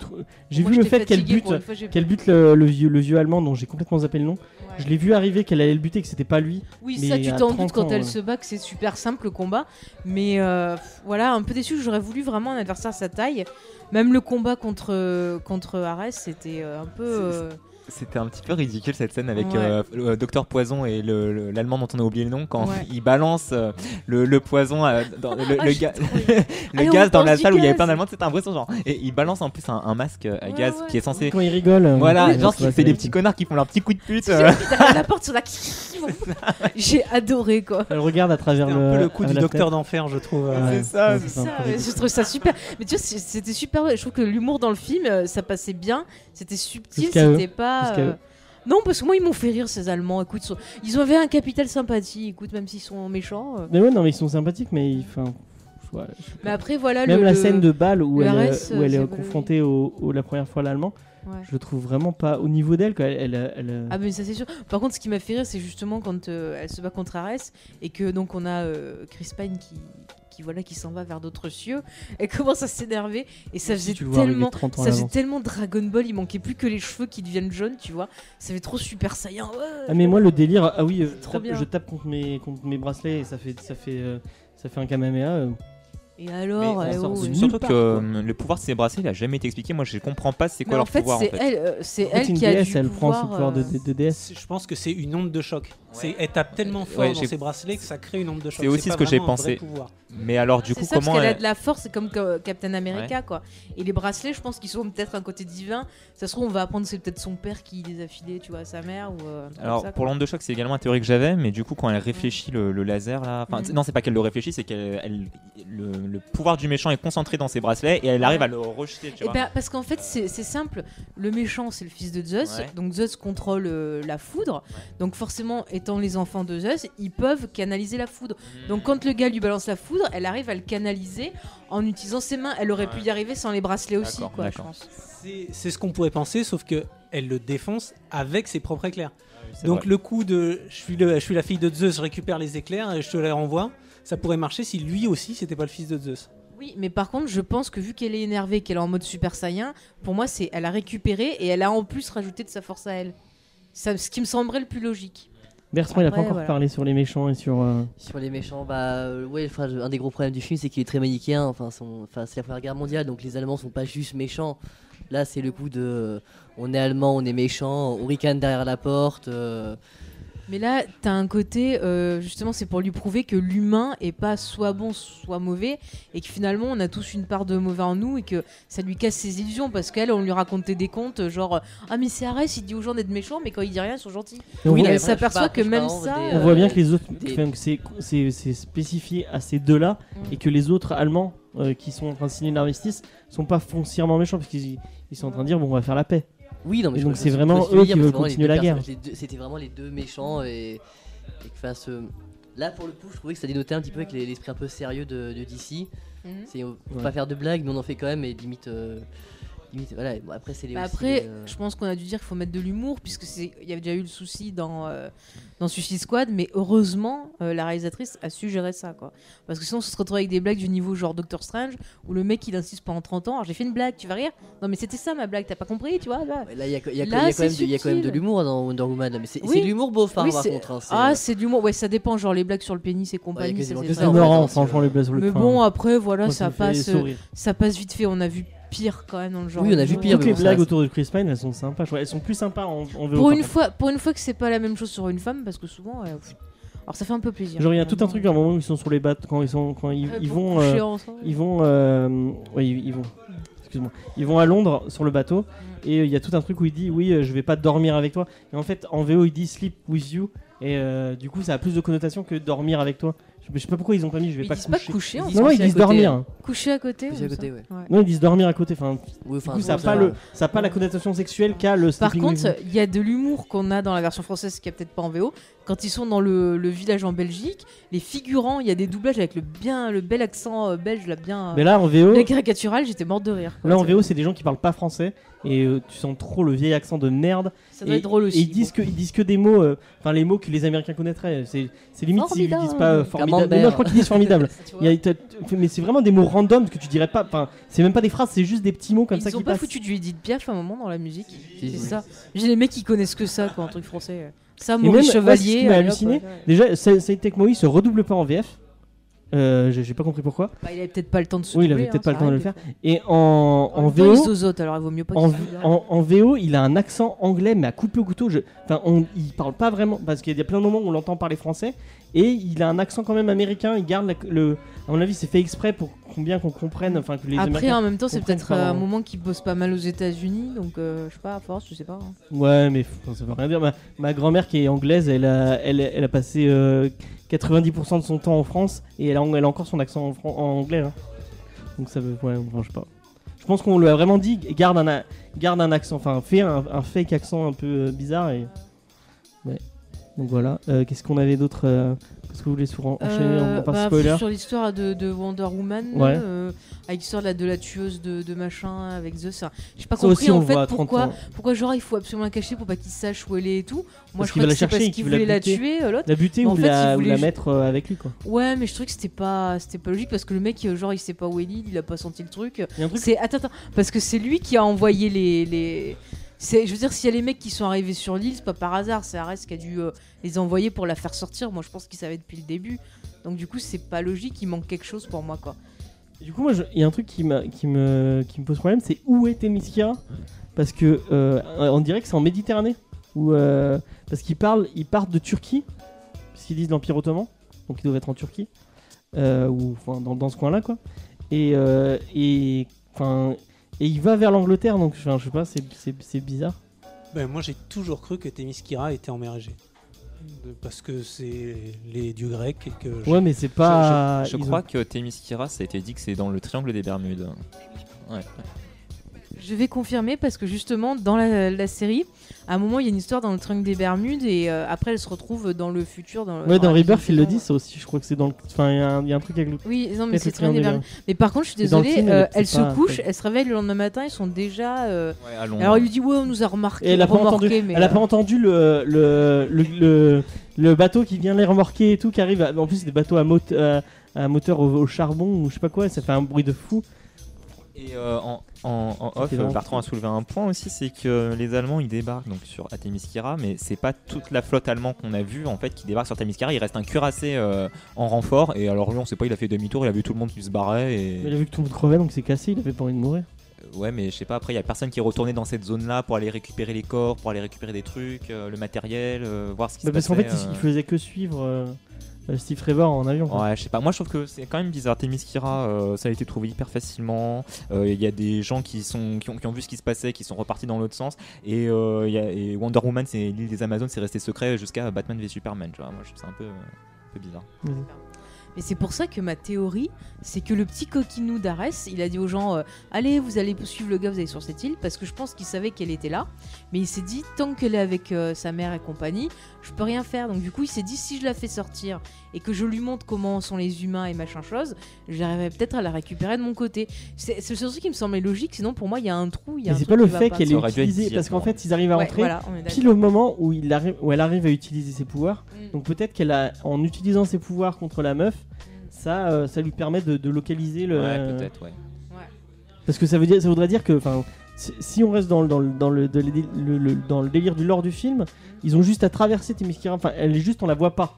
j'ai vu le fait qu'elle bute, qu'elle bute le, le vieux, le vieux allemand dont j'ai complètement zappé le nom. Ouais. Je l'ai vu arriver qu'elle allait le buter, que c'était pas lui. Oui, Mais ça tu t'en 30 doutes quand ans, elle ouais. se bat que c'est super simple le combat. Mais euh, voilà, un peu déçu, j'aurais voulu vraiment un adversaire à sa taille. Même le combat contre, contre Arès, c'était euh, un peu. Euh, C'était un petit peu ridicule cette scène avec Ouais. euh, le Docteur Poison et le- le- l'allemand dont on a oublié le nom quand Ouais. il balance euh, le, le poison euh, dans le, Ah, le j'ai ga- trop le Allez, on gaz dans la salle où il y avait plein d'allemands c'était impressionnant genre et il balance en plus un, un masque à Ouais, gaz ouais. qui est censé Quand il rigole. euh, voilà genre ça des petits connards qui font leur petit coup de pute C'est euh. la porte, sur la. J'ai adoré quoi. Elle regarde à travers le. un peu le coup du docteur d'enfer, je trouve. Euh, c'est ça, c'est c'est un je trouve ça super. Mais tu vois, c'est- c'était super. Je trouve que l'humour dans le film, euh, ça passait bien. C'était subtil, c'était pas. Non, parce que moi, ils m'ont fait rire, ces Allemands. Écoute, sont- ils avaient un capital sympathie. Écoute, même s'ils sont méchants. euh. Mais ouais, non, mais ils sont sympathiques, mais ils- enfin. ouais. Mais après, voilà. Même le, la scène de balle où le elle, euh, RS, où elle est confrontée au, au- la première fois à l'allemand, Ouais. je le trouve vraiment pas au niveau d'elle. Elle, elle, elle, euh, Ah mais ça c'est sûr. Par contre, ce qui m'a fait rire, c'est justement quand euh, elle se bat contre Arès et que donc on a euh, Chris Pine qui, qui voilà qui s'en va vers d'autres cieux. Elle commence à s'énerver et ça faisait tellement 30 ans à ça faisait l'avance. tellement Dragon Ball, il manquait plus que les cheveux qui deviennent jaunes, tu vois. Ça fait trop super saiyan. Ouais, Ah mais moi le délire, ah oui, euh, C'est trop tape- bien. je tape contre mes, contre mes bracelets et ça fait, ça fait, euh, ça fait un Kamehameha. Euh. Et alors, Mais oh, euh, surtout part, que euh, le pouvoir de ces bracelets il a jamais été expliqué moi je comprends pas c'est mais quoi en leur fait, pouvoir en c'est fait elle, euh, c'est En fait, elle une qui a déesse, du elle prend son pouvoir, pouvoir de, euh, de, de déesse. C'est- Je pense que c'est une onde de choc. C'est- Elle tape tellement fort Ouais, dans ses bracelets que ça crée une onde de choc. C'est aussi pas ce que j'ai pensé. pouvoir. mais alors du coup ça, parce comment qu'elle a elle- de la force, c'est comme que Captain America, quoi. Et les bracelets, je pense qu'ils sont peut-être un côté divin. Ça se trouve, on va apprendre c'est peut-être son père qui les a filés, tu vois, à sa mère ou. euh, Alors ça, pour l'onde de choc, c'est également une théorie que j'avais, mais du coup quand elle réfléchit le, le laser là, enfin c'est- non c'est pas qu'elle le réfléchit, c'est qu'elle elle- le, pouvoir du méchant est concentré dans ses bracelets et elle arrive à le rejeter. Tu Eh vois. ben, parce qu'en fait, c'est c'est simple. Le méchant, c'est le fils de Zeus. Ouais. Donc Zeus contrôle euh, la foudre. Donc forcément, étant les enfants de Zeus, ils peuvent canaliser la foudre. Donc quand le gars lui balance la foudre, elle arrive à le canaliser en utilisant ses mains. Elle aurait pu y arriver sans les bracelets aussi, quoi, je pense. C'est ce qu'on pourrait penser, sauf que elle le défonce avec ses propres éclairs. Donc vrai. le coup de je suis, le- je suis la fille de Zeus, je récupère les éclairs et je te les renvoie, ça pourrait marcher si lui aussi c'était pas le fils de Zeus. Oui, mais par contre, je pense que vu qu'elle est énervée, qu'elle est en mode Super Saiyan, pour moi, c'est elle a récupéré et elle a en plus rajouté de sa force à elle. Ça, ce qui me semblerait le plus logique. Bertrand, il a pas encore voilà. parlé sur les méchants et sur. euh, Sur les méchants, bah euh, ouais, enfin, un des gros problèmes du film, c'est qu'il est très manichéen. Enfin, son- enfin, c'est la Première Guerre mondiale, donc les Allemands sont pas juste méchants. Là, c'est le coup de, euh, on est allemand, on est méchant, on ricane derrière la porte. Euh, Mais là, t'as un côté, euh, justement, c'est pour lui prouver que l'humain est pas soit bon, soit mauvais, et que finalement, on a tous une part de mauvais en nous, et que ça lui casse ses illusions, parce qu'elle, on lui racontait des contes, genre, ah, mais c'est Arès, il dit aux gens d'être méchants, mais quand il dit rien, ils sont gentils. et on Oui, elle s'aperçoit que même ça, des, On euh, voit bien que les autres, des- enfin, c'est c'est- c'est spécifié à ces deux-là Mm. et que les autres Allemands euh, qui sont en train de signer l'armistice sont pas foncièrement méchants parce qu'ils ils sont en train de dire bon on va faire la paix. Oui, non, mais je donc c'est vraiment eux qui veulent c'est continuer la guerre. C'était vraiment les deux méchants et, et que face. euh, Là, pour le coup, je trouvais que ça dénotait un petit peu avec les- l'esprit un peu sérieux de, de DC. C'est euh, faut Ouais. pas faire de blagues, mais on en fait quand même et limite. euh, limite voilà, bon, après, c'est les. Bah aussi, après, euh, je pense qu'on a dû dire qu'il faut mettre de l'humour, puisque c'est, il y avait déjà eu le souci dans, euh, dans Suicide Squad, mais heureusement, euh, la réalisatrice a su gérer ça, quoi. Parce que sinon, on se retrouve avec des blagues du niveau genre Doctor Strange, où le mec il insiste pendant 30 ans, alors j'ai fait une blague, tu vas rire Non, mais c'était ça ma blague, t'as pas compris, tu vois là. Ouais, il y a, y y quand même de- il y a quand même de subtil. l'humour dans Wonder Woman, mais c'est Oui. de l'humour beau par, Oui, par contre. hein, c'est, ah, c'est de l'humour, ouais, ça dépend, genre les blagues sur le pénis et compagnie, quasiment c'est marrant, hein, franchement les blagues sur le Mais bon, après, voilà, ça passe vite fait. On a vu pire quand même dans le genre. Oui, on a vu pire, Toutes les blagues autour de Chris Pine elles sont sympas. je crois. Elles sont plus sympas en, en VO. Pour une fois, pour une fois que c'est pas la même chose sur une femme, parce que souvent, ouais, pff. alors ça fait un peu plaisir. Genre il y a tout un truc à un moment où ils sont sur les bateaux quand ils sont quand ils, pour vont euh, ils vont euh, ils, vont excuse-moi ils vont à Londres sur le bateau et euh, il y a tout un truc où il dit oui euh, je vais pas dormir avec toi et en fait en VO il dit sleep with you et euh, du coup ça a plus de connotation que dormir avec toi je, je sais pas pourquoi ils ont pas mis je vais Ils pas disent pas coucher coucher, Ils en disent non non ils coucher disent dormir hein. Coucher à côté. Coucher à côté, ça. ouais. non ils disent dormir à côté enfin oui, du enfin, coup ça a bon, pas ça- le ça a pas la connotation sexuelle qu'a le Par contre, il y a de l'humour qu'on a dans la version française qui a peut-être pas en VO. Quand ils sont dans le, le village en Belgique, les figurants, il y a des doublages avec le bien, le bel accent euh, belge, là bien, mais là en VO bien caricatural. J'étais morte de rire. quoi. là en VO c'est des gens qui parlent pas français et euh, tu sens trop le vieil accent de merde Ça doit et, être drôle aussi. et ils disent que ils disent que des mots euh, enfin les mots que les américains connaîtraient c'est c'est limite s'ils Formidable. disent pas euh, formidable mais non je crois qu'ils disent formidable Tu vois. Il y a- t'as- mais c'est vraiment des mots random que tu dirais pas. Enfin, c'est même pas des phrases, c'est juste des petits mots comme Ils ça ont qui pas passent. foutu du Edith Piaf à un moment dans la musique. Si, C'est ça. J'ai les mecs qui connaissent que ça, quoi, un truc français. Ça, même, moi, ce qui Chevalier. hop, halluciné, ouais, ouais. Déjà, Saytek Moi se redouble pas en VF. Euh, j'ai pas compris pourquoi. Bah, il avait peut-être pas le temps de se Oui, il avait peut-être hein, pas le temps de le faire. Et en, en même il VO, zozote, alors il vaut mieux pas en, en- en VO, il a un accent anglais, mais à couper au couteau. Je, enfin, on, il parle pas vraiment parce qu'il y a plein de moments où on l'entend parler français et il a un accent quand même américain. Il garde la- le. À mon avis, c'est fait exprès pour qu'on- bien qu'on comprenne, enfin que les Après, Américains. en même temps, c'est peut-être un vraiment. moment qui bosse pas mal aux États-Unis, donc euh, je sais pas, à force, je sais pas. hein. Ouais, mais ça veut rien dire. Ma, ma grand-mère qui est anglaise, elle a, elle, elle a passé euh, 90% de son temps en France et elle a, elle a encore son accent en, fran- en anglais. hein. Donc ça veut. Ouais, enfin, je sais pas. Je pense qu'on lui a vraiment dit garde un, a- garde un accent, enfin fais un, un fake accent un peu euh, bizarre et. Ouais. Donc voilà. Euh, Qu'est-ce qu'on avait d'autre euh, Est-ce que vous voulez sur en- enchaîner Euh, en bah, spoiler Sur l'histoire de, de Wonder Woman, Ouais. avec l'histoire de la, de la tueuse de, de machin avec Zeus. J'ai pas Ça compris aussi, en fait voit à 30 pourquoi, pourquoi genre il faut absolument la cacher pour pas qu'il sache où elle est et tout. Moi Parce je crois que c'est parce qu'il voulait la tuer l'autre. La buter ou, en fait, la, mettre avec lui quoi. Ouais, mais je trouvais que c'était pas, c'était pas logique parce que le mec, genre, il sait pas où est l'île, il a pas senti le truc. Il y a un truc C'est attends, attends, parce que c'est lui qui a envoyé les... Je veux dire, s'il y a les mecs qui sont arrivés sur l'île, c'est pas par hasard, c'est Arès qui a dû euh, les envoyer pour la faire sortir. Moi, je pense qu'il savait depuis le début. Donc du coup, c'est pas logique, il manque quelque chose pour moi, quoi. Du coup, moi, il y a un truc qui, me, pose problème, c'est où est Themyscira Parce que euh, on dirait que c'est en Méditerranée. Ou euh, parce qu'ils parlent, ils partent de Turquie, puisqu'ils disent l'Empire ottoman, donc ils doivent être en Turquie, euh, ou enfin dans, ce coin-là, quoi. Et enfin et il va vers l'Angleterre, donc enfin, je sais pas, c'est- c'est c'est bizarre. Ben, moi j'ai toujours cru que Themyscira était en mer Égée. De- Parce que c'est les dieux grecs et que je- Ouais, mais c'est pas. je je ils ont- crois que Themyscira, ça a été dit que c'est dans le triangle des Bermudes. Ouais. Je vais confirmer parce que justement, dans la, la série, à un moment, il y a une histoire dans le triangle des Bermudes et euh, après, elle se retrouve dans le futur. Dans, Ouais, dans Rebirth, ils le disent ça aussi. Je crois que c'est dans le. Enfin, il y, a un- il y a un truc avec le. Oui, non, mais c'est le le triangle des Bermudes. Mais par contre, je suis désolée, film, euh, elle se couche, elle se réveille le lendemain matin, ils sont déjà. euh, Ouais, à. Alors il lui dit ouais, on nous a remarqué. Et elle a pas remorqué, entendu, mais, elle a pas entendu le, le, le, le, le bateau qui vient les remorquer et tout, qui arrive. à- en plus, c'est des bateaux à, mot- euh, un moteur au, au charbon ou je sais pas quoi, ça fait un bruit de fou. Et euh, en, en, en off, Bertrand a soulevé un point aussi, c'est que les Allemands ils débarquent donc sur Atemiskira, mais c'est pas toute la flotte allemande qu'on a vue en fait qui débarque sur Atemiskira. Il reste un cuirassé euh, en renfort et alors lui on sait pas, il a fait demi-tour, il a vu tout le monde qui se barrait et Il a vu que tout le monde crevait donc c'est cassé, il avait pas envie de mourir. ouais, mais je sais pas. Après il y a personne qui est retourné dans cette zone-là pour aller récupérer les corps, pour aller récupérer des trucs, euh, le matériel, euh, voir ce qui Bah, se parce qu'en fait, il, euh. il faisait que suivre euh, euh, Steve Trevor en avion. quoi. Ouais, je sais pas. Moi, je trouve que c'est quand même bizarre. Temiskira, euh, ça a été trouvé hyper facilement. Euh, Il y a des gens qui, sont, qui, ont, qui ont vu ce qui se passait, qui sont repartis dans l'autre sens. Et, euh, il y a- et Wonder Woman, c'est l'île des Amazones, c'est resté secret jusqu'à Batman v Superman. Tu vois. Moi, je trouve ça un peu, un peu bizarre. Mais c'est pour ça que ma théorie, c'est que le petit coquinou d'Arès, il a dit aux gens euh, Allez, vous allez suivre le gars, vous allez sur cette île, parce que je pense qu'il savait qu'elle était là. Mais il s'est dit Tant qu'elle est avec euh, sa mère et compagnie, je peux rien faire. Donc du coup, il s'est dit Si je la fais sortir et que je lui montre comment sont les humains et machin chose, j'arriverai peut-être à la récupérer de mon côté. C'est seul truc qui me semblait logique, sinon pour moi, il y a un trou. Y a Mais c'est pas le fait qu'elle utilisée, dit parce qu'en fait, ils arrivent à Ouais, rentrer voilà, pile au moment où, il arrive, où elle arrive à utiliser ses pouvoirs. Mm. Donc peut-être qu'elle a, en utilisant ses pouvoirs contre la meuf, Mm. ça, euh, ça lui permet de, de localiser le. Ouais, peut-être, ouais. Parce que ça veut dire, ça voudrait dire que, si- on reste dans, le- dans, le- dans le, de- le- le- dans le délire du lore du film, ils ont juste à traverser Themyscira. Enfin, elle est juste, on la voit pas.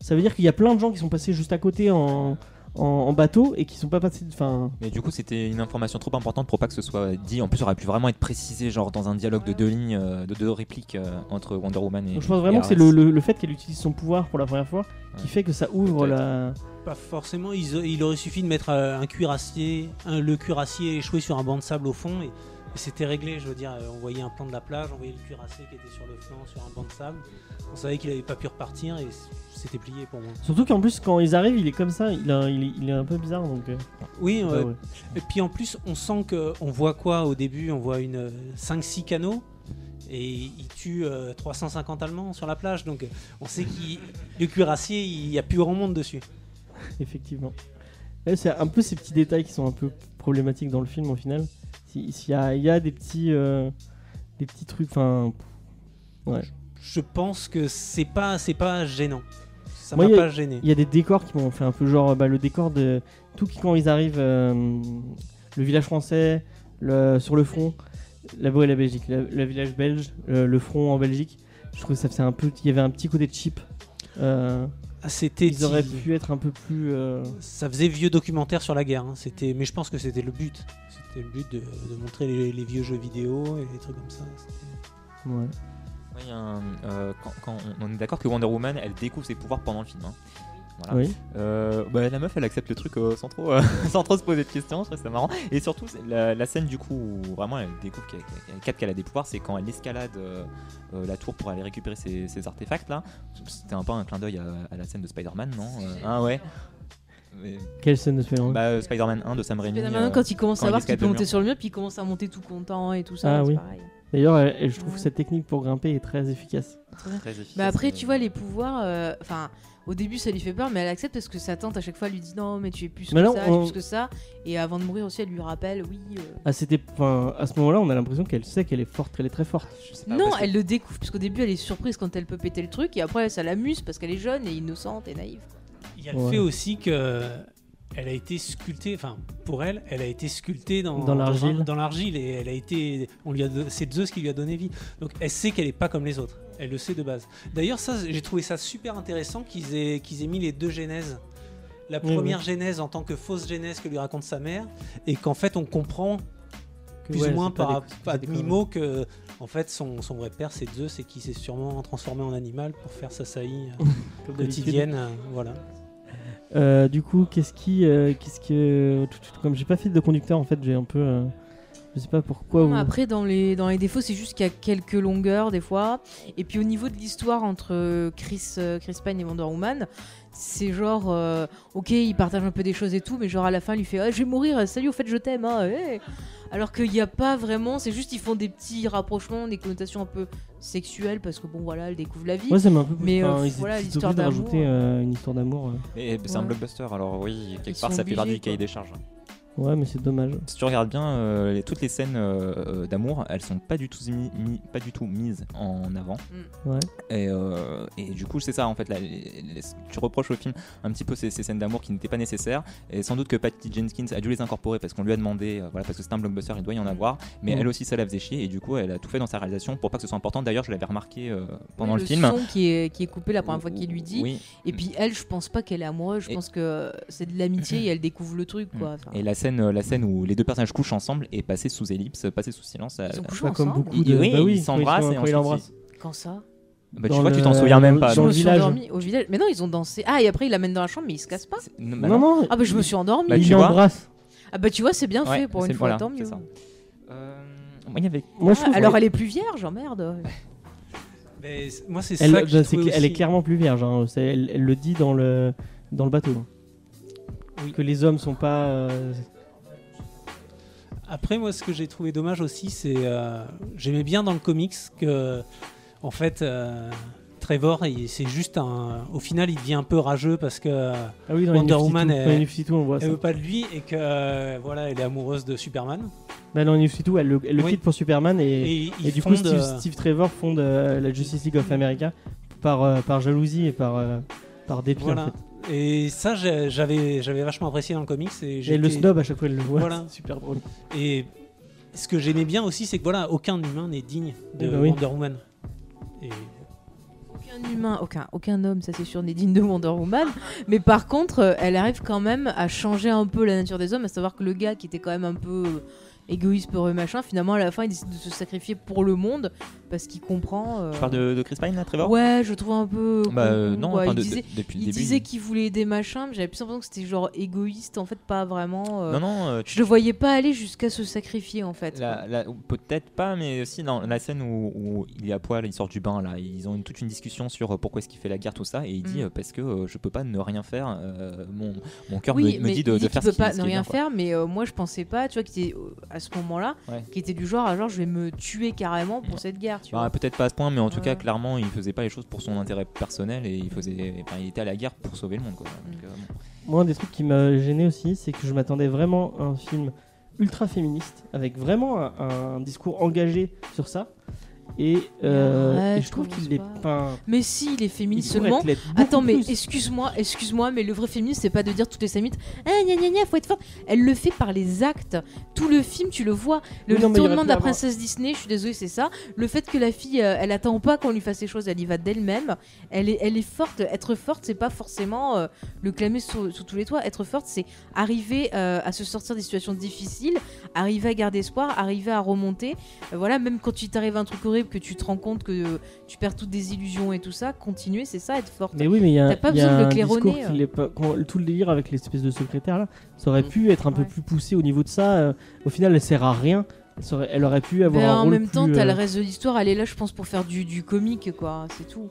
Ça veut dire qu'il y a plein de gens qui sont passés juste à côté en, en, en bateau et qui sont pas passés. Enfin, Mais du coup, c'était une information trop importante pour pas que ce soit dit. En plus, ça aurait pu vraiment être précisé, genre dans un dialogue de deux lignes, euh, de deux répliques euh, entre Wonder Woman et. donc je pense vraiment que c'est le, le- le fait qu'elle utilise son pouvoir pour la première fois qui Ouais. fait que ça ouvre la. Pas forcément, il aurait suffi de mettre euh, un cuirassier, un- le cuirassier échoué sur un banc de sable au fond et c'était réglé. Je veux dire, euh, on voyait un plan de la plage, on voyait le cuirassier qui était sur le flanc, sur un banc de sable. On savait qu'il avait pas pu repartir et c'était plié pour moi. Surtout qu'en plus, quand ils arrivent, il est comme ça, il, a- il, est, il est un peu bizarre donc. euh, Oui, ouais, euh, ouais. et puis en plus, on sent que on voit quoi au début? On voit une 5-6 canaux et il tue euh, 350 Allemands sur la plage. Donc euh, on sait qu'il le cuirassier, il y a plus grand monde dessus. Effectivement. C'est un peu ces petits détails qui sont un peu problématiques dans le film au final. Y a, il y a des petits, euh, des petits trucs, enfin, ouais. Je pense que c'est pas c'est pas gênant. Ça m'a pas gêné. Il y a des décors qui m'ont fait un peu genre bah, le décor de tout qui quand ils arrivent, euh, le village français, le, sur le front, la et la Belgique, le, village belge, le, le front en Belgique. Je trouve que ça faisait un peu, il y avait un petit côté cheap. Euh, C'était ils auraient pu être un peu plus. euh, Ça faisait vieux documentaire sur la guerre. hein. C'était, mais je pense que c'était le but. C'était le but de, de montrer les, les vieux jeux vidéo et des trucs comme ça. Ouais. Ouais, il y a un- euh, quand, quand on, on est d'accord que Wonder Woman, elle découvre ses pouvoirs pendant le film. hein. Voilà. Oui. Euh, bah, la meuf, elle accepte le truc euh, sans, trop, euh, sans trop se poser de questions, je trouve ça marrant. Et surtout, la, la scène du coup où vraiment elle découvre qu'elle qu'elle- qu'elle- qu'elle a des pouvoirs, c'est quand elle escalade euh, euh, la tour pour aller récupérer ses, ses artefacts là. C'était un peu un clin d'œil à, à la scène de Spider-Man, non Euh, Ah ouais. Mais- Quelle scène de Spider-Man bah, euh, Spider-Man 1 de Sam Raimi. Spider-Man, euh, quand il commence quand à voir qu'il peut monter mur. sur le mur, puis il commence à monter tout content et tout ça. Ah c'est oui. pareil. D'ailleurs, elle- elle- je trouve Ouais. que cette technique pour grimper est très efficace. très efficace, Bah après, euh, tu vois, les pouvoirs, euh, enfin, au début, ça lui fait peur, mais elle accepte parce que sa tante, à chaque fois, lui dit non, mais tu es plus Mais que non, ça, tu es on- plus que ça. Et avant de mourir aussi, elle lui rappelle, oui. euh, Ah, c'était, enfin, à ce moment-là, on a l'impression qu'elle sait qu'elle est forte, qu'elle est très forte. je sais pas, non, que- elle le découvre, parce qu'au début, elle est surprise quand elle peut péter le truc, et après, ça l'amuse parce qu'elle est jeune et innocente et naïve. Il y a le Ouais. fait aussi que elle a été sculptée, enfin pour elle, elle a été sculptée dans, Dans l'argile. Dans, l'argile et elle a été, on lui a, c'est Zeus qui lui a donné vie. Donc elle sait qu'elle est pas comme les autres. Elle le sait de base. D'ailleurs ça, j'ai trouvé ça super intéressant qu'ils aient qu'ils aient mis les deux genèses. La Oui, première genèse en tant que fausse genèse que lui raconte sa mère et qu'en fait on comprend plus ouais, ou moins par, des demi-mot que en fait son, son vrai père c'est Zeus et qui s'est sûrement transformé en animal pour faire sa saillie euh, quotidienne. euh, voilà. Euh, du coup, qu'est-ce qui, euh, qu'est-ce que, comme j'ai pas fait de conducteur, en fait, j'ai un peu, euh, je sais pas pourquoi. Non, vous- Après, dans les, dans les défauts, c'est juste qu'il y a quelques longueurs des fois. Et puis au niveau de l'histoire entre Chris, Chris Pine et Wonder Woman, c'est genre, euh, ok, ils partagent un peu des choses et tout, mais genre à la fin, il lui fait Ah, Je vais mourir, salut, au fait, je t'aime. hein, hey. Alors qu'il n'y a pas vraiment, c'est juste ils font des petits rapprochements, des connotations un peu sexuelles, parce que bon, voilà, elle découvre la vie. Moi, ça m'a un peu. Mais, enfin, euh, ils voilà, l'histoire d'amour, rajouter euh, une histoire d'amour. euh. Mais c'est un Ouais. blockbuster, alors oui, Ils quelque part ça fait partie du cahier des charges. Ouais, mais c'est dommage. Si tu regardes bien, euh, les- toutes les scènes euh, euh, d'amour, elles sont pas du tout mis- mis- pas du tout mises en avant. Ouais. Et, euh, et du coup, c'est ça en fait. Là, les- les- tu reproches au film un petit peu ces, ces scènes d'amour qui n'étaient pas nécessaires. Et sans doute que Patty Jenkins a dû les incorporer parce qu'on lui a demandé, euh, voilà, parce que c'est un blockbuster, il doit y en avoir. Mais Mm. elle aussi, ça la faisait chier. Et du coup, elle a tout fait dans sa réalisation pour pas que ce soit important. D'ailleurs, je l'avais remarqué euh, pendant Oui, le, film. son qui est, qui est coupé la première fois qu'il lui dit. Oui. Et puis elle, je pense pas qu'elle est amoureuse, je Et- pense que c'est de l'amitié et elle découvre le truc quoi. Enfin, Et la scène, euh, la scène où les deux personnages couchent ensemble est passée sous ellipse, passée sous silence. euh, Ils ont couché Pas comme beaucoup Ils- de. oui, bah oui, ils s'embrassent quand et il ensuite embrasse. Quand ça Bah, tu vois, tu t'en souviens même pas. Je me suis au village. Mais non, ils ont dansé. Ah, et après il l'amène dans la chambre, mais il se casse pas. Bah Non, non, Ah bah je me suis endormie. Bah, il tu vois. embrasse. Ah bah tu vois, c'est bien Ouais, fait pour une fois, voilà, tant mieux. ça. Euh, moi, il y avait Moi, je Ah, alors elle est plus vierge, oh merde. Mais moi, c'est Elle, ça que bah, elle est clairement plus vierge. hein. Elle, elle le dit dans le, dans le bateau. Oui. Que les hommes sont pas. euh, Après, moi, ce que j'ai trouvé dommage aussi, c'est. euh, J'aimais bien dans le comics que, en fait, euh, Trevor, c'est juste un. Au final, il devient un peu rageux parce que. Ah oui, dans Wonder Woman. Elle veut pas de lui et que voilà, elle est amoureuse de Superman. Bah, dans Two, elle le, elle le Oui. quitte pour Superman et, Et, et ils du coup, Steve, euh, Steve Trevor fonde la Justice League of America par, par jalousie et par, par dépit. Voilà. En fait. Et ça, j'avais j'avais vachement apprécié dans le comics. Et, le snob, à chaque fois, elle le voit. Voilà. Super drôle. Et ce que j'aimais bien aussi, c'est que voilà, aucun humain n'est digne de Eh ben oui. Wonder Woman. Et Aucun humain, aucun, aucun homme, ça c'est sûr, n'est digne de Wonder Woman. Mais par contre, euh, elle arrive quand même à changer un peu la nature des hommes, à savoir que le gars qui était quand même un peu égoïste, peureux, machin, finalement à la fin il décide de se sacrifier pour le monde parce qu'il comprend. euh, Tu parles de, de Chris Pine là, Trevor? Ouais, je trouve un peu. Bah euh, non, enfin, il de- disait, de- depuis le il début. disait qu'il voulait aider machin, mais j'avais plus l'impression que c'était genre égoïste, en fait, pas vraiment. euh, Non, non, tu- Je le voyais pas aller jusqu'à se sacrifier en fait. Peut-être pas, mais aussi dans la scène où, où il est à poil, il sort du bain là, ils ont une- toute une discussion sur pourquoi est-ce qu'il fait la guerre, tout ça, et il dit Mm. parce que je peux pas ne rien faire, mon, mon cœur oui, me, dit de, il de faire ce qui, pas ne rien bien, faire, mais moi je pensais pas, tu vois, qu'il était à ce moment-là, qui était du genre, genre je vais me tuer carrément pour cette guerre, tu Bah, vois. peut-être pas à ce point, mais en tout cas, clairement, il faisait pas les choses pour son intérêt personnel et il faisait, enfin, il était à la guerre pour sauver le monde. Quoi. Donc, euh, bon. Moi, un des trucs qui m'a gêné aussi, c'est que je m'attendais vraiment à un film ultra féministe, avec vraiment un, un discours engagé sur ça. Et, euh, Arrête, et je trouve qu'il est pas. pas. Mais si, il est féministe il seulement. Attends, mais excuse-moi, excuse-moi, mais le vrai féminisme, c'est pas de dire toutes les 5 minutes, ah, gna gna gna, faut être forte. Elle le fait par les actes. Tout le film, tu le vois. Le non, tournement de la avoir- princesse Disney, je suis désolée, c'est ça. Le fait que la fille, euh, elle attend pas qu'on lui fasse les choses, elle y va d'elle-même. Elle est, elle est forte. Être forte, c'est pas forcément euh, le clamer sous, sous tous les toits. Être forte, c'est arriver euh, à se sortir des situations difficiles, arriver à garder espoir, arriver à remonter. Euh, voilà, même quand il t'arrive un truc horrible, que tu te rends compte que tu perds toutes des illusions et tout ça, continuer, c'est ça, être forte. Mais oui, mais il y a, pas y a besoin de le un claironner, discours euh. qui pas- quand- tout le délire avec l'espèce de secrétaire là, ça aurait Mm. pu être un peu plus poussé au niveau de ça. euh, au final, elle sert à rien. Aurait- elle aurait pu avoir Mais un en rôle même temps, plus, t'as euh, le reste de l'histoire, elle est là, je pense, pour faire du, du comique, quoi, c'est tout.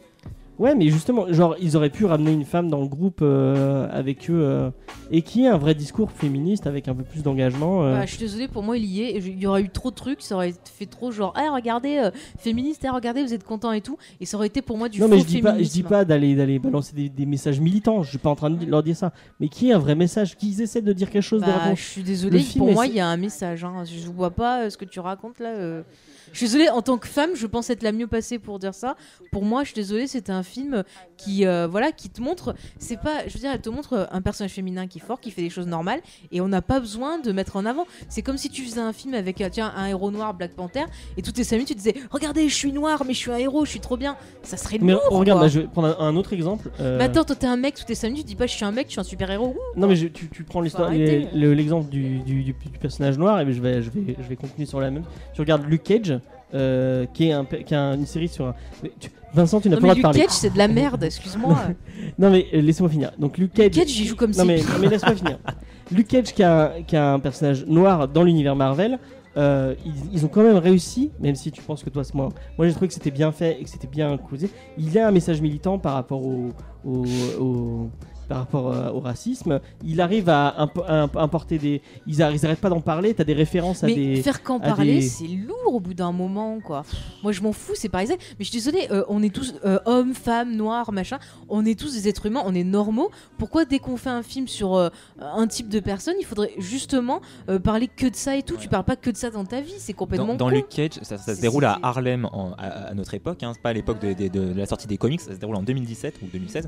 Ouais, mais justement, genre, ils auraient pu ramener une femme dans le groupe euh, avec eux euh, et qui ait un vrai discours féministe avec un peu plus d'engagement. euh. Bah, je suis désolée, pour moi, il y est. Il y aurait eu trop de trucs, ça aurait fait trop genre, ah, regardez, euh, féministe, ah, regardez, vous êtes contents et tout. Et ça aurait été pour moi du non, mais faux je dis pas, je dis féminisme. pas d'aller d'aller balancer des, des messages militants. Je suis pas en train de leur dire ça, mais qui ait un vrai message, qu'ils essaient de dire quelque chose de Bah, raconter. je suis désolée, Le film pour moi, il y a un message. Hein. Je vois pas euh, ce que tu racontes là. euh. Je suis désolée, en tant que femme, je pense être la mieux passée pour dire ça. Pour moi, je suis désolée, c'était un film qui, euh, voilà, qui te montre. C'est pas, je veux dire, elle te montre un personnage féminin qui est fort, qui fait des choses normales, et on n'a pas besoin de mettre en avant. C'est comme si tu faisais un film avec, euh, tiens, un héros noir, Black Panther, et toutes les 5 minutes, tu disais, regardez, je suis noir, mais je suis un héros, je suis trop bien. Ça serait Mais lourd. regarde, quoi. là, je vais prendre un, autre exemple. euh, Mais attends, toi t'es un mec, toutes les 5 minutes, tu dis pas, je suis un mec, je suis un super héros. Non mais je- tu, tu prends l'histoire, l'exemple du, du- du- du personnage noir et je vais, je vais, je vais continuer sur la même. Tu regardes Luke Cage, euh, qui est, un, qui a une série sur. un- tu- Vincent, tu n'as pas le droit de Luke parler. Cage, c'est de la merde, excuse-moi. Non mais euh, laissez-moi finir. Donc Luke Cage. Luke Cage, il joue comme non, mais, non, mais laisse-moi finir. Luke Cage qui a, qui a un personnage noir dans l'univers Marvel. euh, ils, ils ont quand même réussi, même si tu penses que toi c'est moi. Moi j'ai trouvé que c'était bien fait et que c'était bien causé. Il y a un message militant par rapport au, au, au- par rapport euh, au racisme. Il arrive à, imp- à imp- importer des. Ils n'arrêtent pas d'en parler. T'as des références à Mais des. faire qu'en à parler, des- c'est lourd au bout d'un moment, quoi. Moi, je m'en fous, c'est pareil. Mais je suis désolée, euh, on est tous euh, hommes, femmes, noirs, machin. On est tous des êtres humains, on est normaux. Pourquoi, dès qu'on fait un film sur euh, un type de personne, il faudrait justement euh, parler que de ça et tout? Tu parles pas que de ça dans ta vie, c'est complètement Dans, dans con. Luke Cage, ça, ça se déroule à Harlem en- à, à notre époque, hein, c'est pas à l'époque de, de- de la sortie des comics, ça se déroule en 2017 ou 2016.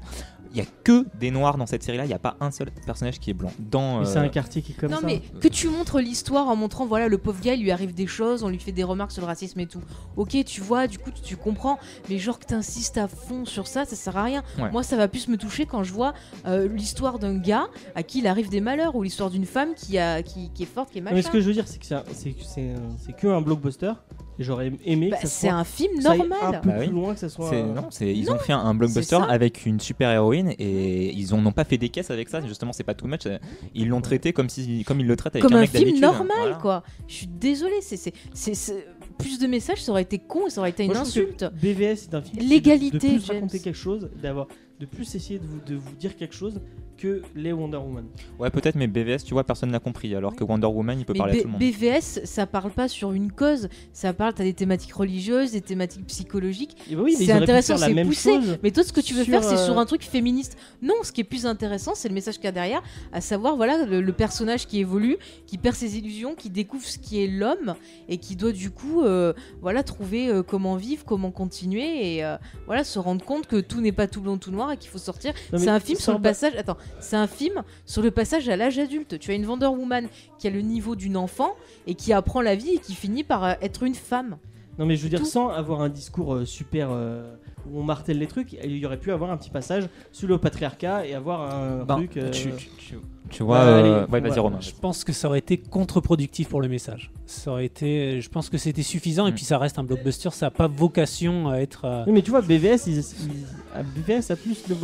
Il y a que des noirs dans cette série-là, il n'y a pas un seul personnage qui est blanc. Dans, Mais euh, c'est un quartier qui est comme non ça. mais que tu montres l'histoire en montrant voilà le pauvre gars il lui arrive des choses on lui fait des remarques sur le racisme et tout ok tu vois du coup tu, tu comprends mais genre que t'insistes à fond sur ça ça sert à rien Ouais. moi ça va plus me toucher quand je vois euh, l'histoire d'un gars à qui il arrive des malheurs ou l'histoire d'une femme qui a qui, qui est forte qui est machin mais ce que je veux dire, c'est que c'est c'est c'est c'est que un blockbuster. Et j'aurais aimé Bah, que ça c'est soit. un film normal Un peu Bah plus oui. loin que ça soit. c'est- non, c'est- ils ont fait un, un blockbuster avec une super héroïne et ils n'ont pas fait des caisses avec ça. Justement, c'est pas too much. Ils l'ont traité comme si, comme ils le traitent avec comme un un mec film normal Voilà. quoi je suis désolée c'est c'est c'est- c'est- plus de messages ça aurait été con ça aurait été une Moi, insulte BVS c'est un film L'égalité, de, de plus James. raconter quelque chose, d'avoir de plus essayer de vous, de vous dire quelque chose que les Wonder Woman. Ouais, peut-être, mais BVS, tu vois, personne n'a compris. Alors que Wonder Woman, il peut Mais parler à B- tout le monde. BVS, ça parle pas sur une cause, ça parle, t'as des thématiques religieuses, des thématiques psychologiques. Bah oui, mais C'est intéressant, c'est poussé. chose. Mais toi, ce que tu veux faire, c'est euh, sur un truc féministe. Non, ce qui est plus intéressant, c'est le message qu'il y a derrière, à savoir, voilà, le, le personnage qui évolue, qui perd ses illusions, qui découvre ce qui est l'homme et qui doit du coup, euh, voilà, trouver euh, comment vivre, comment continuer et euh, voilà, se rendre compte que tout n'est pas tout blanc, tout noir et qu'il faut sortir. C'est un film sur le passage. Attends, c'est un film sur le passage à l'âge adulte. Tu as une Wonder Woman qui a le niveau d'une enfant et qui apprend la vie et qui finit par euh, être une femme. Non mais je veux dire Tout. sans avoir un discours euh, super euh, où on martèle les trucs, il y aurait pu avoir un petit passage sur le patriarcat et avoir un Ben, truc. euh, tu, tu- tu- tu vois, Bah, euh, ouais, vas-y. Romain. Je pense que ça aurait été contre-productif pour le message. Ça aurait été, je pense que c'était suffisant et Mm. puis ça reste un blockbuster. Ça n'a pas vocation à être. euh, Oui, mais tu vois BVS, ils, ils- à BVS a plus de.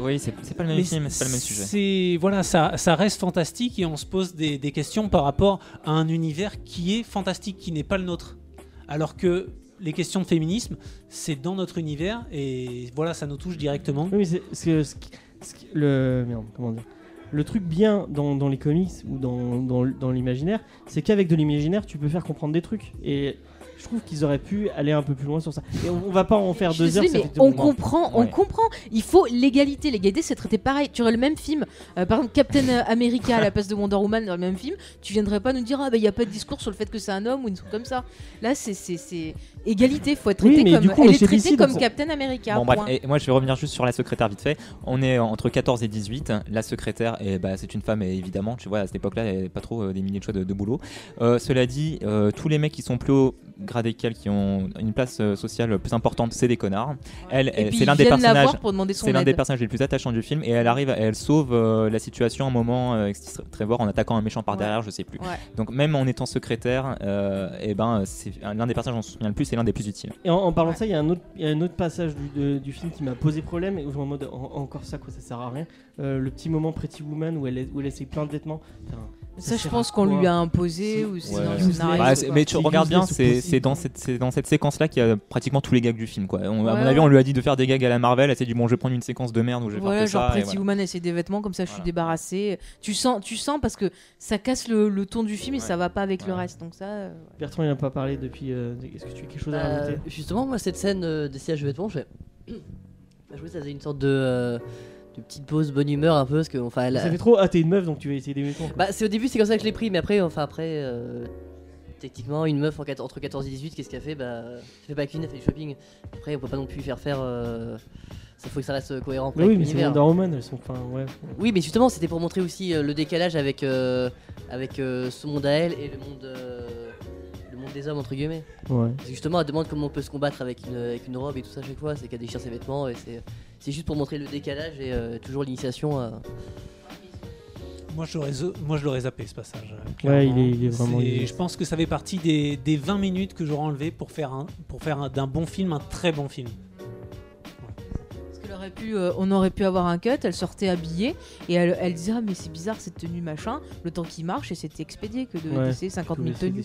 Oui, c'est pas le même Mais film, c'est pas le même sujet. C'est voilà, ça, ça reste fantastique et on se pose des, des questions par rapport à un univers qui est fantastique, qui n'est pas le nôtre. Alors que les questions de féminisme, c'est dans notre univers et voilà, ça nous touche directement. Oui, mais le merde, comment dire? Le truc bien dans, dans les comics ou dans, dans, dans l'imaginaire, c'est qu'avec de l'imaginaire, tu peux faire comprendre des trucs. Et je trouve qu'ils auraient pu aller un peu plus loin sur ça. Et on, on va pas en faire Je deux heures. mais on comprend, on Ouais. comprend. Il faut l'égalité. L'égalité, c'est traité pareil. Tu aurais le même film, euh, par exemple Captain America à la place de Wonder Woman dans le même film. Tu viendrais pas nous dire ah bah il y a pas de discours sur le fait que c'est un homme ou une truc comme ça. Là, c'est c'est c'est égalité. Faut être Oui, traité mais comme du coup, on elle est est chez traitée DC, comme donc- Captain America. Bon bref, point. et moi je vais revenir juste sur la secrétaire vite fait. On est entre 14 et 18. La secrétaire, et bah, c'est une femme et évidemment, tu vois, à cette époque-là, elle avait pas trop euh, des milliers de choix de, de boulot. Euh, cela dit, euh, tous les mecs qui sont plus haut qu'elle, qui ont une place euh, sociale plus importante, c'est des connards. Elle, Et elle- c'est l'un des personnages. voir pour demander son C'est l'un des personnages les plus attachants du film et elle arrive, elle sauve euh, la situation à un moment euh, Trevor en attaquant un méchant par Ouais. derrière, je sais plus. Ouais. Donc même en étant secrétaire, euh, et ben c'est l'un des personnages dont on se souvient le plus et l'un des plus utiles. Et en, en parlant de ça, il y a un autre, il y a un autre passage du, de- du film qui m'a posé problème et où je en mode en- encore ça quoi, ça sert à rien. Euh, le petit moment Pretty Woman où elle, est- où elle essaye plein de vêtements. Enfin, Ça, je pense qu'on lui a imposé ou c'est Ouais. dans le Useless. scénario. Bah, mais tu regardes bien, c'est dans cette, c'est dans cette séquence-là qu'il y a pratiquement tous les gags du film. Quoi. On- à mon avis, ouais. on lui a dit de faire des gags à la Marvel. Elle s'est dit bon, je vais prendre une séquence de merde où je vais Voilà, faire que genre ça. et Pretty voilà. Woman essaie des vêtements comme ça, je suis débarrassée. Tu sens, tu sens parce que ça casse le, le ton du film et ça va pas avec le reste. Donc ça, euh, Bertrand il n'a pas parlé depuis. euh, Est-ce que tu as quelque chose à Bah, rajouter? justement, moi, cette scène euh, des sièges de vêtements, je fais. Bah, je ça faisait une sorte de, euh, de petite pause bonne humeur un peu. Parce que, enfin, elle- Ça fait trop. Ah t'es une meuf donc tu vas essayer des quoi. Bah, c'est au début, c'est comme ça que je l'ai pris, mais après, enfin, après, euh, techniquement, une meuf en entre 14 et 18, qu'est-ce qu'elle fait? Bah, elle fait pas qu'une, elle fait du shopping. Après, on peut pas non plus faire faire. euh, Ça faut que ça reste cohérent Mais oui, mais c'est. Wonder Woman, elles sont. Enfin, ouais. Oui, mais justement, c'était pour montrer aussi euh, le décalage avec, euh, avec euh, ce monde à elle et le monde, euh, monde des hommes, entre guillemets. ouais. Parce que justement, elle demande comment on peut se combattre avec une, avec une robe et tout ça à chaque fois, c'est qu'elle déchire ses vêtements et c'est, c'est juste pour montrer le décalage et euh, toujours l'initiation. à- Moi, je moi, je l'aurais zappé ce passage. euh, Ouais, il est- il est vraiment- est- Je pense que ça fait partie des, des 20 minutes que j'aurais enlevé pour faire, un, pour faire un- d'un bon film un très bon film. aurait pu, euh, on aurait pu avoir un cut. Elle sortait habillée et elle, elle disait ah mais c'est bizarre cette tenue machin. Le temps qui marche et c'était expédié que de Ouais, d'essayer 50 000 Tout le- tenues.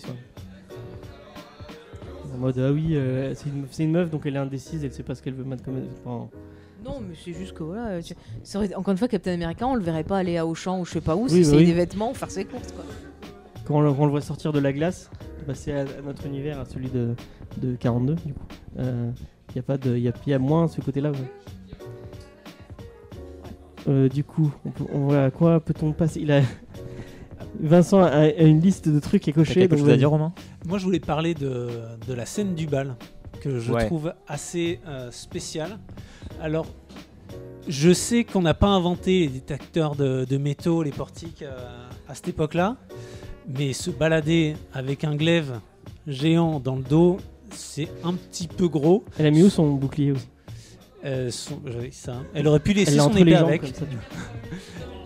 C'est- En mode ah oui, euh, c'est une, c'est une meuf donc elle est indécise, elle sait pas ce qu'elle veut mettre comme. enfin, Non, mais c'est juste que voilà. tu- ça aurait- Encore une fois, Captain America, on le verrait pas aller à Auchan ou je sais pas où, Oui, si bah c'est oui. des vêtements ou faire ses courses quoi. Quand on le, quand on le voit sortir de la glace, passer à, à notre univers, à celui de, de 42, du coup. Il y a pas de, il y a, y a moins ce côté-là. ouais. Euh, du coup, on peut- on à quoi peut-on passer? Il a Vincent a, a une liste de trucs à T'as cocher. quelque donc chose à vas-y. dire, Romain? Moi, je voulais parler de, de la scène du bal, que je Ouais. trouve assez euh, spéciale. Alors, je sais qu'on n'a pas inventé les détecteurs de, de métaux, les portiques euh, à cette époque-là, mais se balader avec un glaive géant dans le dos, c'est un petit peu gros. Elle a mis où son bouclier aussi? Euh, son- ça. Elle aurait pu laisser Elle son épée jambes avec. comme ça.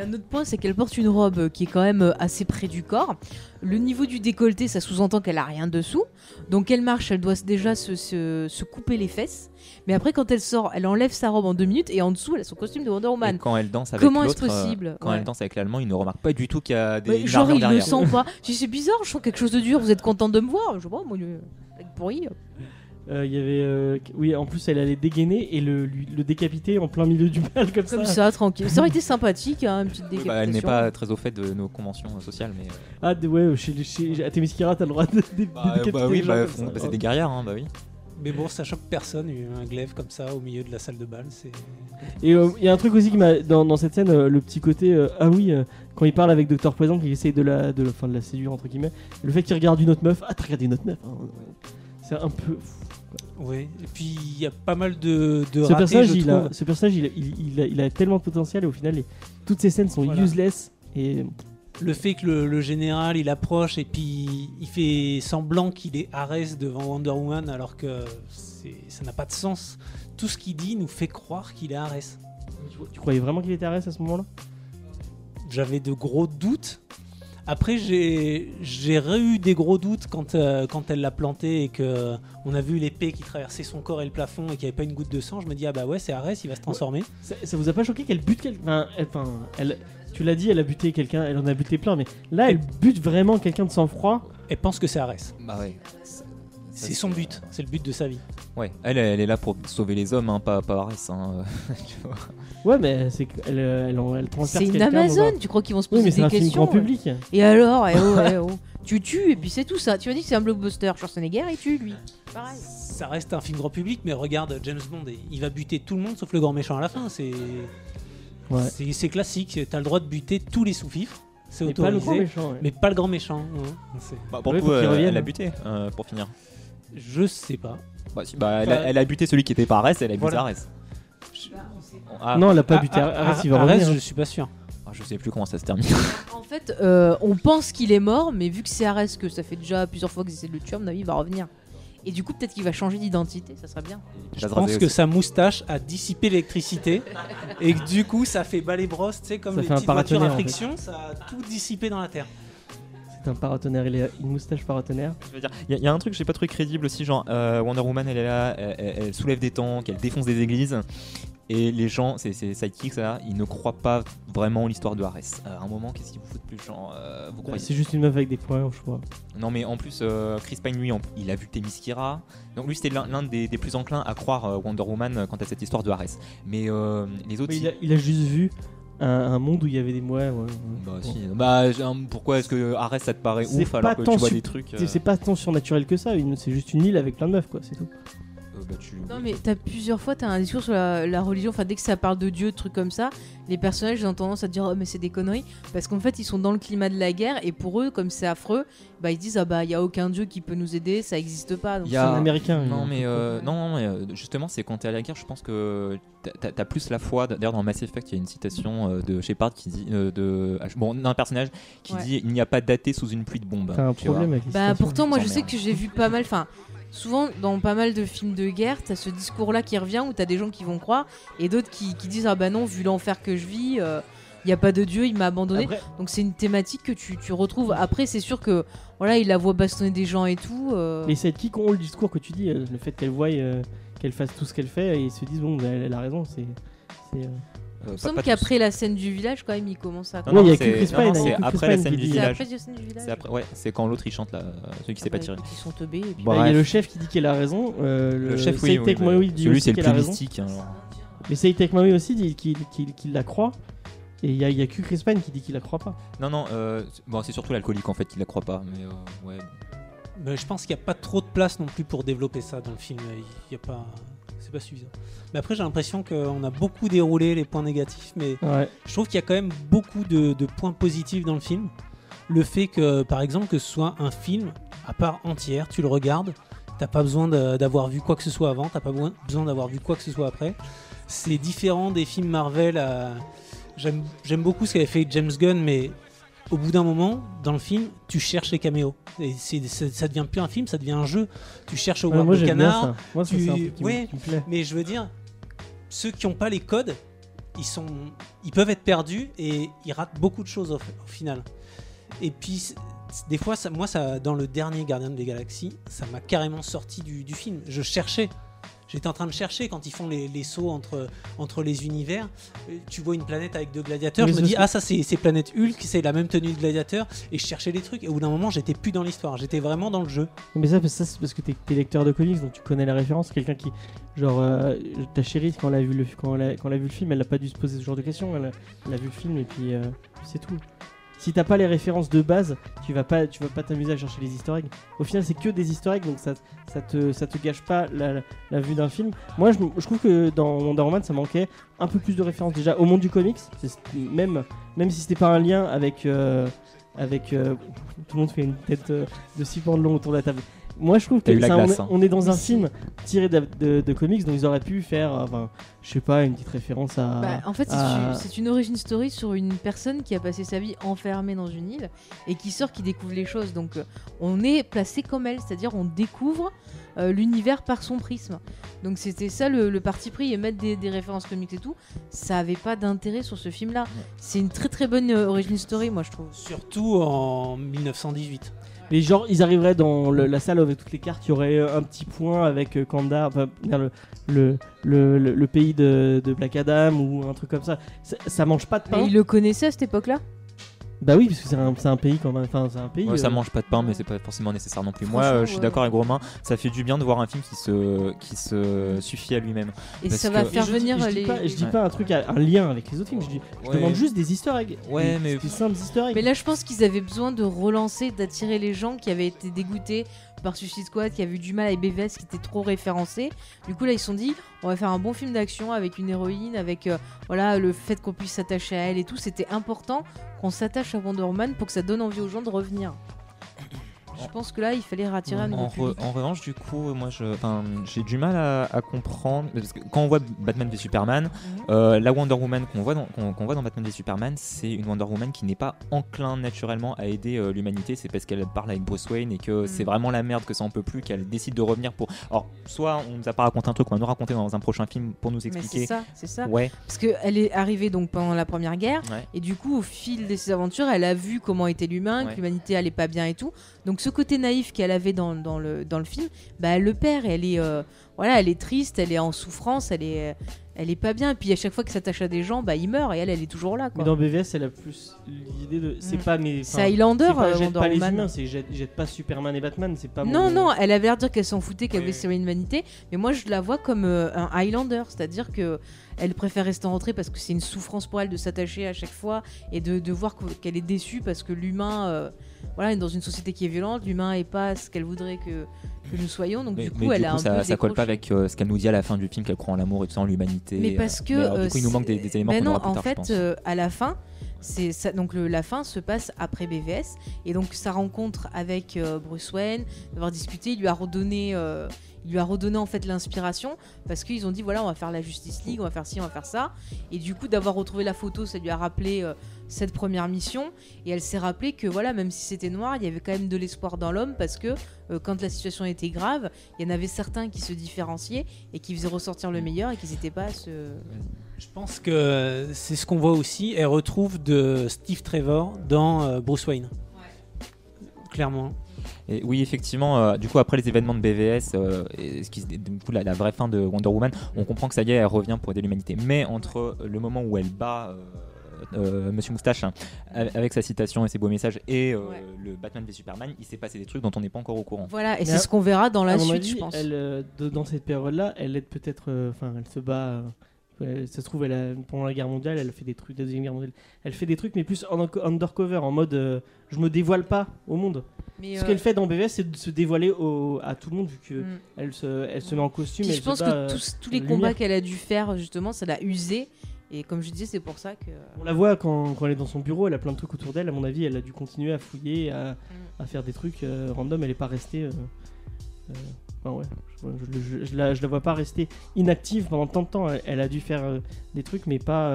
vois. Y a un autre point, c'est qu'elle porte une robe euh, qui est quand même euh, assez près du corps. Le niveau du décolleté, ça sous-entend qu'elle a rien dessous. Donc elle marche, elle doit déjà se, se- se couper les fesses. Mais après, quand elle sort, elle enlève sa robe en deux minutes et en dessous, elle a son costume de Wonder Et Woman. quand elle danse avec Comment est-ce euh, possible Quand Ouais. elle danse avec l'allemand, il ne remarque pas du tout qu'il y a des Ouais, genre, il le derrière. sent pas. Dis, c'est bizarre, je sens quelque chose de dur. Vous êtes content de me voir Je pas, moi, mec pourri. Euh, Il y avait, euh, oui, en plus elle allait dégainer et le, lui- le décapiter en plein milieu du bal comme, Comme ça. ça, tranquille. Ça aurait été sympathique, hein, une petite Bah, décapitation. elle n'est pas très au fait de nos conventions euh, sociales, mais. Ah de- ouais, chez, chez à t'as le droit de, de- de Bah, décapiter bah oui, bah, bah, c'est des guerrières, hein, bah oui. Mais bon, ça choque personne, un glaive comme ça au milieu de la salle de bal. C'est Et euh, il y a un truc aussi qui m'a dans, dans cette scène, euh, le petit côté euh, ah oui, euh, quand il parle avec Docteur Poison, qui essaye de la de, la- enfin, de la séduire entre guillemets, le fait qu'il regarde une autre meuf, ah t'as regardé une autre meuf, hein. c'est un peu. Oui, et puis il y a pas mal de, de Ce ratés, personnage, je il a, ce personnage, il, a- il- il a, il a tellement de potentiel et au final, les- toutes ces scènes sont Voilà. useless et Le fait que le, le général il approche et puis il fait semblant qu'il est Ares devant Wonder Woman alors que ça n'a pas de sens. Tout ce qu'il dit nous fait croire qu'il est Ares. tu, tu croyais vraiment qu'il était Ares à ce moment-là? J'avais de gros doutes. Après, j'ai j'ai eu des gros doutes quand, euh, quand elle l'a planté et que on a vu l'épée qui traversait son corps et le plafond et qu'il n'y avait pas une goutte de sang. Je me dis, ah bah ouais, c'est Ares, il va se transformer. ça, ça vous a pas choqué qu'elle bute quelqu'un enfin, elle, tu l'as dit, elle a buté quelqu'un, elle en a buté plein, mais là, elle bute vraiment quelqu'un de sang-froid. Elle pense que c'est Ares. Bah ouais. C'est son but, c'est le but de sa vie. Ouais, elle, elle est là pour sauver les hommes, hein, pas, pas Ares. Hein. tu vois. Ouais, mais c'est qu'elle elle, elle, elle transperce C'est une Amazon, un- tu crois qu'ils vont se Oui, poser mais c'est des un film questions grand ouais. public. Et alors, eh oh, eh oh. Tu tues et puis c'est tout ça. Tu as dit que c'est un blockbuster. Schwarzenegger, il tue lui. Pareil. Ça reste un film grand public, mais regarde James Bond, et il va buter tout le monde sauf le grand méchant à la fin. C'est Ouais. c'est- classique. T'as le droit de buter tous les sous-fifres, c'est Mais pas le grand autorisé, méchant. ouais. mais pas le grand méchant. C'est- Bah, pour Ouais, le coup, faut qu'il euh, elle a buté, euh, pour finir. Je sais pas. Bah, si, bah, elle, Bah, a, elle a buté celui qui était pas Ares, elle a buté voilà. Ares. Ah, Non, elle a pas Ah, buté ah, Ares, il ah, va revenir. je suis pas sûr. ah, je sais plus comment ça se termine. En fait, euh, on pense qu'il est mort, mais vu que c'est Ares, que ça fait déjà plusieurs fois qu'ils essaient de le tuer, à mon avis, il va revenir. Et du coup, peut-être qu'il va changer d'identité, ça serait bien. Je pense que sa moustache a dissipé l'électricité et que du coup ça fait balai brosse, tu sais, comme Ça les petites voitures à paratonnerre, en fait. friction, ça a tout dissipé dans la terre. C'est un paratonnerre, il a une moustache paratonnerre. Il y, a- il y a un truc que j'ai pas trouvé crédible aussi, genre euh, Wonder Woman, elle est là, elle, elle- elle soulève des tanks, elle défonce des églises, et les gens, c'est c'est sidekicks ça, ils ne croient pas vraiment l'histoire de Ares. À un moment, qu'est-ce qu'ils vous foutent plus, genre, euh, vous Bah, croyez c'est juste une meuf avec des points, je crois. Non, mais en plus, euh, Chris Pine, lui, en- il a vu Themyscira, donc lui, c'était l'un des, des plus enclins à croire euh, Wonder Woman euh, quant à cette histoire de Ares. Mais euh, les autres, il, a, il a juste vu un, un monde où il y avait des ouais, ouais, ouais. Bah, si. Bah, pourquoi est-ce que Ares ça te paraît ouf alors que tu vois des trucs C'est- euh, C'est pas tant surnaturel que ça, c'est juste une île avec plein de meufs, quoi, c'est tout. Bah, tu- Non, mais t'as plusieurs fois, t'as un discours sur la, la religion. Enfin, dès que ça parle de Dieu, de trucs comme ça, les personnages ils ont tendance à dire oh, mais c'est des conneries. Parce qu'en fait, ils sont dans le climat de la guerre et pour eux, comme c'est affreux, bah ils disent ah bah il y a aucun Dieu qui peut nous aider, ça existe pas. Donc Il y C'est a- un américain. Non mais, euh, non, mais euh, justement c'est quand t'es à la guerre je pense que t'as- t'as plus la foi d'ailleurs dans Mass Effect il y a une citation euh, de Shepard qui dit euh, de bon d'un personnage qui Ouais. dit il n'y a pas d'athée sous une pluie de bombes T'as un problème avec les Bah pourtant, moi je sais que j'ai vu pas mal. Enfin, souvent dans pas mal de films de guerre, t'as ce discours-là qui revient où t'as des gens qui vont croire et d'autres qui, qui disent ah bah non, vu l'enfer que je vis. il n'y a pas de Dieu, il m'a abandonné. Après, Donc c'est une thématique que tu, tu retrouves. Après, c'est sûr que voilà, il la voit bastonner des gens et tout. euh, les sidekicks ont le discours que tu dis, euh, le fait qu'elle voie, euh, qu'elle fasse tout ce qu'elle fait, et ils se disent, bon, bah, elle, elle a raison, c'est. Euh, Euh, Il me semble qu'après la scène du village, quand même, il commence à. Non, il y a c'est- que Chris Pine, c'est Chris après la scène qui du village. après la scène du village. C'est après, ouais, c'est quand l'autre il chante là, celui qui s'est pas tiré. Ils sont teubés. Bah, Il y a le chef qui dit qu'il a raison. euh, Le chef, oui, celui c'est le qu'il plus a raison. mystique. hein. Mais Seitek Maui aussi dit qu'il la croit. Et il y, a- il y a que Chris Pine qui dit qu'il la croit pas. Non, non, euh, c'est- bon, c'est surtout l'alcoolique en fait qui la croit pas. Mais euh, ouais. Mais je pense qu'il n'y a pas trop de place non plus pour développer ça dans le film. Il y a pas, c'est pas suffisant. Mais après, j'ai l'impression qu'on a beaucoup déroulé les points négatifs, mais Ouais. je trouve qu'il y a quand même beaucoup de, de points positifs dans le film. Le fait que, par exemple, que ce soit un film à part entière, tu le regardes, t'as pas besoin d'avoir vu quoi que ce soit avant, t'as pas besoin- d'avoir vu quoi que ce soit après. C'est différent des films Marvel. à- J'aime j'aime beaucoup ce qu'avait fait James Gunn, mais au bout d'un moment, dans le film, tu cherches les caméos. Et c'est- ça devient plus un film, ça devient un jeu. Tu cherches au Ouais, moi canard, ça. Moi ça, tu- me- qui me plaît. mais je veux dire, ceux qui n'ont pas les codes, ils, sont, ils peuvent être perdus et ils ratent beaucoup de choses au, au final. Et puis, des fois, ça, moi, ça, dans le dernier Gardien des Galaxies, ça m'a carrément sorti du, du film. Je cherchais. J'étais en train de chercher quand ils font les, les sauts entre, entre les univers. Euh, Tu vois une planète avec deux gladiateurs. Mais je me dis, ah, ça, c'est Planète Hulk, c'est la même tenue de gladiateur. Et je cherchais les trucs. Et au bout d'un moment, j'étais plus dans l'histoire. J'étais vraiment dans le jeu. Mais ça, ça, c'est parce que t'es es lecteur de comics, donc tu connais la référence. Quelqu'un qui, genre, euh, ta chérie, quand elle a vu le, quand elle a, quand elle a vu le film, elle a pas dû se poser ce genre de questions. Elle a, elle a vu le film et puis euh, c'est tout. Si t'as pas les références de base, tu vas pas, tu vas pas t'amuser à chercher les Easter eggs. Au final, c'est que des Easter eggs, donc ça, ça te, ça te gâche pas la, la vue d'un film. Moi, je, je trouve que dans Wonder ça manquait un peu plus de références déjà au monde du comics. Même, même si c'était pas un lien avec, euh, avec, euh, tout le monde fait une tête euh, de six pans de long autour de la table. Moi, je trouve que ça, glace, hein. on est dans un film tiré de, de- de comics, donc ils auraient pu faire, euh, enfin, je sais pas, une petite référence à. Bah, en fait, c'est une- c'est une origin story sur une personne qui a passé sa vie enfermée dans une île et qui sort, qui découvre les choses. Donc, euh, on est placé comme elle, c'est-à-dire on découvre euh, l'univers par son prisme. Donc, c'était ça le, le parti pris et mettre des, des références comics et tout, ça avait pas d'intérêt sur ce film-là. C'est une très très bonne euh, origin story, moi je trouve. Surtout en 1918. Les gens, ils arriveraient dans la salle avec toutes les cartes, il y aurait euh, un petit point avec euh, Kandar, enfin, le, le, le, le- pays de, de Black Adam ou un truc comme ça. Ça, ça mange pas de pain. il le connaissait à cette époque-là? Bah oui, parce que c'est un, c'est un pays quand même. Enfin, c'est un pays. Ouais, ça euh, mange pas de pain, mais c'est pas forcément nécessaire non plus. Moi, euh, je suis ouais. d'accord avec Romain. Ça fait du bien de voir un film qui se, qui se suffit à lui-même. Et Parce ça va que- faire je dis- venir je dis les. pas, je dis Ouais. pas un truc, à- un lien avec les autres films. Je, dis, je Ouais. demande juste des Easter eggs. Ouais, Des- mais- des simples Easter eggs. Mais là, je pense qu'ils avaient besoin de relancer, d'attirer les gens qui avaient été dégoûtés par Suicide Squad, qui avaient eu du mal avec BVS, qui était trop référencé. Du coup, là, ils se sont dit, on va faire un bon film d'action avec une héroïne, avec euh, voilà le fait qu'on puisse s'attacher à elle et tout. C'était important qu'on s'attache à Wonder Woman pour que ça donne envie aux gens de revenir. Je pense que là, il fallait rattirer un En, re- en revanche, du coup, moi, je, enfin, j'ai du mal à, à comprendre parce que quand on voit Batman v Superman, Mhm. euh, la Wonder Woman qu'on voit, dans, voit Batman v Superman, c'est une Wonder Woman qui n'est pas enclin naturellement à aider euh, l'humanité. C'est parce qu'elle parle avec Bruce Wayne et que Mhm. c'est vraiment la merde, que ça en peut plus, qu'elle décide de revenir pour. Alors, soit on nous a pas raconté un truc, on va nous raconter dans un prochain film pour nous Mais c'est expliquer. ça, c'est ça. Ouais, Parce qu'elle est arrivée donc pendant la première guerre. ouais. Et du coup, au fil de ses aventures, elle a vu comment était l'humain, Ouais. que l'humanité allait pas bien et tout. Donc ce côté naïf qu'elle avait dans, dans le, dans le film, bah, elle le perd. Elle est, euh, voilà, elle est triste, elle est en souffrance, elle est, elle est pas bien. Et puis à chaque fois qu'elle s'attache à des gens, bah, ils meurent et elle, elle est toujours là. Mais dans BVS, elle a plus l'idée de. C'est Mm. pas mes. C'est Highlander, pas euh, jette pas les humains, c'est jette, jette pas Superman et Batman, c'est pas Non, mon- non, elle avait l'air de dire qu'elle s'en foutait, qu'elle Oui, avait sauvé l'humanité. Mais moi, je la vois comme euh, un Highlander. C'est-à-dire que elle préfère rester en retrait parce que c'est une souffrance pour elle de s'attacher à chaque fois et de, de voir qu'elle est déçue parce que l'humain, euh, voilà, dans une société qui est violente. L'humain est pas ce qu'elle voudrait que, que nous soyons. Donc, Mais, du coup, mais elle du a un ça, peu. ça colle pas avec euh, ce qu'elle nous dit à la fin du film, qu'elle croit en l'amour et tout ça, en l'humanité. Mais euh, parce que. mais alors, euh, du coup, il nous manque des, éléments Ben non, aura plus en tard, je fait, pense. à la fin, c'est ça. Donc le- la fin se passe après BVS et donc sa rencontre avec euh, Bruce Wayne, d'avoir discuté, il lui a redonné, euh, il lui a redonné en fait l'inspiration parce qu'ils ont dit voilà on va faire la Justice League, on va faire ci, on va faire ça et du coup d'avoir retrouvé la photo, ça lui a rappelé euh, cette première mission et elle s'est rappelé que voilà même si c'était noir, il y avait quand même de l'espoir dans l'homme parce que euh, quand la situation était grave, il y en avait certains qui se différenciaient et qui faisaient ressortir le meilleur et qui n'étaient pas à se Je pense que c'est ce qu'on voit aussi. Elle retrouve de Steve Trevor dans euh, Bruce Wayne. Clairement. Et oui, effectivement, euh, du coup, après les événements de BVS, euh, et ce qui, du coup, la, la vraie fin de Wonder Woman, on comprend que ça y est, elle revient pour aider l'humanité. Mais entre le moment où elle bat euh, Monsieur Moustache hein, avec sa citation et ses beaux messages et euh, Ouais. le Batman v Superman, il s'est passé des trucs dont on n'est pas encore au courant. Voilà, et c'est ce qu'on verra dans la suite, avis, je pense. Elle, euh, de- dans cette période-là, elle aide peut-être. euh, Enfin, elle se bat. euh, ça se trouve, elle a- pendant la guerre mondiale, elle fait des trucs. La deuxième guerre mondiale, elle fait des trucs, mais plus en undercover, en mode euh, je me dévoile pas au monde. Mais, Ce euh, qu'elle fait dans BVS, c'est de se dévoiler au- à tout le monde, vu que mm. elle se, elle se met en costume. Elle je se pense bat, que tous, tous les combats qu'elle a dû faire, justement, ça l'a usé. Et comme je disais, c'est pour ça que. On la voit quand, quand elle est dans son bureau, elle a plein de trucs autour d'elle. À mon avis, elle a dû continuer à fouiller, à, Mm. à faire des trucs euh, random. Elle est pas restée. euh, euh, enfin, ouais, je, je- je- je la, je la vois pas rester inactive pendant tant de temps. Elle, elle a dû faire des trucs, mais pas,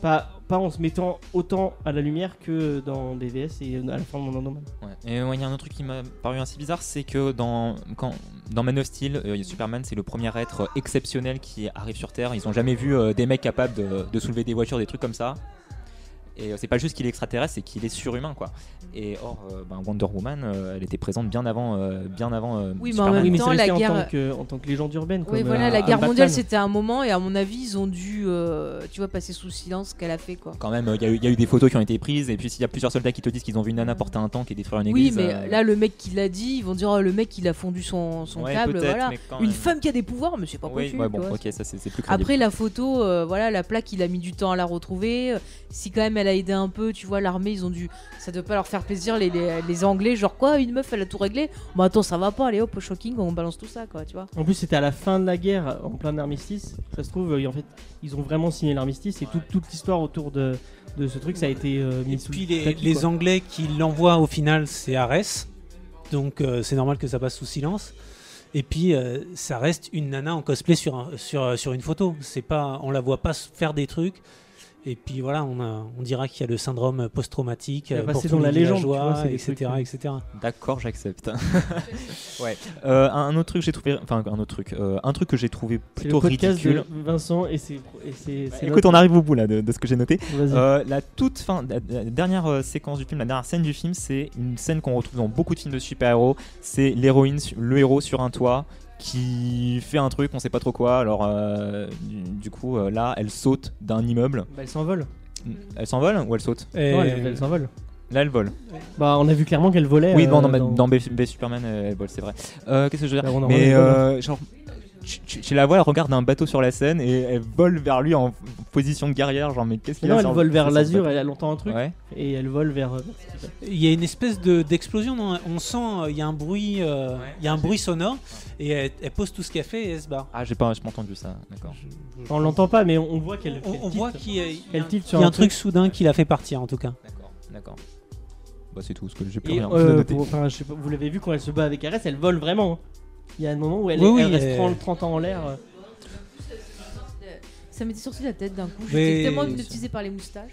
pas, en se mettant autant à la lumière que dans BVS et à la fin de mon Woman. Ouais. Et ouais, il y a un autre truc qui m'a paru assez bizarre, c'est que dans, quand, dans Man of Steel, euh, Superman c'est le premier être exceptionnel qui arrive sur Terre. Ils ont jamais vu euh, des mecs capables de soulever des voitures, des trucs comme ça. Et euh, c'est pas juste qu'il est extraterrestre, c'est qu'il est surhumain quoi. Et or, euh, ben, Wonder Woman, euh, elle était présente bien avant, euh, bien avant. euh, Oui, mais en Superman. même oui, mais temps, c'est resté la en, tant que, en tant que légende urbaine. Oui, comme, voilà, euh, la guerre Batman. mondiale, c'était un moment, et à mon avis, ils ont dû, euh, tu vois, passer sous silence ce qu'elle a fait, quoi. Quand même, il y, a eu- il y a eu des photos qui ont été prises, et puis s'il y a plusieurs soldats qui te disent qu'ils ont vu une nana porter un tank et détruire une Oui, église. mais euh, là, le mec qui l'a dit, ils vont dire, oh, le mec, il a fondu son, son ouais, câble, peut-être, voilà. mais quand Une même. femme qui a des pouvoirs, mais c'est pas Oui, possible. ouais, tu bon, vois. ok, ça c'est c'est plus crédible. Après la photo, euh, voilà, la plaque, il a mis du temps à la retrouver. Si quand même elle a aidé un peu, tu vois, l'armée, ils ont dû, ça doit pas leur faire plaisir les, les, les Anglais, genre quoi, une meuf, elle a tout réglé. Bah attends, ça va pas, allez hop, shocking, on balance tout ça, quoi, tu vois. En plus, c'était à la fin de la guerre, en plein armistice. Ça se trouve, en fait, ils ont vraiment signé l'armistice et tout- toute l'histoire autour de, de ce truc, ça a été euh, mis Et sous puis le les, tapis, les. Anglais qui l'envoient au final, c'est Ares. Donc euh, c'est normal que ça passe sous silence. Et puis euh, ça reste une nana en cosplay sur, un- sur, sur une photo. C'est pas, on la voit pas faire des trucs. Et puis voilà, on, a- on dira qu'il y a le syndrome post-traumatique va euh, pour passer tous dans la légende, vois, c'est etc., trucs, etc. D'accord, j'accepte. ouais. Euh, un autre truc que j'ai trouvé, enfin un autre truc, euh, un truc que j'ai trouvé C'est le plutôt podcast ridicule. de Vincent et c'est. c'est- c'est Écoute, on arrive au bout là de, de ce que j'ai noté. Euh, la toute fin, la, la dernière euh, séquence du film, la dernière scène du film, c'est une scène qu'on retrouve dans beaucoup de films de super-héros. C'est l'héroïne, le héros sur un toit qui fait un truc, on sait pas trop quoi. Alors, euh, du, coup, euh, là, elle saute d'un immeuble. Bah, elle s'envole. Elle s'envole ou elle saute? Et- Non, elle, elle s'envole. Là, elle vole. Bah, on a vu clairement qu'elle volait. oui, euh, dans, dans, dans B, B Superman, elle vole, c'est vrai. Euh, Qu'est-ce que je veux dire? Bah, Mais euh, genre, tu, tu- tu la vois, elle regarde un bateau sur la scène et elle vole vers lui en position de guerrière. Genre, mais qu'est-ce qu'il Non, a elle sur- vole vers l'azur, elle a longtemps un truc, Ouais. et elle vole vers. euh, Il y a une espèce de- d'explosion, non? On sent euh, il y a un bruit, euh, il y a un bruit sonore et elle, elle pose tout ce qu'elle fait et elle se barre. Ah, j'ai pas, pas entendu ça. D'accord. On l'entend pas, mais on on voit qu'elle. On, on voit qu'il y a, il y a Elle un- y a truc truc. soudain qui l'a fait partir en tout cas. D'accord, d'accord. Bah, c'est tout ce que j'ai plus Et rien euh, pour- enfin, je sais pas, vous l'avez vu quand elle se bat avec Ares, elle vole vraiment. hein. Il y a un moment où elle, Oui, elle reste elle- 30, 30 ans en l'air. Ça m'était sorti de la tête d'un coup. J'étais tellement hypnotisé par les moustaches.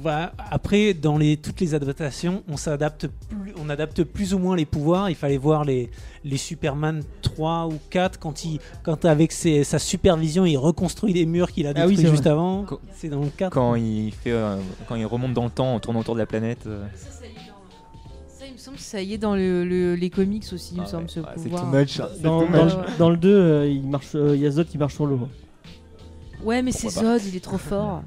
Voilà. Après, dans les, toutes les adaptations, on s'adapte plus, on adapte plus ou moins les pouvoirs. Il fallait voir les, les Superman 3 ou 4 quand, il, quand avec ses- sa supervision, il reconstruit les murs qu'il a Ah oui, détruits juste avant. Quand- C'est dans le 4. Quand il fait, euh, quand il remonte dans le temps en tournant autour de la planète. euh, Ça, me semble que ça y est dans le- le- les comics aussi, il me ah semble, ouais, ce ouais, c'est pouvoir. too much. hein, c'est Dans, too dans much. le, Ouais. dans le 2, euh, il marche, euh, il y a Zod qui marche sur l'eau. Ouais, mais c'est Zod, il est trop fort.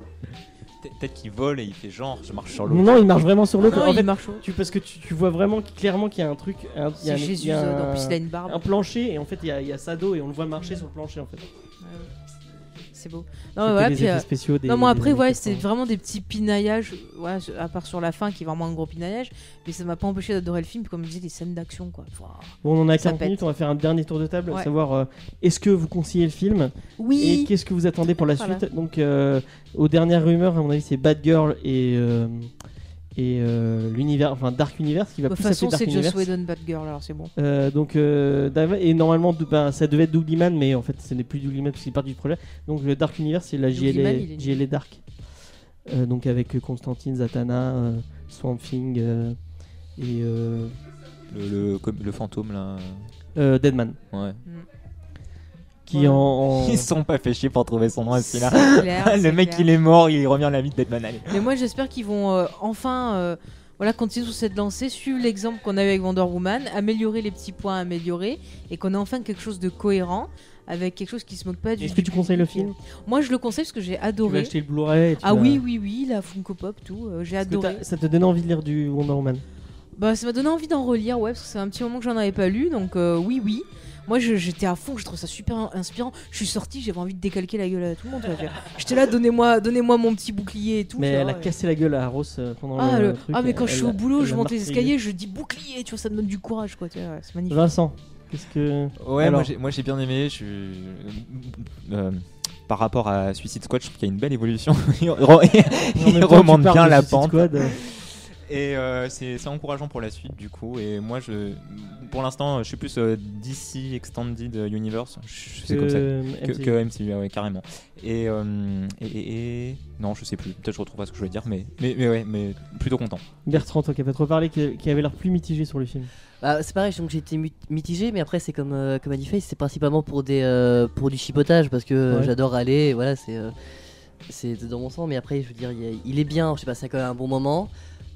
Peut- Peut-être qu'il vole et il fait genre, je marche sur l'eau. Non, non, il marche vraiment sur l'eau. Non, En il fait, marche haut. tu, parce que tu, tu vois vraiment clairement qu'il y a un truc. un- il y a un- il Jésus y a Zod, un- en plus il a une barbe. un plancher et en fait il y a, il y a sa dos et on le voit marcher sur le plancher en fait. C'est beau. Non, puis, effets euh, spéciaux des- non, moi après, ouais, 80. c'était vraiment des petits pinaillages, ouais, à part sur la fin qui est vraiment un gros pinaillage, mais ça m'a pas empêché d'adorer le film, comme je disais, les scènes d'action, quoi. Bon, on en a Ça 40 pète. minutes, on va faire un dernier tour de table, Ouais. savoir euh, est-ce que vous conseillez le film et Oui, qu'est-ce que vous attendez pour la Voilà. suite. Donc, euh, aux dernières rumeurs, à mon avis, c'est Batgirl et, euh, et euh, l'univers, enfin Dark Universe qui va de toute plus façon, s'appeler c'est Dark Joss Universe. Whedon Batgirl, alors c'est bon. Euh, donc, euh, et normalement, de- ben, ça devait être Doug Liman, mais en fait, ce n'est plus Doug Liman parce qu'il est parti du projet. Donc, le Dark Universe, c'est la Liman, JLA, est JLA Dark. Euh, donc, avec Constantine, Zatanna, euh, Swamp Thing euh, et euh, Le, le, fantôme là. euh, Deadman. Ouais. Qui en- Ils se sont pas fait chier pour trouver son nom à celui-là. Clair, le mec clair. il est mort, il revient à la vie de. Allez. Mais moi, j'espère qu'ils vont euh, enfin. euh, voilà, continuer sur cette lancée, suivre l'exemple qu'on a eu avec Wonder Woman, améliorer les petits points à améliorer et qu'on ait enfin quelque chose de cohérent avec quelque chose qui se moque pas du. Est-ce que tu conseilles le film Moi, je le conseille parce que j'ai Tu adoré. acheter le Blu-ray et tu Ah oui, oui, oui, la Funko Pop, tout. euh, j'ai adoré. Ça te donne envie de lire du Wonder Woman? Bah, ça m'a donné envie d'en relire, ouais, parce que c'est un petit moment que j'en avais pas lu, donc euh, oui, oui. Moi, j'étais à fond, je trouve ça super in- inspirant. Je suis sorti, j'avais envie de décalquer la gueule à tout le monde. tu vois. J'étais là, donnez-moi, donnez-moi mon petit bouclier et tout. Mais elle vois, a cassé la gueule à Ross euh, pendant Ah, le, le- truc. ah, mais quand je suis au boulot, je monte les escaliers, je dis bouclier, tu vois, ça me donne du courage, quoi. tu vois, ouais, C'est magnifique. Vincent, qu'est-ce que. Ouais, Alors moi j'ai- bien aimé. Je suis euh, par rapport à Suicide Squad, je trouve qu'il y a une belle évolution. il remonte bien la Suicide pente. Squad, euh, Et euh, c'est encourageant pour la suite du coup. Et moi, je, pour l'instant, je suis plus euh, DC Extended Universe. Je- C'est que comme ça. Que, MCU. que MCU, ouais, carrément. Et, euh, et, et- et- non, je sais plus. Peut-être je retrouve pas ce que je voulais dire, mais mais, mais ouais, mais plutôt content. Bertrand, toi qui a pas trop parlé, qui, qui avait l'air plus mitigé sur le film. Bah, c'est pareil, donc j'ai été mitigé, mais après c'est comme euh, comme a dit Faye, c'est principalement pour des euh, pour du chipotage parce que Ouais. j'adore aller, voilà, c'est euh, c'est dans mon sang. Mais après, je veux dire, il, est bien, je sais pas, ça quand même un bon moment.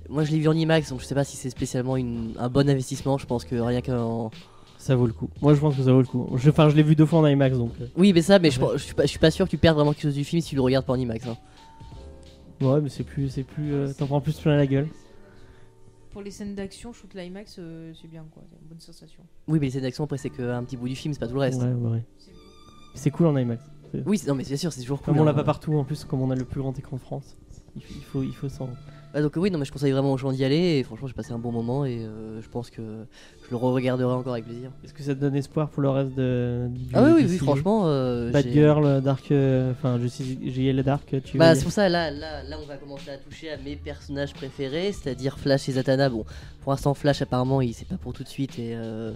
Moi, je l'ai vu en IMAX, donc je sais pas si c'est spécialement une- un bon investissement. Je pense que rien qu'en Ça vaut le coup. Moi je pense que ça vaut le coup. Je, enfin, je l'ai vu deux fois en IMAX donc. euh, oui, mais ça, mais je, Ouais. pense- je suis pas je suis pas sûr que tu perdes vraiment quelque chose du film si tu le regardes pas en IMAX. hein. Ouais, mais c'est plus. c'est plus euh, T'en prends plus plein la gueule. Pour les scènes d'action, shoot l'IMAX, euh, c'est bien, quoi. C'est une bonne sensation. Oui, mais les scènes d'action après c'est qu'un petit bout du film, c'est pas tout le reste. Ouais, ouais, ouais. C'est cool en IMAX. Oui, c'est- non, mais bien sûr, c'est toujours cool. Comme on l'a hein. pas partout en plus, comme on a le plus grand écran de France. Il faut, il faut, il faut s'en. Ouais, donc oui, non, mais je conseille vraiment aux gens d'y aller. Et franchement, j'ai passé un bon moment et euh, je pense que je le re-regarderai encore avec plaisir. Est-ce que ça te donne espoir pour le reste de. du- Ah oui, oui, oui, franchement. euh, Bad j'ai- Girl, Dark. euh, Enfin, je sais, JL Dark, tu Bah, c'est pour ça, là, là, là, on va commencer à toucher à mes personnages préférés, c'est-à-dire Flash et Zatanna. Bon, pour l'instant, Flash, apparemment, il c'est pas pour tout de suite. Et, euh,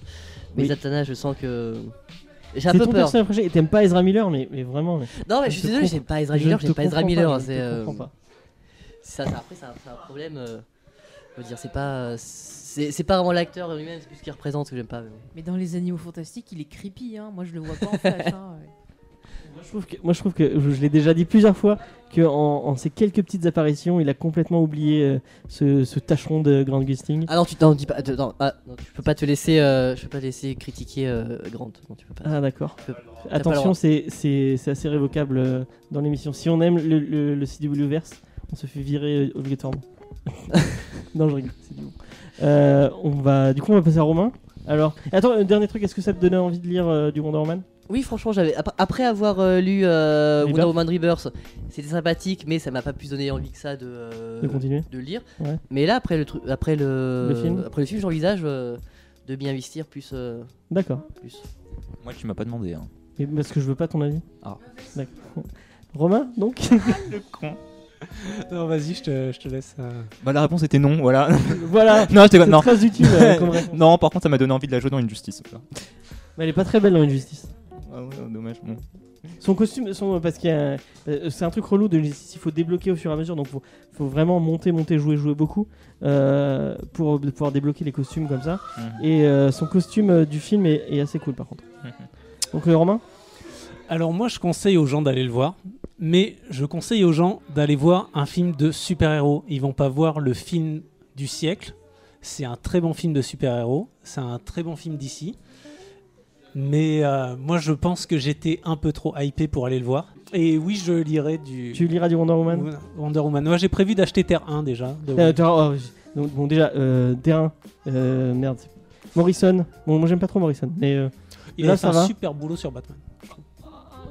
Mais Oui. Zatanna, je sens que. J'ai un peu ton peur. personnage préféré et t'aimes pas Ezra Miller, mais, mais vraiment. Mais... Non, mais je suis désolé, j'aime pas Ezra Miller, j'aime pas Ezra Miller. c'est euh, comprends pas. Ça, ça- après, c'est un, problème. euh, je veux dire, c'est pas. C'est pas vraiment l'acteur lui-même, c'est plus ce qu'il représente que j'aime pas. mais dans les animaux fantastiques, il est creepy, hein. Moi, je le vois pas en flash, hein. ouais. Moi je, trouve que, moi, je trouve que, je, je l'ai déjà dit plusieurs fois, que en, en ces quelques petites apparitions, il a complètement oublié euh, ce, ce tâcheron de Grand Gusting. Ah non, tu non, dis pas. attends, non, ah, non, tu peux pas te laisser, euh, je peux pas te laisser critiquer euh, Grant. Non, tu peux pas. Ah, d'accord. Tu Attention, droit. c'est c'est- c'est assez révocable euh, dans l'émission. Si on aime le, le, le CW verse, on se fait virer euh, obligatoirement. non, je rigole, c'est du bon. Euh, on va, du coup, on va passer à Romain. Alors, attends, un dernier truc, est-ce que ça te donnait envie de lire euh, du Wonder Woman? Oui, franchement, j'avais ap- après avoir euh, lu euh, Rebirth. Wonder Woman Rebirth, c'était sympathique, mais ça m'a pas plus donné envie que ça de, euh, De continuer de le lire. Ouais. Mais là, après le truc, après le, Le film après le film, j'envisage euh, de bien investir plus, euh, D'accord. plus. Moi, tu m'as pas demandé. Hein. Mais Parce que je veux pas ton avis. Ah. D'accord. Romain, donc? Le con. Non, vas-y, je te, je te laisse. euh. Bah, la réponse était non, voilà. Voilà. non, je non. très utile euh, comme non, par contre, ça m'a donné envie de la jouer dans une justice. Mais elle est pas très belle dans Injustice. Ah ouais, dommage. Bon. Son costume, son, parce qu'il euh, c'est un truc relou de Injustice, il faut débloquer au fur et à mesure, donc faut, faut vraiment monter, monter, jouer, jouer beaucoup euh, pour de pouvoir débloquer les costumes comme ça. Mhm. Et euh, son costume euh, du film est, est assez cool par contre. Mhm. Donc euh, Romain, Alors, moi, je conseille aux gens d'aller le voir. Mais je conseille aux gens d'aller voir un film de super-héros. Ils vont pas voir le film du siècle. C'est un très bon film de super-héros. C'est un très bon film d'ici. Mais euh, moi, je pense que j'étais un peu trop hypé pour aller le voir. Et oui, je lirai du tu liras du Wonder Woman? Wonder Woman. Moi, j'ai prévu d'acheter Terre 1 déjà. Euh, oh, donc, Bon déjà, euh, Terrain, euh, merde, Morrison. Bon moi j'aime pas trop Morrison, mais Il là, a fait ça un va. super boulot sur Batman.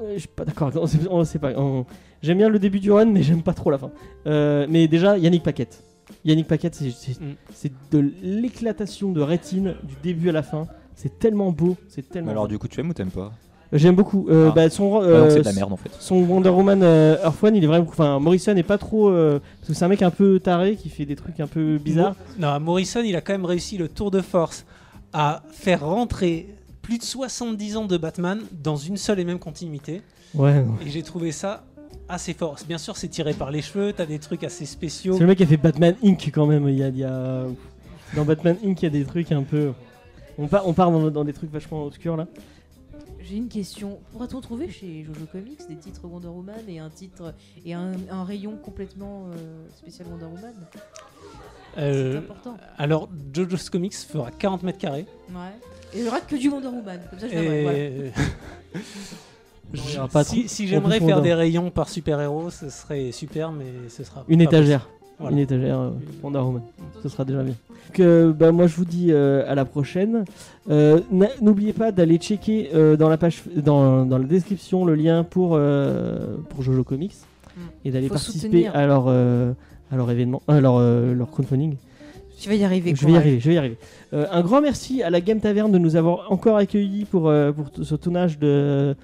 Euh, je suis pas d'accord. On sait, pas. on- J'aime bien le début du run, mais j'aime pas trop la fin. Euh, mais déjà, Yannick Paquette. Yannick Paquette, c'est- Mm. c'est de l'éclatation de rétine du début à la fin. C'est tellement beau, c'est tellement. Mais alors, beau. du coup, tu aimes ou t'aimes pas? J'aime beaucoup. Euh, Ah. bah, son, Ah, euh, donc c'est de la merde en fait. son Wonder Woman euh, Earth One, il est vraiment. Enfin, Morrison est pas trop. euh, parce que c'est un mec un peu taré qui fait des trucs un peu bizarres. Non, Morrison, il a quand même réussi le tour de force à faire rentrer plus de 70 ans de Batman dans une seule et même continuité. Ouais. non. Et j'ai trouvé ça assez fort. Bien sûr, c'est tiré par les cheveux, t'as des trucs assez spéciaux. C'est le mec qui a fait Batman Inc. quand même. Il y a, il y a- Dans Batman Inc., il y a des trucs un peu. On part, on part dans, dans des trucs vachement obscurs là. J'ai une question. Pourra-t-on trouver chez Jojo Comics des titres Wonder Woman et un titre et un, un rayon complètement euh, spécial Wonder Woman? Euh, important. alors, JoJo's Comics fera 40 mètres carrés. Ouais. Et il y aura que du Wonder Woman. Comme ça, je voilà. Et... Je- pas si j'aimerais faire des rayons par super-héros, ce serait super, mais ce sera Une pas étagère. Voilà. Une étagère euh, Wonder Woman. Ce sera déjà bien. Donc, euh, bah, moi, je vous dis euh, à la prochaine. Euh, N'oubliez pas d'aller checker euh, dans la page, dans, dans la description, le lien pour euh, pour Jojo Comics Mm. et d'aller participer soutenir. à leur euh, à leur événement, à leur euh, leur crowdfunding. Tu vas y arriver. Je vais y arriver, je vais y arriver. Euh, un grand merci à la Game Taverne de nous avoir encore accueillis pour, euh, pour ce tournage de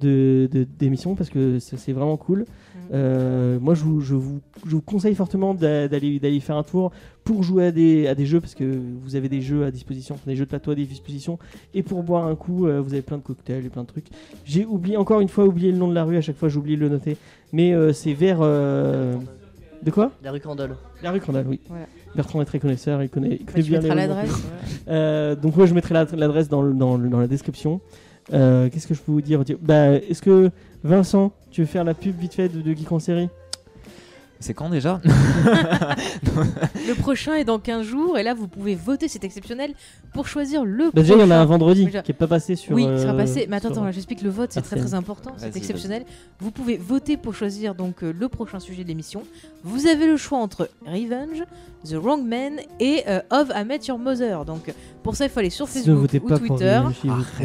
de- de- d'émission parce que c'est vraiment cool. Euh, moi, je vous, je, vous, je vous conseille fortement d'a- d'aller d'aller faire un tour pour jouer à des, à des jeux parce que vous avez des jeux à disposition, des jeux de plateau à disposition et pour boire un coup, euh, vous avez plein de cocktails et plein de trucs. J'ai oublié encore une fois oublié le nom de la rue. À chaque fois, j'ai oublié de le noter. Mais euh, c'est vers euh, de quoi La rue Crandall. La rue Crandall, oui. Voilà. Bertrand est très connaisseur, il connaît, il Bah, connaît tu bien les l'adresse. Euh, donc moi je mettrai la- l'adresse dans, le- dans, le- dans la description. Euh, Qu'est-ce que je peux vous dire bah, Est-ce que Vincent, tu veux faire la pub vite fait de, de Geek en série? C'est quand déjà Le prochain est dans 15 jours et là vous pouvez voter, c'est exceptionnel, pour choisir le Bah, Déjà il y en a un vendredi Déjà- qui est pas passé sur. oui, euh, il sera passé. Mais attends, attends, j'explique le vote, c'est très très important, c'est exceptionnel. Vous pouvez voter pour choisir donc euh, le prochain sujet de l'émission. Vous avez le choix entre Revenge, The Wrong Man et euh, Of I Met Your Mother. Donc pour ça, il faut aller sur Facebook ou pas Twitter.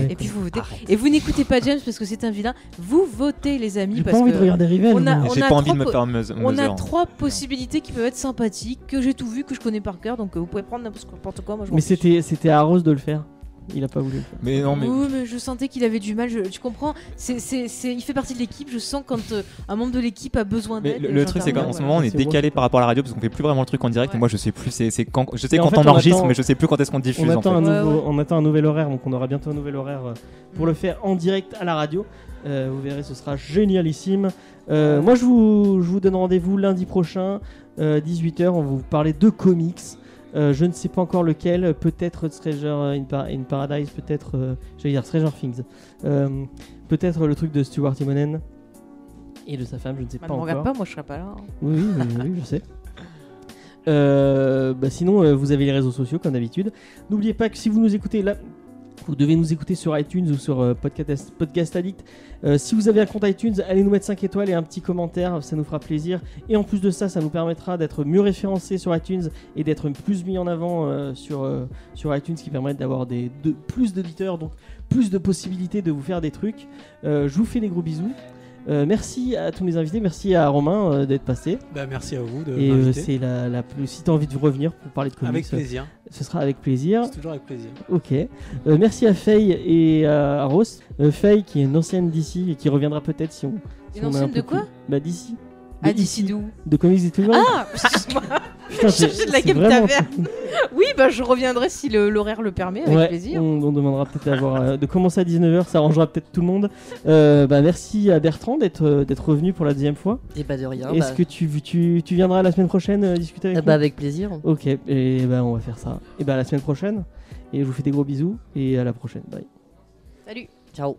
Et puis vous votez. Et vous n'écoutez pas James parce que c'est un vilain. Vous votez les amis J'ai pas parce envie que de regarder Revenge. on a- on pas envie de trois me faire on a trois possibilités qui peuvent être sympathiques que j'ai tout vu, que je connais par cœur. Donc euh, vous pouvez prendre n'importe quoi. Moi, je Mais c'était à Rose de le faire. Il a pas voulu. Mais non, mais. Oui, mais je sentais qu'il avait du mal. Je, tu comprends c'est, c'est, c'est- Il fait partie de l'équipe. Je sens quand euh, un membre de l'équipe a besoin d'aide. le, le truc c'est qu'en ce moment on est décalé par rapport à la radio parce qu'on fait plus vraiment le truc en direct Ouais. et moi je sais plus c'est c'est quand je sais Et en quand fait, on on enregistre attend- mais je sais plus quand est-ce qu'on On diffuse en attend, un fait. Ouais, nouveau, ouais. on attend un nouvel horaire, donc on aura bientôt un nouvel horaire euh, pour le faire en direct à la radio. Euh, vous verrez, ce sera génialissime. Euh, moi, je vous, je vous donne rendez-vous lundi prochain, 18h. On va vous parler de comics. Euh, je ne sais pas encore lequel. Peut-être Stranger in, Par- in Paradise, peut-être. euh, J'allais dire Stranger Things. Euh, peut-être le truc de Stuart Timonen et de sa femme, je ne sais Bah, pas ne regarde pas, moi je serai pas là. hein. Oui, oui, oui, oui, je sais. Euh, bah sinon, euh, vous avez les réseaux sociaux comme d'habitude. N'oubliez pas que si vous nous écoutez là, vous devez nous écouter sur iTunes ou sur euh, Podcast, Podcast Addict. Euh, si vous avez un compte iTunes, allez nous mettre 5 étoiles et un petit commentaire, ça nous fera plaisir. Et en plus de ça, ça nous permettra d'être mieux référencés sur iTunes et d'être plus mis en avant euh, sur, sur iTunes, qui permet d'avoir plus d'auditeurs, donc plus de possibilités de vous faire des trucs. Je vous fais des gros bisous. Euh, merci à tous mes invités, merci à Romain euh, d'être passé. Bah, merci à vous de Et euh, m'inviter. c'est la, la plus. Si tu as envie de revenir pour parler de comics, Avec plaisir. ce sera avec plaisir. C'est toujours avec plaisir. Ok. Euh, merci à Faye et à Ross. Euh, Faye qui est une ancienne d'ici et qui reviendra peut-être si on. si Une on a un ancienne peu de quoi? Plus- Bah d'ici. Ah, De d'où De Comics et tout le monde. Ah Excuse-moi Putain, c'est- de la Game vraiment- Taverne. Oui, bah je reviendrai si l'horaire le permet, avec Ouais, plaisir. On, on demandera peut-être euh, de commencer à 19h, ça arrangera peut-être tout le monde. Euh, bah, merci à Bertrand d'être euh, d'être revenu pour la deuxième fois. Et bah de rien. Est-ce bah, que tu, tu, tu viendras la semaine prochaine euh, discuter avec nous bah avec plaisir. Ok, et ben on va faire ça. Et ben à la semaine prochaine. Et je vous fais des gros bisous et à la prochaine. Bye. Salut Ciao.